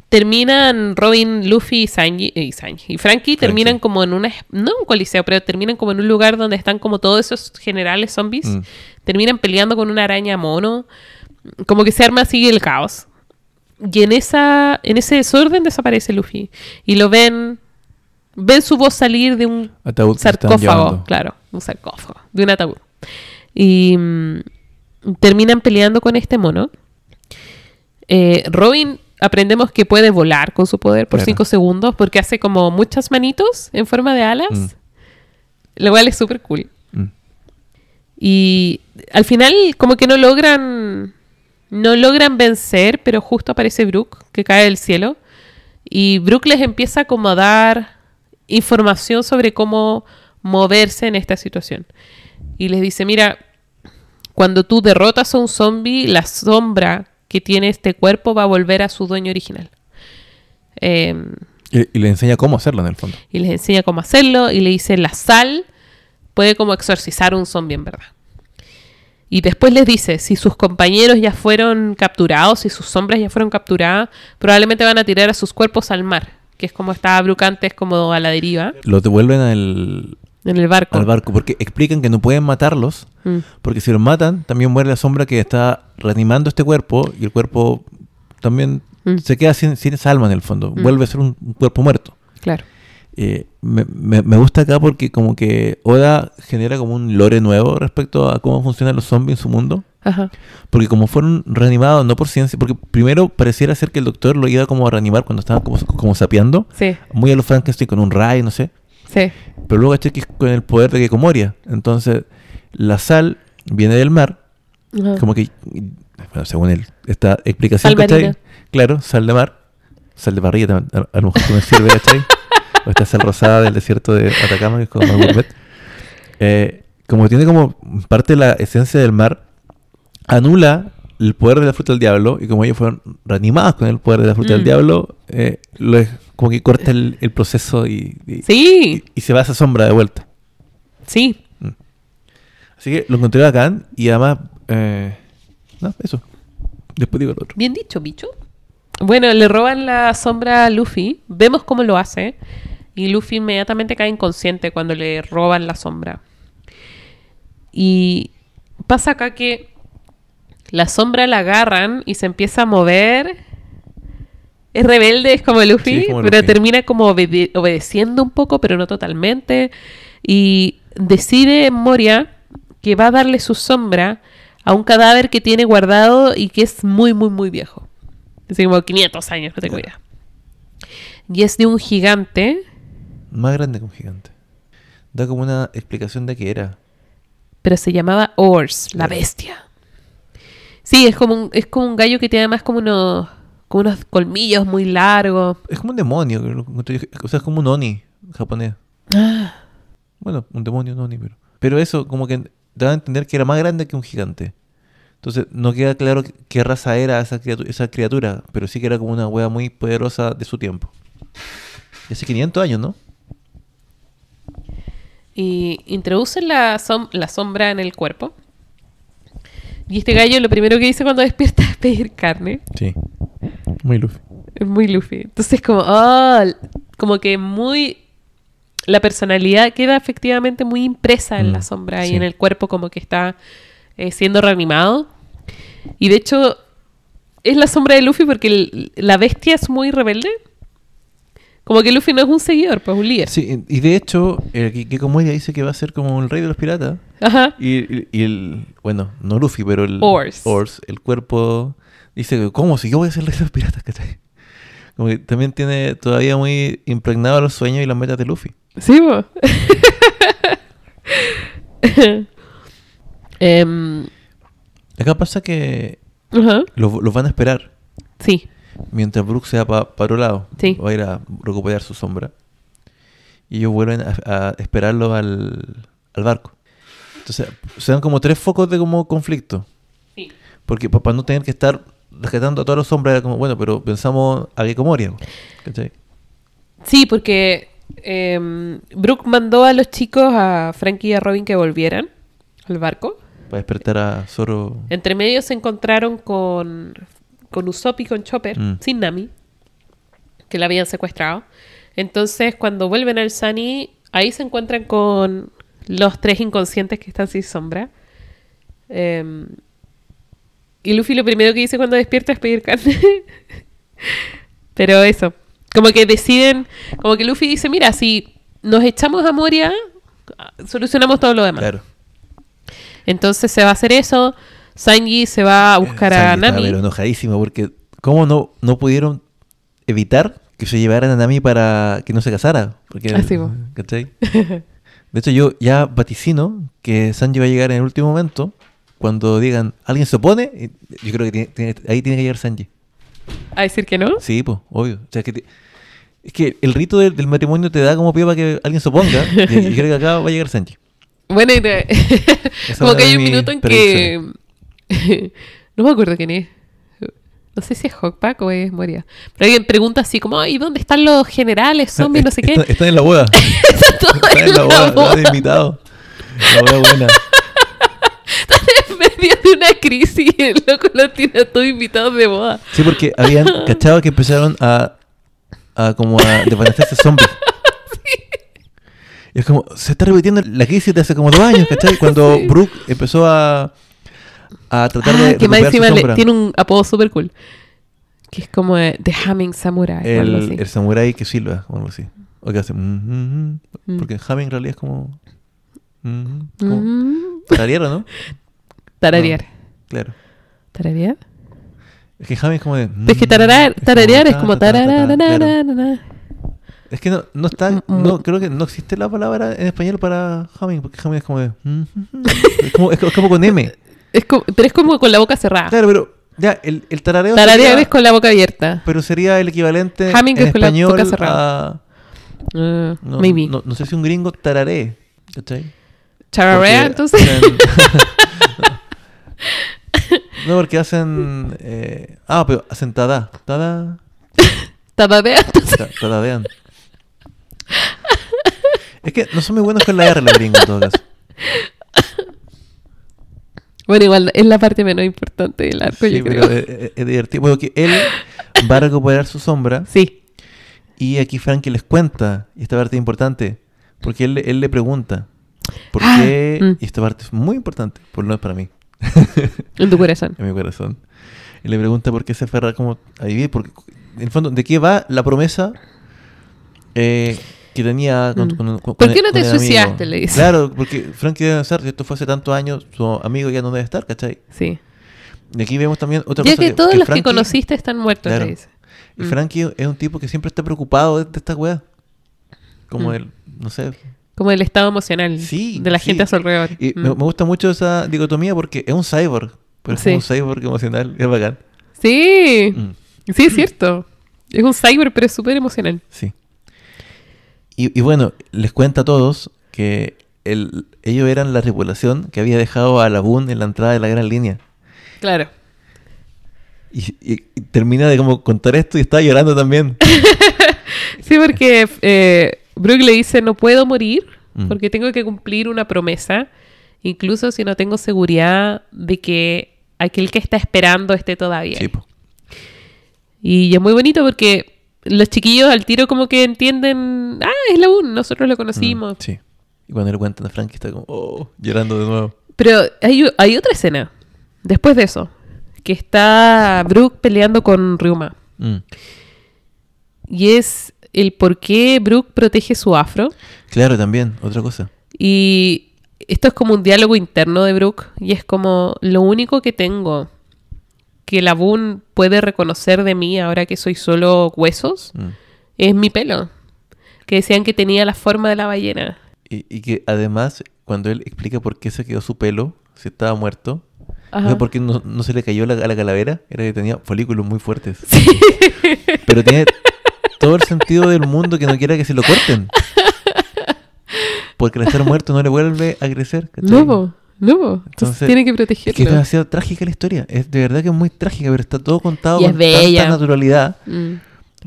terminan Robin, Luffy y Sanji, y, Sanji, y Frankie terminan como en una, no un coliseo, pero terminan como en un lugar donde están como todos esos generales zombies, Mm. terminan peleando con una araña mono, como que se arma así el caos. Y en esa en ese desorden desaparece Luffy y lo ven ven su voz salir de un Ataúd sarcófago, claro, un sarcófago, de un ataúd. Y mm, terminan peleando con este mono. Eh, Robin aprendemos que puede volar con su poder por Claro. 5 segundos porque hace como muchas manitos en forma de alas. Mm. Lo cual es súper cool. Mm. Y al final como que no logran no logran vencer, pero justo aparece Brooke que cae del cielo y Brooke les empieza como a dar información sobre cómo moverse en esta situación. Y les dice, mira, cuando tú derrotas a un zombie, la sombra que tiene este cuerpo va a volver a su dueño original. Em, Y, y le enseña cómo hacerlo en el fondo. y les enseña cómo hacerlo y le dice la sal puede como exorcizar un zombie en verdad. Y después les dice, si sus compañeros ya fueron capturados, si sus sombras ya fueron capturadas, probablemente van a tirar a sus cuerpos al mar, que es como estaba Brooke antes, como a la deriva, Los devuelven al, en el barco. al barco porque explican que no pueden matarlos Mm, porque si los matan también muere la sombra que está reanimando este cuerpo y el cuerpo también Mm. se queda sin, sin esa alma en el fondo. Mm. Vuelve a ser un, un cuerpo muerto. claro. Eh, me, me- me gusta acá porque como que Oda genera como un lore nuevo respecto a cómo funcionan los zombies en su mundo. Ajá. Porque como fueron reanimados, no por ciencia, porque primero pareciera ser que el doctor lo iba como a reanimar cuando estaba como, como sapeando, Sí, muy a los Frankenstein con un rayo, no sé. Sí. Pero luego caché que es con el poder de Kekomoria. Entonces, la sal viene del mar, Ajá. como que, bueno, según él, esta explicación, ¿cachai? Claro, sal de mar, sal de parrilla también, a, a lo mejor no sirve, ¿cachai? [LAUGHS] o esta sal rosada del desierto de Atacama, que es como gourmet. Eh, como tiene como parte de la esencia del mar, anula el poder de la fruta del diablo, y como ellos fueron reanimados con el poder de la fruta del Mm. diablo, eh, lo es- como que corta el, el proceso y, y- Sí, y- y se va a esa sombra de vuelta. sí. Así que lo encontré bacán y además, eh, no, eso. Después digo lo otro. Bien dicho, bicho. Bueno, le roban la sombra a Luffy. Vemos cómo lo hace. Y Luffy inmediatamente cae inconsciente cuando le roban la sombra. Y pasa acá que la sombra la agarran y se empieza a mover. Es rebelde, es como Luffy, Sí, pero termina como obede- obedeciendo un poco, pero no totalmente. Y decide Moria que va a darle su sombra a un cadáver que tiene guardado y que es muy, muy, muy viejo. Es como 500 años, no idea. Y es de un gigante. Más grande que un gigante. Da como una explicación de qué era. pero se llamaba Ors, la bestia. Sí, es como un, es como un gallo que tiene además como unos, como unos colmillos muy largos. Es como un demonio. O sea, es como un Oni japonés. Ah, Bueno, un demonio, un Oni, pero. Pero eso, como que daba a entender que era más grande que un gigante. Entonces, no queda claro qué- qué raza era esa criatura, esa criatura, pero sí que era como una wea muy poderosa de su tiempo. Y hace 500 años, ¿no? Y introducen la, som- la sombra en el cuerpo. Y este gallo lo primero que dice cuando despierta es pedir carne. Sí. Muy Luffy. Es muy Luffy. Entonces como, ah, como que muy... La personalidad queda efectivamente muy impresa en Mm, la sombra y en el cuerpo como que está eh, siendo reanimado. Y de hecho es la sombra de Luffy porque el- la bestia es muy rebelde. Como que Luffy no es un seguidor, pues un líder. Sí, y de hecho, el que, que como ella dice que va a ser como el rey de los piratas. Ajá. Y, y- y el, bueno, no Luffy, pero el Ors. el cuerpo, dice ¿cómo? Si yo voy a ser el rey de los piratas, ¿cachai? Como que también tiene todavía muy impregnado los sueños y las metas de Luffy. Sí, po. [LAUGHS] Em, Acá pasa que ajá. los, los van a esperar Sí. Mientras Brook se va para otro lado. Sí. Va a ir a recuperar su sombra. Y ellos vuelven a, a esperarlo al, al barco. Entonces, se dan como tres focos de como conflicto. Sí. Porque para no tener que estar rescatando a todas las sombras, era como, bueno, pero pensamos a Gekomoria. ¿Cachai? Sí, porque em, Brooke mandó a los chicos, a Frankie y a Robin, que volvieran al barco. Para despertar a Zoro. Entre medio se encontraron con, con Usopp y con Chopper, Mm. sin Nami, que la habían secuestrado. Entonces, cuando vuelven al Sunny, ahí se encuentran con los tres inconscientes que están sin sombra. Em, y Luffy lo primero que dice cuando despierta es pedir carne. [LAUGHS] Pero eso, como que deciden, como que Luffy dice, mira, si nos echamos a Moria, solucionamos todo lo demás. Claro. Entonces se va a hacer eso. Sanji se va a buscar a Sanji Nami. pero enojadísimo porque ¿cómo no, no pudieron evitar que se llevaran a Nami para que no se casara? Porque, Ah. ¿cachai? De hecho, yo ya vaticino que Sanji va a llegar en el último momento cuando digan, ¿alguien se opone? Yo creo que tiene- tiene- ahí tiene que llegar Sanji. A decir que no. Sí, pues, obvio. O sea, que te- es que el rito del, del matrimonio te da como pie para que alguien se oponga. y, y creo que acá va a llegar Sanji. Bueno, [LAUGHS] como que hay un minuto en que. [LAUGHS] no me acuerdo quién es. No sé si es Hawkpack o es Moria. Pero alguien pregunta así como, ¿y dónde están los generales, [LAUGHS] zombies, no sé qué? Está- Están en la boda. [LAUGHS] Está Están en en la boda, boda. están de invitado. La boda buena. en medio de una crisis y el loco lo tiene a todos invitados de boda. Sí, porque habían cachado que empezaron a, a como a desvanecerse zombies. Y es como, se está repitiendo la crisis de hace como dos años, ¿cachai? Cuando Sí. Brooke empezó a, a tratar Ah, de que más encima le- tiene un apodo super cool. Que es como eh, The Humming Samurai. o algo el, así. el samurái que silba, o algo así. O que hace... mm, mm, mm, Mm. Porque humming en realidad es como... mm, como Mm. tararear, ¿o ¿no? [LAUGHS] Tararear. Claro. ¿Tararear? Es que humming es como de... Es que mm, tararear, tararear es como. Es que no, no está, no, creo que no existe la palabra en español para humming, porque humming es como de... mm, mm, mm. Es como, es como con M. [LAUGHS] Es como, pero es como con la boca cerrada. Claro, pero ya, el, el tarareo Tararear sería- es con la boca abierta. Pero sería el equivalente Humming en es con la español boca cerrada. a... Ah, No, maybe. no, no sé si un gringo tararé, ¿cachai? Tararea, entonces. hacen- [LAUGHS] no, porque hacen... eh, Ah, pero hacen tada. Tada... Tararea, entonces. ta- Tadadean. Es que no son muy buenos con la R los gringos en todo caso. Bueno, igual es la parte menos importante del arco, Sí, yo pero creo. es, es- es divertido. Bueno, que él [LAUGHS] va a recuperar su sombra Sí. y aquí Frankie les cuenta, y esta parte es importante, porque él, le- él le pregunta, ¿por Ah, qué? mm. Y esta parte es muy importante, por lo menos para mí, [LAUGHS] En tu corazón. en mi corazón. Él le pregunta por qué se aferra como a vivir, porque en el fondo, ¿de qué va la promesa eh, que tenía con, Mm. con- con- ¿Por qué no te suicidaste? Le dice. Claro, porque Frankie debe pensar, si esto fue hace tantos años, su amigo ya no debe estar, ¿cachai? Sí. Y aquí vemos también otra Ya cosa que todos los Frankie- que conociste están muertos, Claro. le dice. Y Mm. Frankie es un tipo que siempre está preocupado de, de esta weá. Como Mm. el, no sé. Como el estado emocional Sí, de la sí. gente a su alrededor. Y Mm. me, me gusta mucho esa dicotomía porque es un cyborg. Pero es Sí. como un cyborg emocional. Es bacán. Sí, Mm, sí, es cierto. Es un cyber, pero es súper emocional. sí. Y, y bueno, les cuenta a todos que el, ellos eran la tripulación que había dejado a Laboon en la entrada de la gran línea. Claro. Y, y- y termina de como contar esto y está llorando también. [LAUGHS] Sí, porque eh, Brooke le dice, no puedo morir Mm. porque tengo que cumplir una promesa, incluso si no tengo seguridad de que aquel que está esperando esté todavía. Sí, po. Y es muy bonito porque los chiquillos al tiro como que entienden, ah, es la UN, nosotros lo conocimos. Mm, sí. Y cuando le cuentan a Frankie está como, oh, llorando de nuevo. Pero hay, hay otra escena, después de eso, que está Brooke peleando con Ryuma. Mm. Y es el por qué Brooke protege su afro. Claro, también, otra cosa. Y esto es como un diálogo interno de Brooke. Y es como lo único que tengo que la Boone puede reconocer de mí ahora que soy solo huesos Mm. es mi pelo. Que decían que tenía la forma de la ballena. Y, y que además, cuando él explica por qué se quedó su pelo, si estaba muerto, Ajá. no por qué no, no se le cayó la, a la calavera, era que tenía folículos muy fuertes. [LAUGHS] Pero tiene todo el sentido del mundo que no quiera que se lo corten. [LAUGHS] Porque al estar muerto no le vuelve a crecer. ¿cachai? No, no. Entonces, tiene que Es que es protegerlo. demasiado trágica la historia. Es de verdad que es muy trágica, pero está todo contado Y con bella. tanta naturalidad Mm.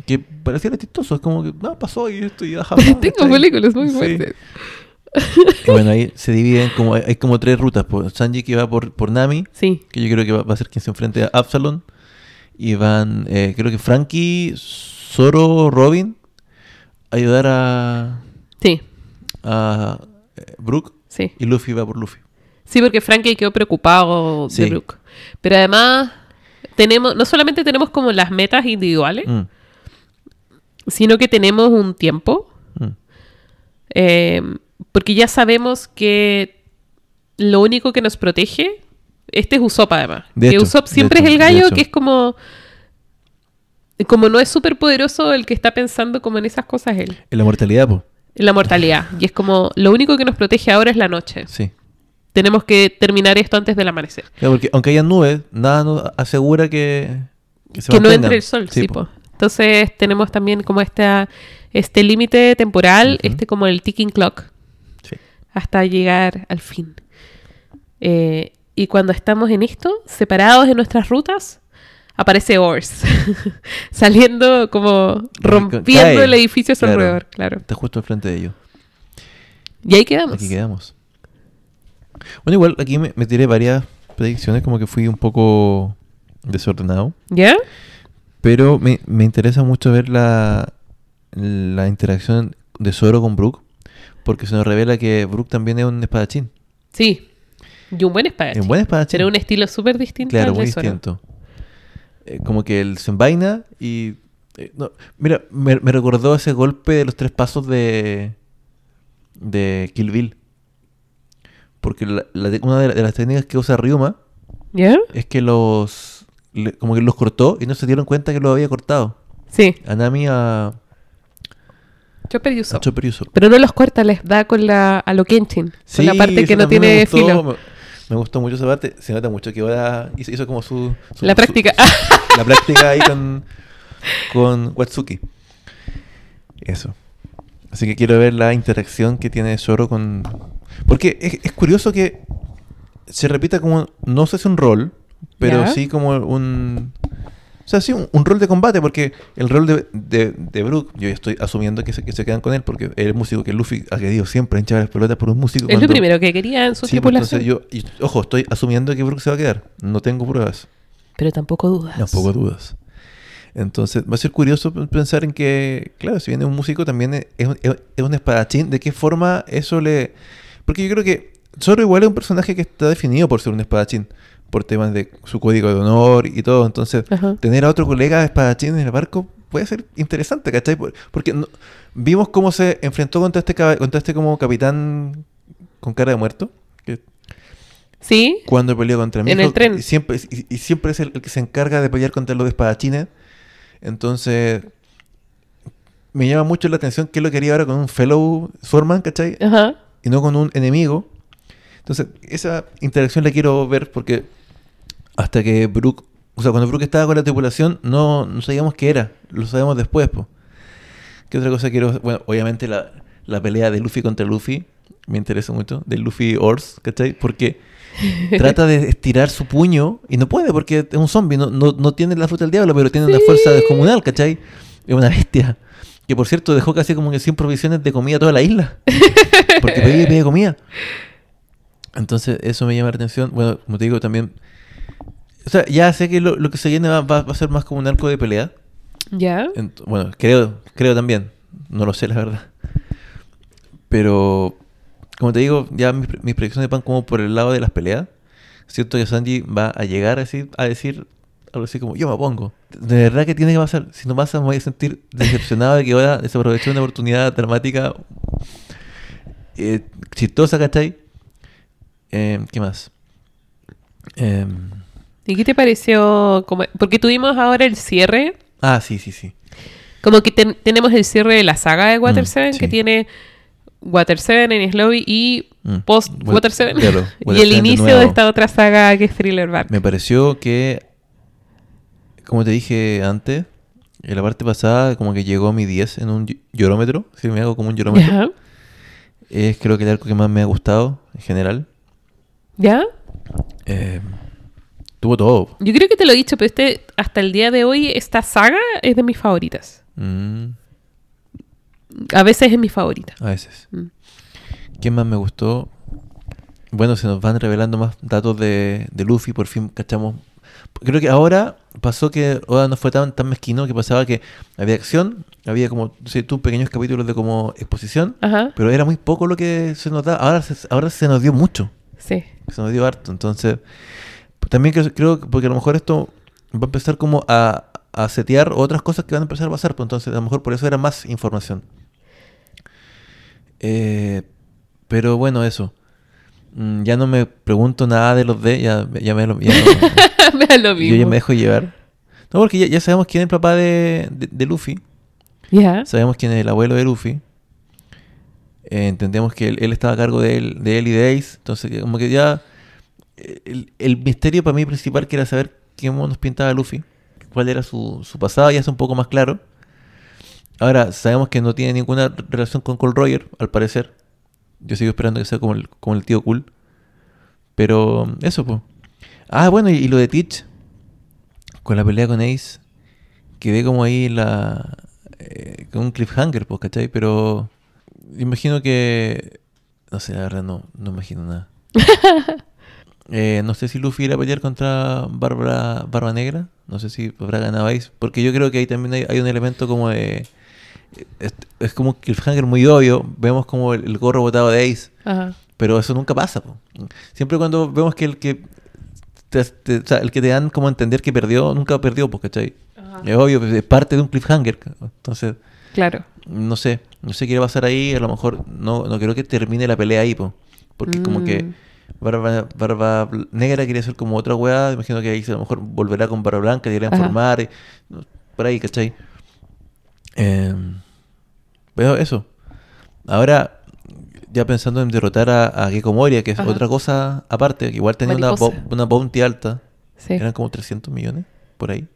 que pareciera chistoso. Es como que, no, pasó y esto y ajá. [LAUGHS] Tengo películas muy fuertes. Y bueno, ahí se dividen como hay como tres rutas. Por Sanji que va por, por Nami, Sí, que yo creo que va, va a ser quien se enfrente a Absalom. Y van, eh, creo que Frankie, Zoro, Robin, a ayudar a, sí, a eh, Brook. sí. Y Luffy va por Luffy. Sí, porque Frankie quedó preocupado Sí. de Brooke. Pero además, tenemos, no solamente tenemos como las metas individuales, Mm, sino que tenemos un tiempo. mm. eh, porque ya sabemos que lo único que nos protege, este es Usopp además. De que hecho, Usopp siempre hecho, es el gallo que es como... Como no es súper poderoso el que está pensando como en esas cosas él. En la mortalidad, pues. En la mortalidad. Y es como, lo único que nos protege ahora es la noche. Sí. Tenemos que terminar esto antes del amanecer. Claro, porque aunque haya nubes, nada nos asegura que, que se que no entre el sol, sí, po. po. Entonces tenemos también como esta, este límite temporal, este como el ticking clock, Sí. hasta llegar al fin. Eh, y cuando estamos en esto, separados de nuestras rutas, aparece Ors, [LAUGHS] saliendo como rompiendo cae, el edificio a su claro. alrededor, claro. Está justo al frente de ellos. Y ahí quedamos. Aquí quedamos. Bueno, igual aquí me, me tiré varias predicciones, como que fui un poco desordenado. ¿Ya? Pero me, me interesa mucho ver la, la interacción de Zoro con Brook, porque se nos revela que Brook también es un espadachín. Sí. Y un buen espadachín. Un buen espadachín. Pero un estilo súper distinto Claro, al de muy Zoro. distinto. Eh, como que él se envaina y Eh, no, mira, me, me recordó ese golpe de los tres pasos de. de Kill Bill. Porque la- una de, las técnicas que usa Ryuma es que los. le- como que los cortó y no se dieron cuenta que lo había cortado. Sí. A Nami a, Chopper y Usopp. Chopper y Usopp. Pero no los corta, les da con la, a lo Kenshin. Sí, con la parte que no me tiene gustó, filo. Me, me gustó mucho esa parte. Se nota mucho que ahora hizo, hizo como su, su- La su- práctica. [LAUGHS] la práctica ahí con, con Watsuki. Eso. Así que quiero ver la interacción que tiene Zoro con... Porque es, es curioso que se repita como, no sé si un rol, pero ¿Ya? sí como un... O sea, sí, un, un rol de combate, porque el rol de, de, de Brook, yo ya estoy asumiendo que se, que se quedan con él, porque es el músico que Luffy ha querido siempre hinchar las pelotas por un músico. es lo primero que quería en su Sí, pues, tripulación. yo, y, ojo, estoy asumiendo que Brook se va a quedar. No tengo pruebas. Pero tampoco dudas. Tampoco dudas. Entonces, va a ser curioso pensar en que, claro, si viene un músico, también es, es un- es un espadachín. ¿De qué forma eso le...? Porque yo creo que Zoro igual es un personaje que está definido por ser un espadachín. Por temas de su código de honor y todo. Entonces, Ajá. tener a otro colega espadachín en el barco puede ser interesante, ¿cachai? Por- Porque no- vimos cómo se enfrentó contra este, contra este como capitán con cara de muerto. Que Sí. cuando peleó contra mí. En el tren. Y siempre, y, y siempre es el, el que se encarga de pelear contra los espadachines. Entonces, me llama mucho la atención que él lo quería ahora con un fellow Swordman, ¿cachai? Ajá. Y no con un enemigo. Entonces, esa interacción la quiero ver porque hasta que Brook, o sea, cuando Brook estaba con la tripulación, no, no sabíamos qué era. Lo sabemos después, pues. ¿Qué otra cosa quiero? Bueno, obviamente la, la pelea de Luffy contra Luffy me interesa mucho. De Luffy Ors, ¿cachai? Porque [LAUGHS] trata de estirar su puño y no puede porque es un zombie. No, no, no tiene la fruta del diablo, pero tiene una Sí. fuerza descomunal, ¿cachai? Es una bestia. Que por cierto dejó casi como que 100 provisiones de comida a toda la isla. [LAUGHS] Porque pedía y pedía comida. Entonces, eso me llama la atención. Bueno, como te digo, también. O sea, ya sé que lo, lo que se viene va, va- va a ser más como un arco de pelea. Ya. Ent- bueno, creo, creo también. No lo sé, la verdad. Pero, como te digo, ya mis, mis predicciones van como por el lado de las peleas. Siento que Sanji va a llegar a decir, a decir algo así como, yo me opongo. De verdad que tiene que pasar. Si no pasa, me voy a sentir decepcionado de que ahora desaprovechó una oportunidad dramática eh, chistosa, ¿cachai? Eh, ¿Qué más? Em, ¿Y qué te pareció? Como- porque tuvimos ahora el cierre. ah, sí, sí, sí. Como que ten- tenemos el cierre de la saga de Water Mm, 7, que tiene Water 7 en Slowly y Mm. post Wa- Water 7. claro, Water [LAUGHS] y el 7 de inicio de esta otra saga que es Thriller Bark. Me pareció que, como te dije antes, en la parte pasada, como que llegó a mi 10 en un ll- llorómetro. Si me hago como un llorómetro. ¿Ya? Es creo que el arco que más me ha gustado en general. ¿Ya? Eh, tuvo todo. Yo creo que te lo he dicho, pero este, hasta el día de hoy, esta saga es de mis favoritas. Mm, A veces es mi favorita. a veces. Mm. ¿Quién más me gustó? Bueno, se nos van revelando más datos de, de Luffy. Por fin cachamos. Creo que ahora pasó que Oda no fue tan, tan mezquino que pasaba que había acción, había como, no sé tú, pequeños capítulos de como exposición. Ajá. Pero era muy poco lo que se nos da. Ahora se, ahora se nos dio mucho. Sí. Se nos dio harto. Entonces, también creo, creo que porque a lo mejor esto va a empezar como a, a setear otras cosas que van a empezar a pasar. Pues entonces, a lo mejor por eso era más información. Eh, pero bueno, eso. Mm, Ya no me pregunto nada de los D. Ya, ya me lo, ya no- [LAUGHS] me da lo yo ya me dejo llevar. No, porque ya, ya sabemos quién es el papá de, de, de Luffy. Ya. Sabemos quién es el abuelo de Luffy. Eh, entendemos que él, él estaba a cargo de él, de él y de Ace. Entonces, como que ya. eh, El, el misterio para mí principal que era saber qué nos pintaba Luffy. Cuál era su, su pasado, ya es un poco más claro. Ahora, sabemos que no tiene ninguna relación con Cole Roger, al parecer. Yo sigo esperando que sea como el, como el tío cool. Pero eso, pues. Ah, bueno, y, y lo de Teach. Con la pelea con Ace. Quedé como ahí la. eh, con un cliffhanger, pues, ¿cachai? Pero. Imagino que. No sé, la verdad, no, no imagino nada. [LAUGHS] Eh, no sé si Luffy irá a pelear contra Bárbara Barba Negra. No sé si habrá ganado Ace. Porque yo creo que ahí también hay, hay un elemento como de. Es, es como un cliffhanger muy obvio. Vemos como el, el gorro botado de Ace. Ajá. Pero eso nunca pasa. po. Siempre cuando vemos que el que te- te- o sea, el que te dan como a entender que perdió, nunca perdió, pues, ¿cachai? Es obvio, es parte de un cliffhanger. Entonces, Claro. no sé, no sé qué va a pasar ahí, a lo mejor no, no creo que termine la pelea ahí, po, porque como que Mm. Barba, Barba Negra quería ser como otra weá, imagino que ahí a lo mejor volverá con Barba Blanca, irá a Ajá. informar, y- no, por ahí, ¿cachai? Eh, pero eso. Ahora, ya pensando en derrotar a, a Gecko Moria, que es Ajá. otra cosa aparte, que igual tenía una, bo- una bounty alta, Sí. eran como 300 millones, por ahí.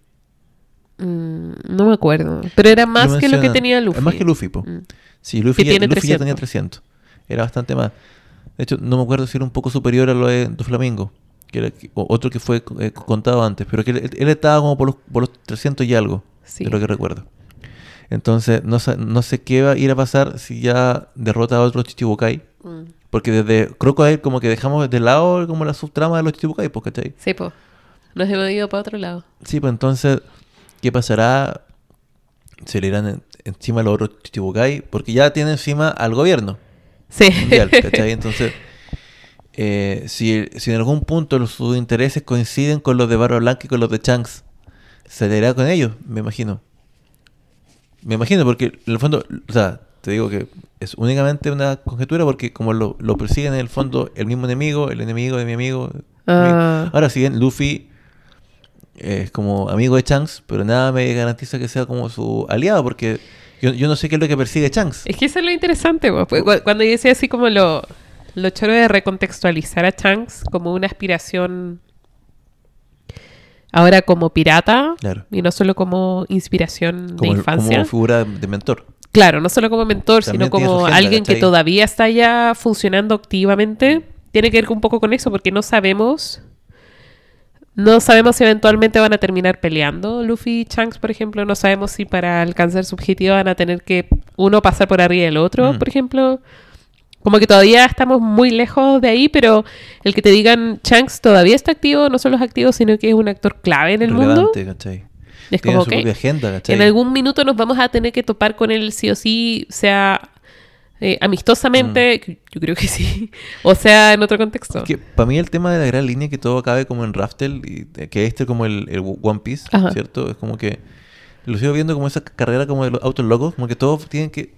Mm, no me acuerdo. Pero era más que lo que tenía Luffy. Más que Luffy, po. Mm. Sí, Luffy, ya, Luffy ya 300. tenía 300. Era bastante más. De hecho, no me acuerdo si era un poco superior a lo de Doflamingo, que era otro que fue eh, contado antes, pero que él, él estaba como por los, por los 300 y algo, Sí. de lo que recuerdo. Entonces, no, no sé qué va a ir a pasar si ya derrota a otros Chichibukai, Mm. porque desde Crocodile como que dejamos de lado como la subtrama de los Chichibukai, pues, ¿cachai? Sí, po. Nos hemos ido para otro lado. Sí, pues entonces, ¿qué pasará? Se le irán en- encima los otros Chichibukai, porque ya tiene encima al gobierno. Sí. mundial, ¿cachai? [LAUGHS] Entonces, eh, si, si en algún punto los, sus intereses coinciden con los de Barba Blanca y con los de Shanks, se le irá con ellos, me imagino. Me imagino, porque en el fondo, o sea, te digo que es únicamente una conjetura porque como lo, lo persiguen en el fondo el mismo enemigo, el enemigo de mi amigo. Ah. Ahora, si bien Luffy es como amigo de Shanks, pero nada me garantiza que sea como su aliado, porque yo, yo no sé qué es lo que persigue Shanks. Es que eso es lo interesante. Pues, cu- cuando yo decía así como lo, lo choro de recontextualizar a Shanks como una aspiración ahora como pirata Claro. y no solo como inspiración de infancia. como figura de mentor. Claro, no solo como mentor, También sino como agenda, alguien que todavía está ya funcionando activamente. Tiene que ver un poco con eso, porque no sabemos. No sabemos si eventualmente van a terminar peleando Luffy y Shanks, por ejemplo. No sabemos si para alcanzar su objetivo van a tener que uno pasar por arriba del otro, Mm. por ejemplo. Como que todavía estamos muy lejos de ahí, pero el que te digan Shanks todavía está activo, no solo es activo, sino que es un actor clave en el mundo. relevante, ¿cachai? Es Tiene como su propia agenda, ¿cachai? en algún minuto nos vamos a tener que topar con él sí o sí, sea eh, amistosamente, que yo creo que sí, [LAUGHS] o sea en otro contexto. Mm. Es que para mí el tema de la gran línea que todo acabe como en Raftel y que este como el, el One Piece, Ajá. ¿cierto? Es como que lo sigo viendo como esa carrera como de los autos locos, como que todos tienen que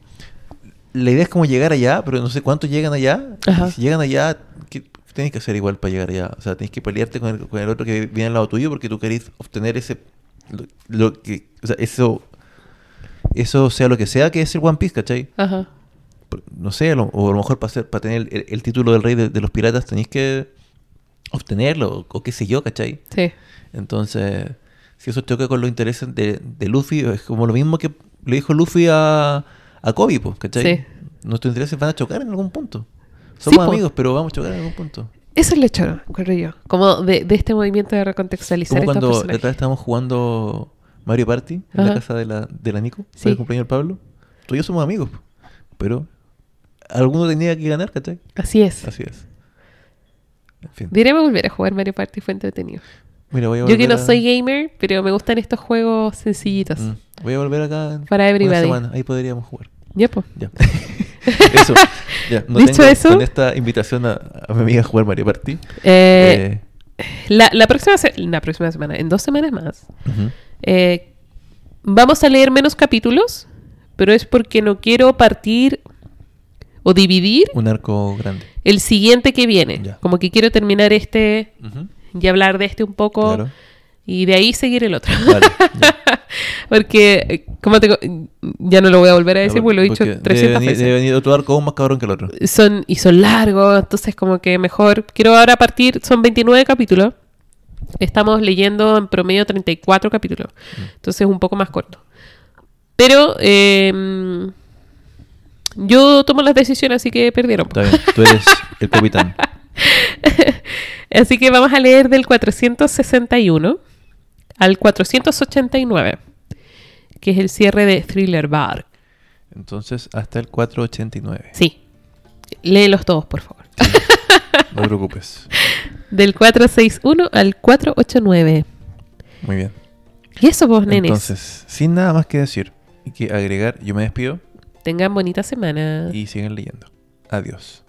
la idea es como llegar allá, pero no sé cuántos llegan allá. Ajá. Si llegan allá, ¿qué tienes que hacer igual para llegar allá? O sea, tienes que pelearte con el, con el otro que viene al lado tuyo porque tú querés obtener ese lo, lo que o sea, eso eso sea lo que sea que es el One Piece, ¿cachai? Ajá. no sé, lo- o a lo mejor para, ser, para tener el, el título del rey de, de los piratas tenéis que obtenerlo, o, o qué sé yo, ¿cachai? Sí. Entonces, si eso choca con los intereses de, de Luffy, es como lo mismo que le dijo Luffy a, a Kobe, pues, ¿cachai? Sí. Nuestros intereses van a chocar en algún punto. Sí, Somos po. amigos, pero vamos a chocar en algún punto. Eso es lo choro, creo yo. Como de, de este movimiento de recontextualizar Como estos cuando personajes. detrás estábamos jugando Mario Party en Ajá. la casa de la, de la Nico, Sí. el cumpleaños del Pablo. Tú y yo somos amigos, pero alguno tenía que ganar, ¿cachai? Así es. Así es. En fin. Volver a jugar Mario Party, fue entretenido. Mira, voy a Yo que no a- soy gamer, pero me gustan estos juegos sencillitos. Mm, Voy a volver acá en Para una semana. Ahí podríamos jugar. Ya, pues. Ya. [LAUGHS] eso. Ya. No Dicho tengo- eso- Con esta invitación a, a mi amiga a jugar Mario Party. Eh, eh, la, la próxima se- la próxima semana, en dos semanas más, eh, vamos a leer menos capítulos, pero es porque no quiero partir o dividir Un arco grande. el siguiente que viene. Ya. Como que quiero terminar este y hablar de este un poco Claro. Y de ahí seguir el otro. Vale. [LAUGHS] porque, eh, como te, ya no lo voy a volver a decir, porque lo he dicho Porque 300 debe venir, veces. debe venir otro arco aún más cabrón que el otro. son y son largos, entonces como que mejor quiero ahora partir, son 29 capítulos. Estamos leyendo en promedio 34 capítulos. Entonces un poco más corto. Pero eh, yo tomo las decisiones, así que perdieron. Está bien. Tú eres el capitán. [LAUGHS] Así que vamos a leer del 461 al 489, que es el cierre de Thriller Bar. Entonces, hasta el 489. Sí. Léelos todos, por favor. [LAUGHS] No te preocupes. Del 461 al 489. Muy bien. Y eso vos, nenes. Entonces, sin nada más que decir y que agregar, yo me despido Tengan bonita semana. y sigan leyendo. Adiós.